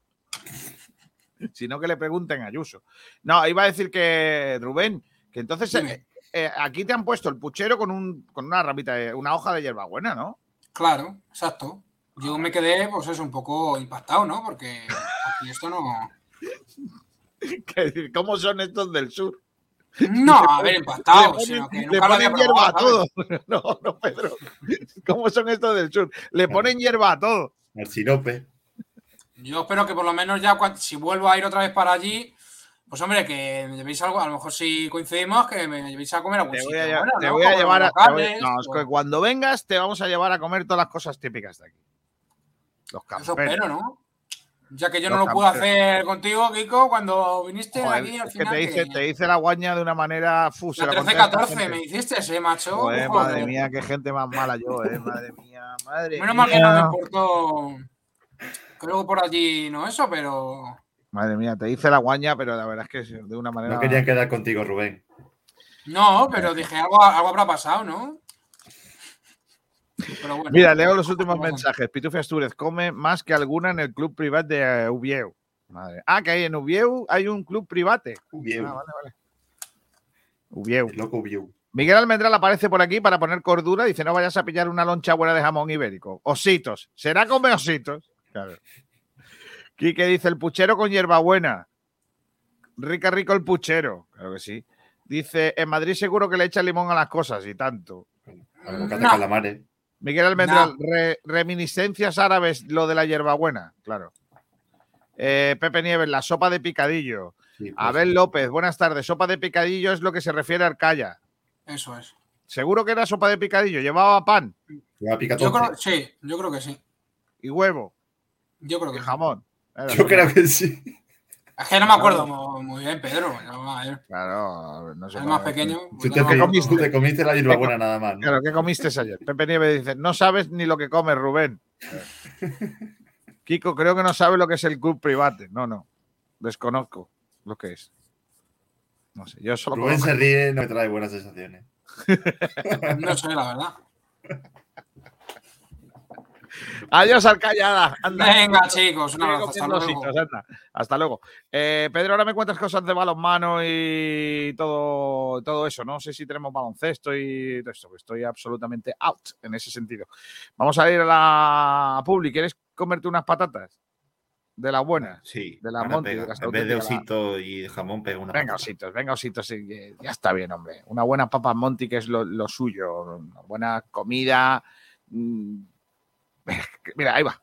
B: Si no, que le pregunten a Ayuso. No, iba a decir que, Rubén, que entonces
E: Dime.
B: Eh, aquí te han puesto el puchero con, un, con una ramita, de, una hoja de hierbabuena, ¿no?
E: Claro, exacto. Yo me quedé, pues eso, un poco impactado, ¿no? Porque aquí esto no.
B: ¿Cómo son estos del sur?
E: No, a ver,
B: Le
E: impactado,
B: ponen,
E: sino que
B: le
E: nunca lo había
B: ponen hierba a todo. No, no, Pedro. ¿Cómo son estos del sur? Le ponen hierba a todo.
C: Al sirope.
E: Yo espero que por lo menos ya si vuelvo a ir otra vez para allí, pues hombre, que me llevéis algo, a lo mejor si coincidimos, que me llevéis a comer a algún
B: Te voy a, te
E: ¿no?
B: voy a llevar a. voy- no, es que
E: o-
B: cuando vengas, te vamos a llevar a comer todas las cosas típicas de aquí. Los
E: Eso
B: camperos.
E: espero, ¿no? Ya que yo
B: Los
E: no lo pude
B: camperos.
E: hacer contigo, Kiko, cuando viniste
B: Joder,
E: aquí al
B: es que
E: final.
B: te hice,
E: que-
B: te hice la guaña de una manera fusa.
E: la 13-14 me hiciste ese macho.
B: Joder,
E: joder.
B: madre mía, qué gente más mala yo, eh. Madre mía, madre
E: Menos
B: mía.
E: mal que no me importó. Que luego por allí no eso, pero.
B: Madre mía, te hice la guaña, pero la verdad es que de una manera.
C: No querían quedar contigo, Rubén.
E: No, pero dije, algo, algo habrá pasado, ¿no? Pero bueno.
B: Mira, leo los últimos mensajes. Pitufe Astúrez come más que alguna en el club privado de eh, Ubieu. Madre. Ah, que hay en Ubieu hay un club private.
C: Ubieu.
B: Ah, vale, vale. Ubieu.
C: El loco Ubieu.
B: Miguel Almendral aparece por aquí para poner cordura. Dice: No vayas a pillar una loncha buena de jamón ibérico. Ositos. ¿Será come ositos? Claro. Quique dice: El puchero con hierbabuena. Rica, rico el puchero. Claro que sí. Dice: En Madrid seguro que le echa limón a las cosas y tanto.
C: Al bocata
E: No.
C: calamares.
B: Miguel Almendral, re- reminiscencias árabes, lo de la hierbabuena, claro. Eh, Pepe Nieves, la sopa de picadillo.
C: Sí, pues,
B: Abel López, buenas tardes. Sopa de picadillo es lo que se refiere a Arcaya.
E: Eso es.
B: Seguro que era sopa de picadillo, llevaba pan
E: Yo creo, sí, yo creo que sí.
B: y huevo
E: Yo creo
B: y
E: que sí.
B: Era
C: Yo creo que sí.
E: Es que no me acuerdo mu- muy bien, Pedro. yo, a ver,
B: Claro, no sé.
E: es más pequeño.
C: Tú
E: pues
C: te,
E: no
C: comiste, te comiste la hierbabuena nada más. ¿no?
B: Claro, ¿qué comiste ayer? Pepe Nieves dice, no sabes ni lo que comes, Rubén. Kiko, creo que no sabe lo que es el club private. No, no. Desconozco lo que es. No sé, yo solo
C: Rubén
B: conozco-
C: se ríe, no me trae buenas sensaciones.
E: No sé, la verdad.
B: Adiós, Alcallada. Anda.
E: Venga, chicos, un
B: Sigue
E: abrazo. Hasta luego.
B: anda. Hasta luego. Eh, Pedro, ahora me cuentas cosas de balonmano y todo, todo eso. No sé si tenemos baloncesto y todo esto. que Estoy absolutamente out en ese sentido. Vamos a ir a la Publi. ¿Quieres comerte unas patatas? De las buenas.
C: Sí.
B: De la Monty,
C: pega.
B: de las
C: en vez de
B: la-
C: osito y jamón, pega una
B: Venga,
C: patata.
B: ositos, venga, ositos. sí, ya está bien, hombre. Una buena papa Monty, que es lo, lo suyo. Una buena comida. mm. Mira, ahí va.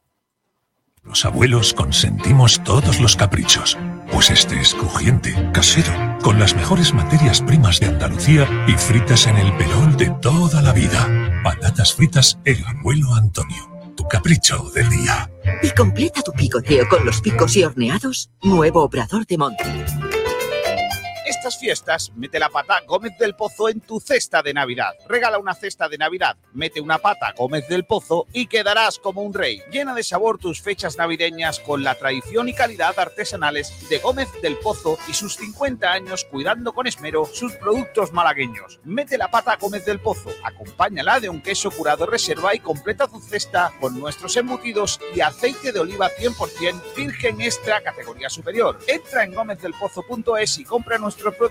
J: Los abuelos consentimos todos los caprichos, pues este es crujiente, casero, con las mejores materias primas de Andalucía y fritas en el perol de toda la vida. Patatas fritas El Abuelo Antonio, tu capricho del día.
K: Y completa tu picoteo con los picos y horneados, nuevo Obrador de Monte.
B: Estas fiestas, mete la pata Gómez del Pozo en tu cesta de Navidad. Regala una cesta de Navidad, mete una pata Gómez del Pozo y quedarás como un rey. Llena de sabor tus fechas navideñas con la tradición y calidad artesanales de Gómez del Pozo y sus 50 años cuidando con esmero sus productos malagueños. Mete la pata Gómez del Pozo, acompáñala de un queso curado reserva y completa tu cesta con nuestros embutidos y aceite de oliva 100% virgen extra categoría superior. Entra en gómezdelpozo.es y compra nuestros productos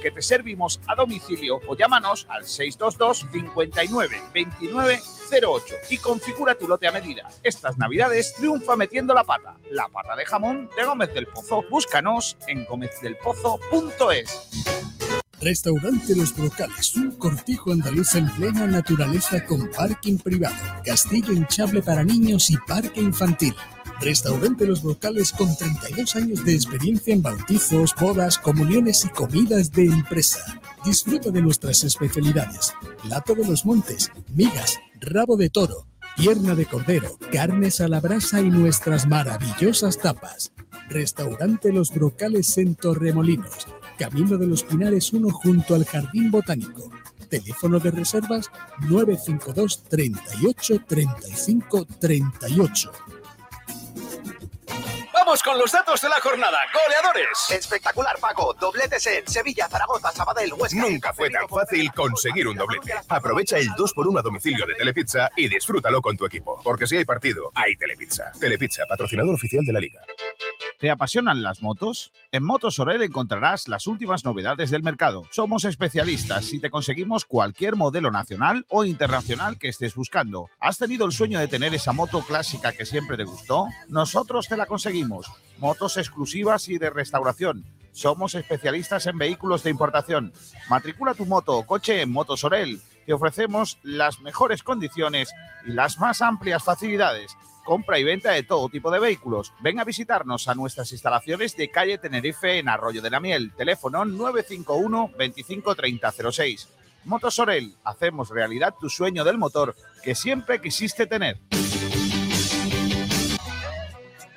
B: que te servimos a domicilio o llámanos al 622 59 29 08 y configura tu lote a medida. Estas navidades triunfa metiendo la pata. La pata de jamón de Gómez del Pozo. Búscanos en gómezdelpozo.es.
L: Restaurante Los Brocales, un cortijo andaluz en plena naturaleza con parking privado, castillo hinchable para niños y parque infantil. Restaurante Los Brocales con 32 años de experiencia en bautizos, bodas, comuniones y comidas de empresa. Disfruta de nuestras especialidades. Plato de los montes, migas, rabo de toro, pierna de cordero, carnes a la brasa y nuestras maravillosas tapas. Restaurante Los Brocales en Torremolinos, Camino de los Pinares 1 junto al Jardín Botánico. Teléfono de reservas 952 38 35 38.
M: Vamos con los datos de la jornada. Goleadores.
N: Espectacular, Paco. Dobletes en Sevilla, Zaragoza, Sabadell, Huesca.
M: Nunca fue tan fácil conseguir un doblete. Aprovecha el 2x1 a domicilio de Telepizza y disfrútalo con tu equipo. Porque si hay partido, hay Telepizza. Telepizza, patrocinador oficial de la liga.
B: ¿Te apasionan las motos? En Motos Orel encontrarás las últimas novedades del mercado. Somos especialistas y te conseguimos cualquier modelo nacional o internacional que estés buscando. ¿Has tenido el sueño de tener esa moto clásica que siempre te gustó? Nosotros te la conseguimos. Motos exclusivas y de restauración. Somos especialistas en vehículos de importación. Matricula tu moto o coche en Motos Orel. Te ofrecemos las mejores condiciones y las más amplias facilidades compra y venta de todo tipo de vehículos. Ven a visitarnos a nuestras instalaciones de calle Tenerife en Arroyo de la Miel. Teléfono 951 25 30 06. Motosorel, hacemos realidad tu sueño del motor que siempre quisiste tener.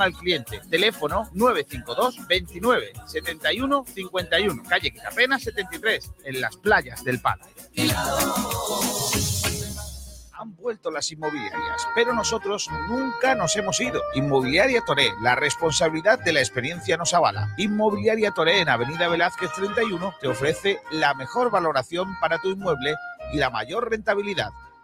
B: al cliente. Teléfono 952 29 71 51. Calle Quitapena 73, en las playas del Palo. Han vuelto las inmobiliarias, pero nosotros nunca nos hemos ido. Inmobiliaria Toré, la responsabilidad de la experiencia nos avala. Inmobiliaria Toré en Avenida Velázquez 31 te ofrece la mejor valoración para tu inmueble y la mayor rentabilidad.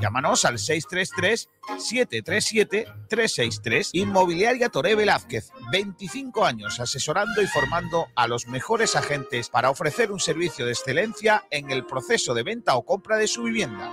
B: Llámanos al 633-737-363. Inmobiliaria Toré Velázquez, 25 años asesorando y formando a los mejores agentes para ofrecer un servicio de excelencia en el proceso de venta o compra de su vivienda.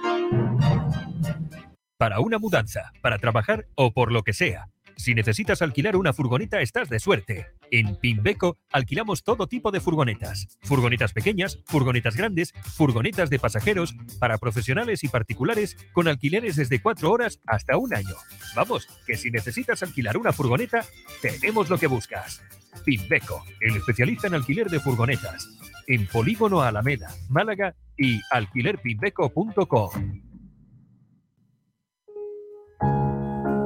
O: Para una mudanza, para trabajar o por lo que sea. Si necesitas alquilar una furgoneta, estás de suerte. En Pimbeco alquilamos todo tipo de furgonetas. Furgonetas pequeñas, furgonetas grandes, furgonetas de pasajeros, para profesionales y particulares, con alquileres desde cuatro horas hasta un año. Vamos, que si necesitas alquilar una furgoneta, tenemos lo que buscas. Pimbeco, el especialista en alquiler de furgonetas. En Polígono Alameda, Málaga y alquilerpimbeco.com.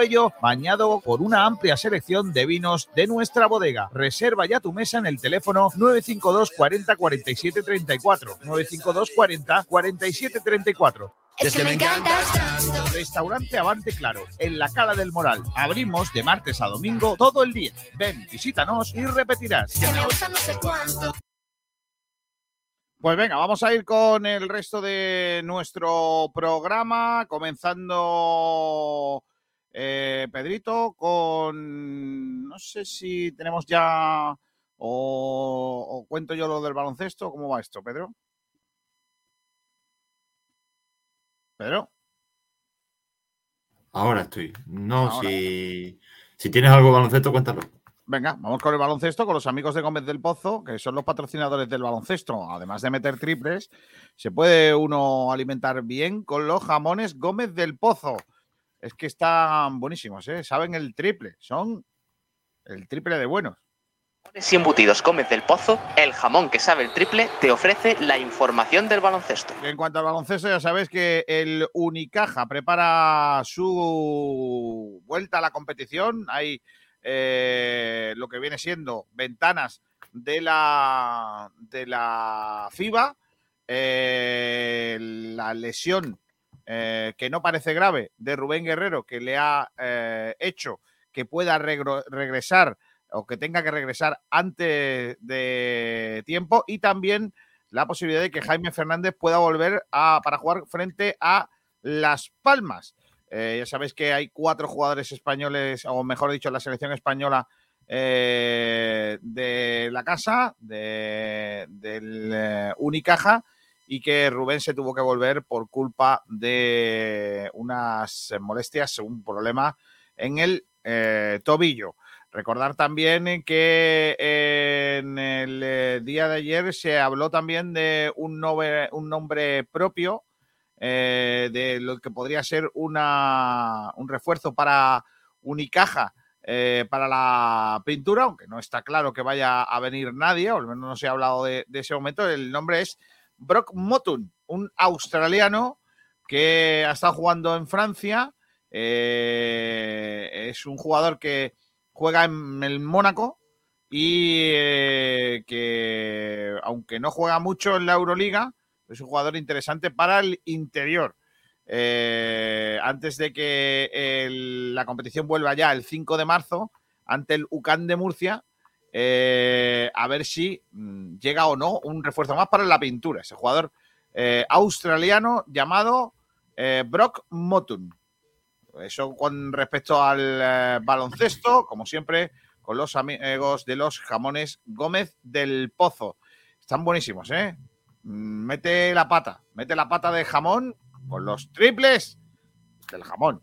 B: Ello bañado por una amplia selección de vinos de nuestra bodega. Reserva ya tu mesa en el teléfono 952 40 47 34. 952 40 47 34.
P: Es que me encantas
B: Restaurante Avante Claro, en la Cala del Moral. Abrimos de martes a domingo todo el día. Ven, visítanos y repetirás.
P: Que me gusta no sé cuánto.
B: Pues venga, vamos a ir con el resto de nuestro programa, comenzando eh, Pedrito con, no sé si tenemos ya o, o cuento yo lo del baloncesto, ¿cómo va esto, Pedro? Pedro.
C: Ahora estoy. No,
B: Ahora.
C: si, si tienes algo de baloncesto, cuéntalo.
B: Venga, vamos con el baloncesto, con los amigos de Gómez del Pozo, que son los patrocinadores del baloncesto. Además de meter triples, se puede uno alimentar bien con los jamones Gómez del Pozo. Es que están buenísimos, ¿eh? Saben el triple, son el triple de buenos.
H: Y embutidos Gómez del Pozo, el jamón que sabe el triple, te ofrece la información del baloncesto.
B: En cuanto al baloncesto, ya sabéis que el Unicaja prepara su vuelta a la competición. Hay eh, lo que viene siendo ventanas de la, de la FIBA. Eh, la lesión eh, que no parece grave de Rubén Guerrero, que le ha eh, hecho que pueda regresar o que tenga que regresar antes de tiempo y también la posibilidad de que Jaime Fernández pueda volver a, para jugar frente a Las Palmas. Eh, ya sabéis que hay cuatro jugadores españoles, o mejor dicho, la selección española de la casa, de- del Unicaja, y que Rubén se tuvo que volver por culpa de unas molestias, un problema en el eh, tobillo. Recordar también eh, que eh, en el eh, día de ayer se habló también de un, nove- un nombre propio, eh, de lo que podría ser una, un refuerzo para Unicaja eh, para la pintura, aunque no está claro que vaya a venir nadie, o al menos no se ha hablado de ese momento. El nombre es Brock Motun, un australiano que ha estado jugando en Francia. eh, es un jugador que juega en el Mónaco y eh, que, aunque no juega mucho en la Euroliga, es un jugador interesante para el interior. Eh, antes de que la competición vuelva ya el 5 de marzo ante el UCAN de Murcia, eh, a ver si mm, llega o no un refuerzo más para la pintura. Ese jugador eh, australiano llamado eh, Brock Motun. Eso con respecto al baloncesto, como siempre, con los amigos de los jamones Gómez del Pozo. Están buenísimos, ¿eh? Mm, Mete la pata, mete la pata de jamón con los triples del jamón.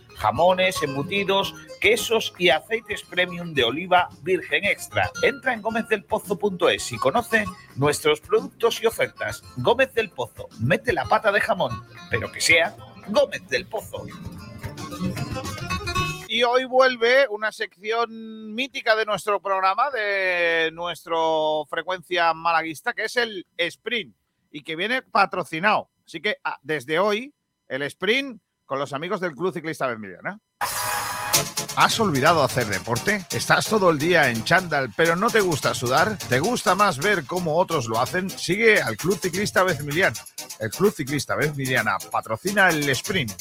Q: jamones, embutidos, quesos y aceites premium de oliva virgen extra. Entra en gómezdelpozo.es y conoce nuestros productos y ofertas. Gómez del Pozo, mete la pata de jamón, pero que sea Gómez del Pozo.
B: Y hoy vuelve una sección mítica de nuestro programa, de nuestro frecuencia malaguista, que es el sprint y que viene patrocinado. Así que ah, desde hoy, el sprint con los amigos del Club Ciclista Bermiliana. ¿Has olvidado hacer deporte? ¿Estás todo el día en chándal pero no te gusta sudar? ¿Te gusta más ver cómo otros lo hacen? Sigue al Club Ciclista Bermiliana. El Club Ciclista Bermiliana patrocina el sprint.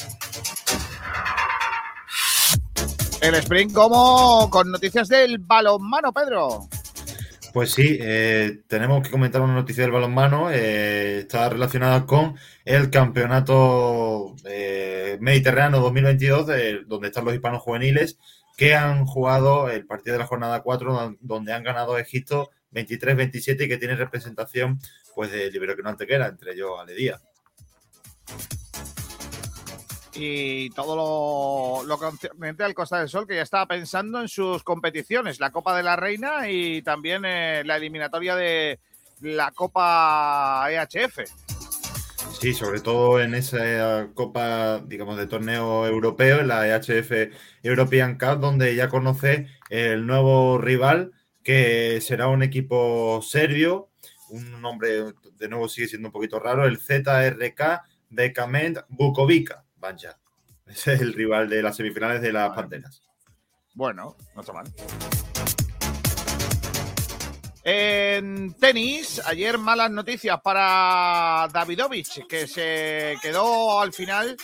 B: El sprint como con noticias del balonmano, Pedro.
C: Pues sí, eh, tenemos que comentar una noticia del balonmano. eh, está relacionada con el campeonato eh, mediterráneo 2022, de- donde están los hispanos juveniles, que han jugado el partido de la jornada 4, don- donde han ganado Egipto 23-27 y que tiene representación pues de Liberoquino Antequera, entre ellos Ale Díaz.
B: Y todo lo, lo concerniente al Costa del Sol, que ya estaba pensando en sus competiciones, la Copa de la Reina y también eh, la eliminatoria de la Copa EHF.
C: Sí, sobre todo en esa copa, digamos, de torneo europeo, en la EHF European Cup, donde ya conoce el nuevo rival, que será un equipo serbio, un nombre de nuevo sigue siendo un poquito raro, el ZRK Bekament Bukovica. Vaya, ese es el rival de las semifinales de las Panteras.
B: Bueno, no está mal. En tenis, ayer malas noticias para Davidovich, que se quedó al final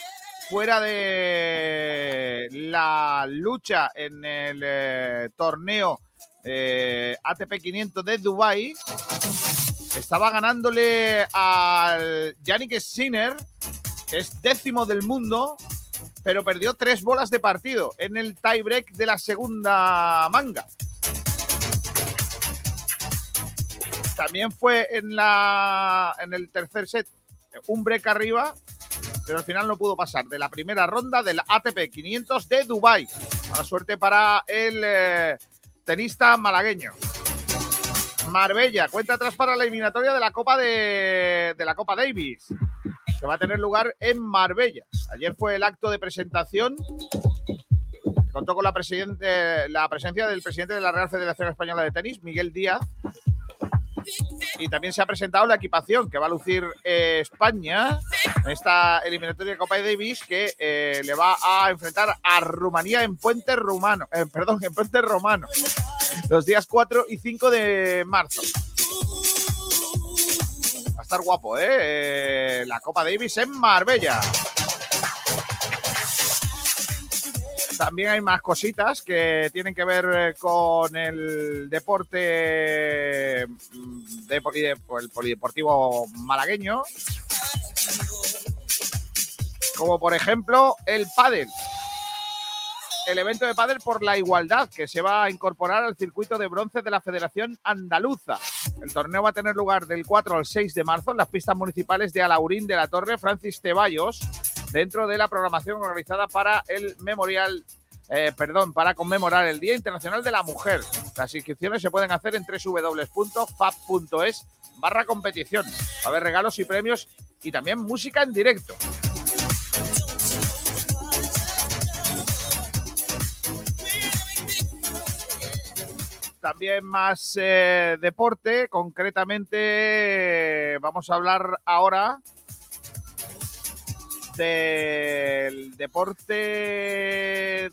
B: fuera de la lucha en el eh, torneo eh, ATP 500 de Dubai. Estaba ganándole al Yannick Sinner, es décimo del mundo, pero perdió tres bolas de partido en el tiebreak de la segunda manga. También fue en, la, en el tercer set un break arriba, pero al final no pudo pasar de la primera ronda del ATP 500 de Dubai. Mala suerte para el eh, tenista malagueño. Marbella, cuenta atrás para la eliminatoria de la Copa de, de la Copa Davis, que va a tener lugar en Marbella. Ayer fue el acto de presentación. Contó con la, presidente, la presencia del presidente de la Real Federación Española de Tenis, Miguel Díaz. Y también se ha presentado la equipación que va a lucir eh, España en esta eliminatoria de Copa Davis que eh, le va a enfrentar a Rumanía en Puente Rumano, eh, perdón, en Puente Romano, los días 4 y 5 de marzo. Estar guapo, ¿eh? Eh, La Copa Davis en Marbella. También hay más cositas que tienen que ver eh, con el deporte mm, de polide- el polideportivo malagueño. Como por ejemplo el pádel. El evento de pádel por la igualdad que se va a incorporar al circuito de bronce de la Federación Andaluza. El torneo va a tener lugar del 4 al 6 de marzo en las pistas municipales de Alaurín de la Torre Francis Ceballos, dentro de la programación organizada para el memorial, eh, perdón, para conmemorar el Día Internacional de la Mujer. Las inscripciones se pueden hacer en www.fab.es barra competición. Va a haber regalos y premios y también música en directo. También más eh, deporte, concretamente vamos a hablar ahora del deporte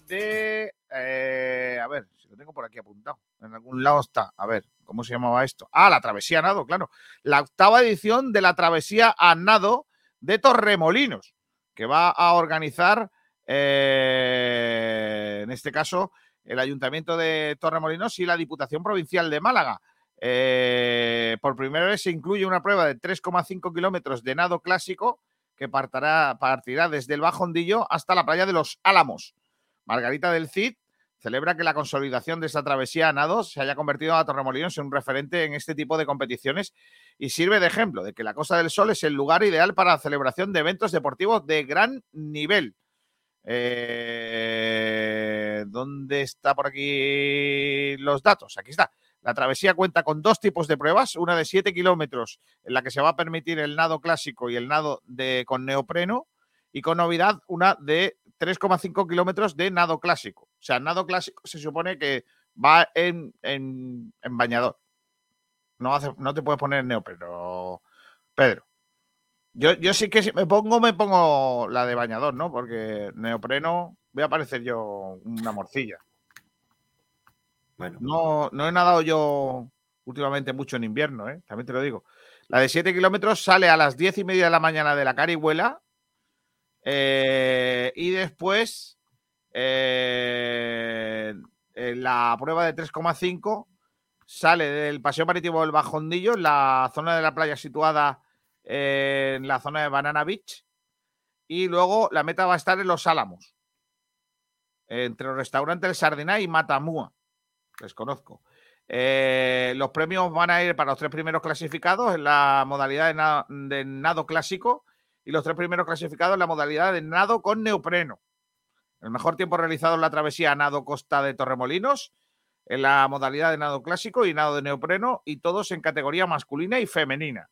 B: de... eh, a ver, si lo tengo por aquí apuntado. En algún lado está. A ver, ¿cómo se llamaba esto? Ah, la travesía a nado, claro. La octava edición de la travesía a nado de Torremolinos, que va a organizar eh, en este caso, el Ayuntamiento de Torremolinos y la Diputación Provincial de Málaga. Eh, por primera vez se incluye una prueba de 3,5 kilómetros de nado clásico que partirá, desde el Bajondillo hasta la playa de los Álamos. Margarita del Cid celebra que la consolidación de esta travesía a nado se haya convertido a Torremolinos en un referente en este tipo de competiciones y sirve de ejemplo de que la Costa del Sol es el lugar ideal para la celebración de eventos deportivos de gran nivel. Eh, ¿Dónde está por aquí los datos? Aquí está. La travesía cuenta con dos tipos de pruebas, una de 7 kilómetros en la que se va a permitir el nado clásico y el nado de, con neopreno, y con novedad una de 3,5 kilómetros de nado clásico. O sea, nado clásico se supone que va en, en, en bañador. No, hace, no te puedes poner en neopreno, Pedro. Yo, yo sí que si me pongo, me pongo la de bañador, ¿no? Porque neopreno voy a parecer yo una morcilla.
C: Bueno.
B: No, no he nadado yo últimamente mucho en invierno, ¿eh? también te lo digo. La de 7 kilómetros sale a las 10 y media de la mañana de la Carihuela eh, y después eh, la prueba de 3,5 sale del Paseo Marítimo del Bajondillo, en la zona de la playa situada en la zona de Banana Beach. Y luego la meta va a estar en Los Álamos, entre los restaurantes El Sardiná y Matamua. Les conozco. Eh, los premios van a ir para los tres primeros clasificados en la modalidad de de nado clásico y los tres primeros clasificados en la modalidad de nado con neopreno. El mejor tiempo realizado en la travesía nado Costa de Torremolinos, en la modalidad de nado clásico y nado de neopreno, y todos en categoría masculina y femenina.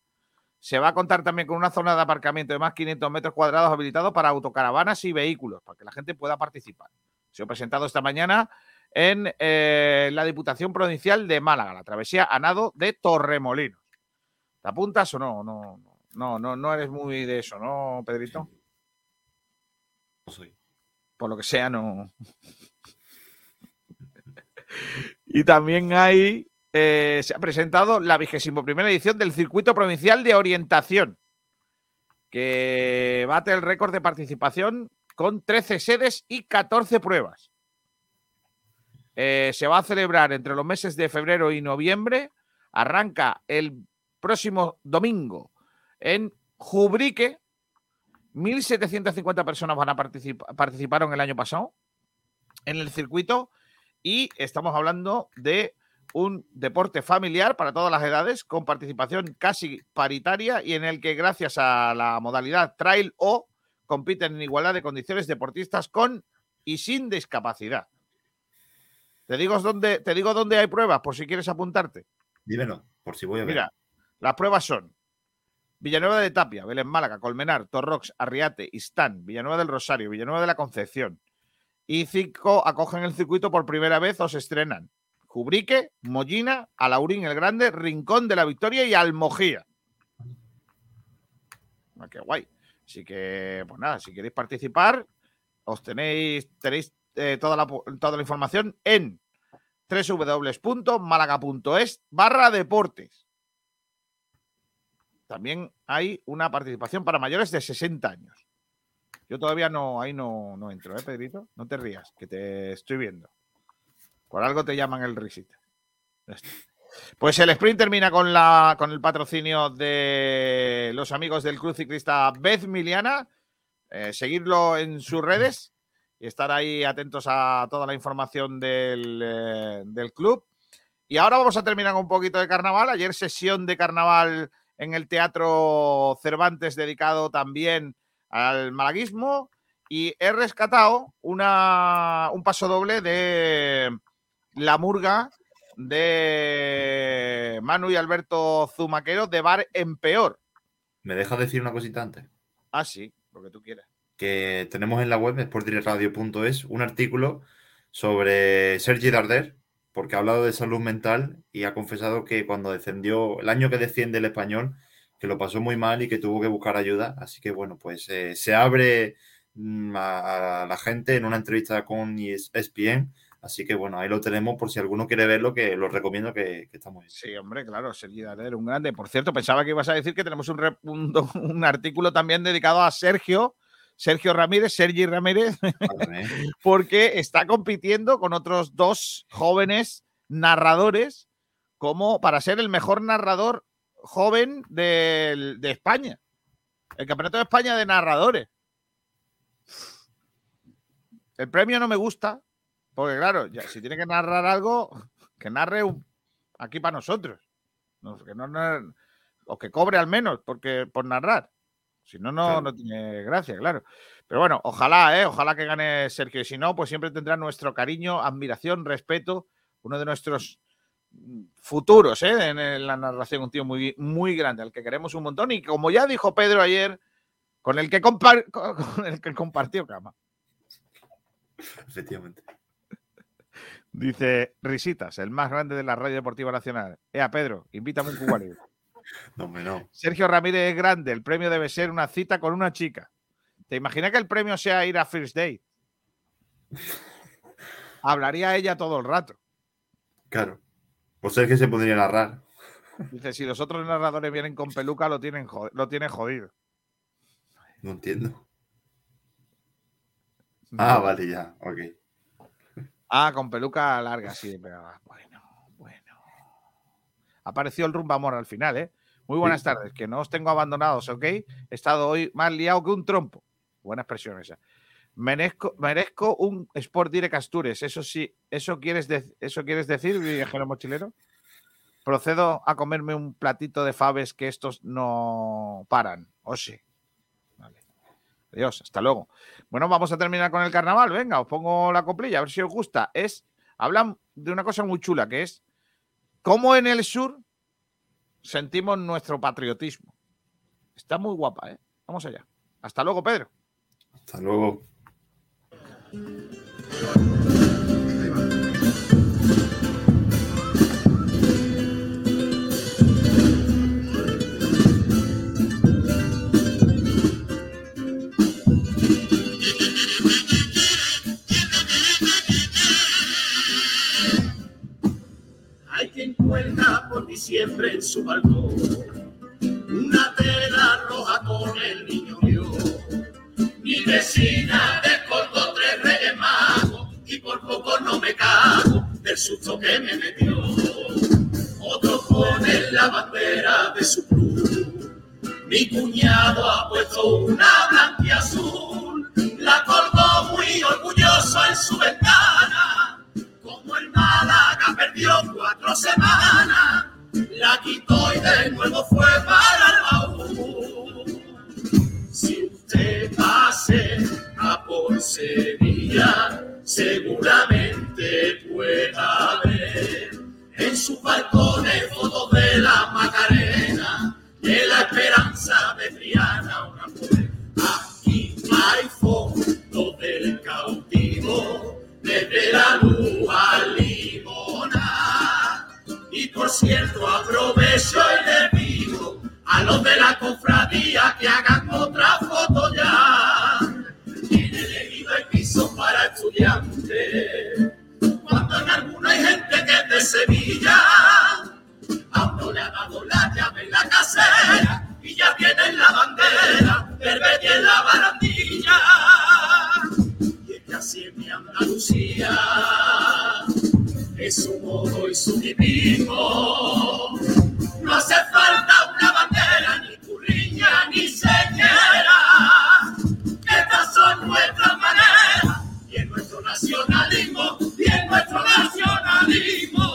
B: Se va a contar también con una zona de aparcamiento de más 500 metros cuadrados habilitado para autocaravanas y vehículos, para que la gente pueda participar. Se ha presentado esta mañana en eh, la Diputación Provincial de Málaga, la travesía a nado de Torremolinos. ¿Te apuntas o no? No, no, no, no eres muy de eso, ¿no, Pedrito?
C: No soy.
B: Por lo que sea, no. y también hay, eh, se ha presentado la vigésimo primera edición del Circuito Provincial de Orientación, que bate el récord de participación con 13 sedes y 14 pruebas. Eh, se va a celebrar entre los meses de febrero y noviembre. Arranca el próximo domingo en Jubrique. 1.750 personas van a participar, participaron el año pasado en el circuito y estamos hablando de un deporte familiar para todas las edades con participación casi paritaria y en el que gracias a la modalidad Trail O compiten en igualdad de condiciones deportistas con y sin discapacidad. Te digo dónde, te digo dónde hay pruebas por si quieres apuntarte.
C: Dímelo, por si voy a ver.
B: Mira, las pruebas son Villanueva de Tapia, Belén Málaga, Colmenar, Torrox, Arriate, Istán, Villanueva del Rosario, Villanueva de la Concepción. Y cinco acogen el circuito por primera vez o se estrenan. Jubrique, Mollina, Alaurín el Grande, Rincón de la Victoria y Almojía. Ah, qué guay. Así que, pues nada, si queréis participar, os tenéis, tenéis eh, toda, la, toda la información en www.málaga.es barra deportes. También hay una participación para mayores de 60 años. Yo todavía no, ahí no, no entro, ¿eh, Pedrito? No te rías, que te estoy viendo. Por algo te llaman el risita. Pues el sprint termina con, la, con el patrocinio de los amigos del Cruz Ciclista Beth Miliana. Eh, seguirlo en sus redes y estar ahí atentos a toda la información del, eh, del club. Y ahora vamos a terminar con un poquito de carnaval. Ayer sesión de carnaval en el Teatro Cervantes dedicado también al malaguismo y he rescatado una, un paso doble de La Murga de Manu y Alberto Zumaquero de Bar en Peor.
C: ¿Me dejas decir una cosita antes?
B: Ah, sí, lo que tú quieras.
C: Que tenemos en la web, sportdirectradio.es, un artículo sobre Sergi Darder, porque ha hablado de salud mental y ha confesado que cuando descendió, el año que desciende el español, que lo pasó muy mal y que tuvo que buscar ayuda. Así que bueno, pues eh, se abre mm, a, a, la gente en una entrevista con ESPN. Así que bueno, ahí lo tenemos por si alguno quiere verlo, que lo recomiendo que, que está muy bien.
B: Sí, hombre, claro, Sergi Darder, un grande. Por cierto, pensaba que ibas a decir que tenemos un, un, un artículo también dedicado a Sergio Sergio Ramírez, Sergi Ramírez, porque está compitiendo con otros dos jóvenes narradores como para ser el mejor narrador joven de, España. El Campeonato de España de narradores. El premio no me gusta, porque claro, ya, si tiene que narrar algo, que narre un- aquí para nosotros. No, que no, o que cobre al menos porque, por narrar. Si no, no, no tiene gracia, claro. Pero bueno, ojalá, ¿eh? ojalá que gane Sergio. Y si no, pues siempre tendrá nuestro cariño, admiración, respeto. Uno de nuestros futuros ¿eh? en, la narración, un tío muy, muy grande, al que queremos un montón. Y como ya dijo Pedro ayer, con el que, con el que compartió cama.
C: Efectivamente.
B: Dice Risitas, el más grande de la radio deportiva nacional. Ea, Pedro, invítame un Cuba Libre.
C: No, no.
B: Sergio Ramírez es grande. El premio debe ser una cita con una chica. ¿Te imaginas que el premio sea ir a First Date? Hablaría ella todo el rato.
C: Claro. Pues es que se podría narrar.
B: Dice, si los otros narradores vienen con peluca, lo tienen, lo tienen jodido.
C: No entiendo. Ah, vale, ya. Ok.
B: Ah, con peluca larga, sí. Pero, ah, bueno, bueno. Apareció el rumbamor al final, ¿eh? Muy buenas
C: Sí.
B: tardes, que no os tengo abandonados, ¿ok? He estado hoy más liado que un trompo. Buena expresión esa. Merezco, merezco un Sport Direct Astures. Eso sí, ¿eso quieres, dec- ¿eso quieres decir, viajero mochilero? Procedo a comerme un platito de faves que estos no paran. O sí. Adiós, hasta luego. Bueno, vamos a terminar con el carnaval. Venga, os pongo la coplilla, a ver si os gusta. Es, hablan de una cosa muy chula, que es cómo en el sur sentimos nuestro patriotismo. Está muy guapa, ¿eh? Vamos allá. Hasta luego, Pedro.
C: Hasta luego.
R: Cuelga por diciembre en su balcón una tela roja con el niño Dios. Mi vecina descolgó tres reyes magos y por poco no me cago del susto que me metió. Otro pone la bandera de su club. Mi cuñado ha puesto una blanca azul. La colgó muy orgulloso en su ventana. Málaga perdió cuatro semanas, la quitó y de nuevo fue para el baúl. Si usted pase a por Sevilla, seguramente pueda ver en sus balcones fotos de la Macarena, de la esperanza de Triana, una mujer. Aquí hay fotos del cautivo, desde la luz al. Y por cierto, aprovecho y le pido a los de la cofradía que hagan otra foto ya. Tiene elegido el piso para estudiantes, cuando en alguno hay gente que es de Sevilla. A uno le ha dado la llave en la casera y ya tienen la bandera Betis en la barandilla. Y es que así es mi Andalucía, es su modo y su divino. No hace falta una bandera, ni curriña, ni señera. Estas son nuestras maneras y en nuestro nacionalismo, y en nuestro nacionalismo.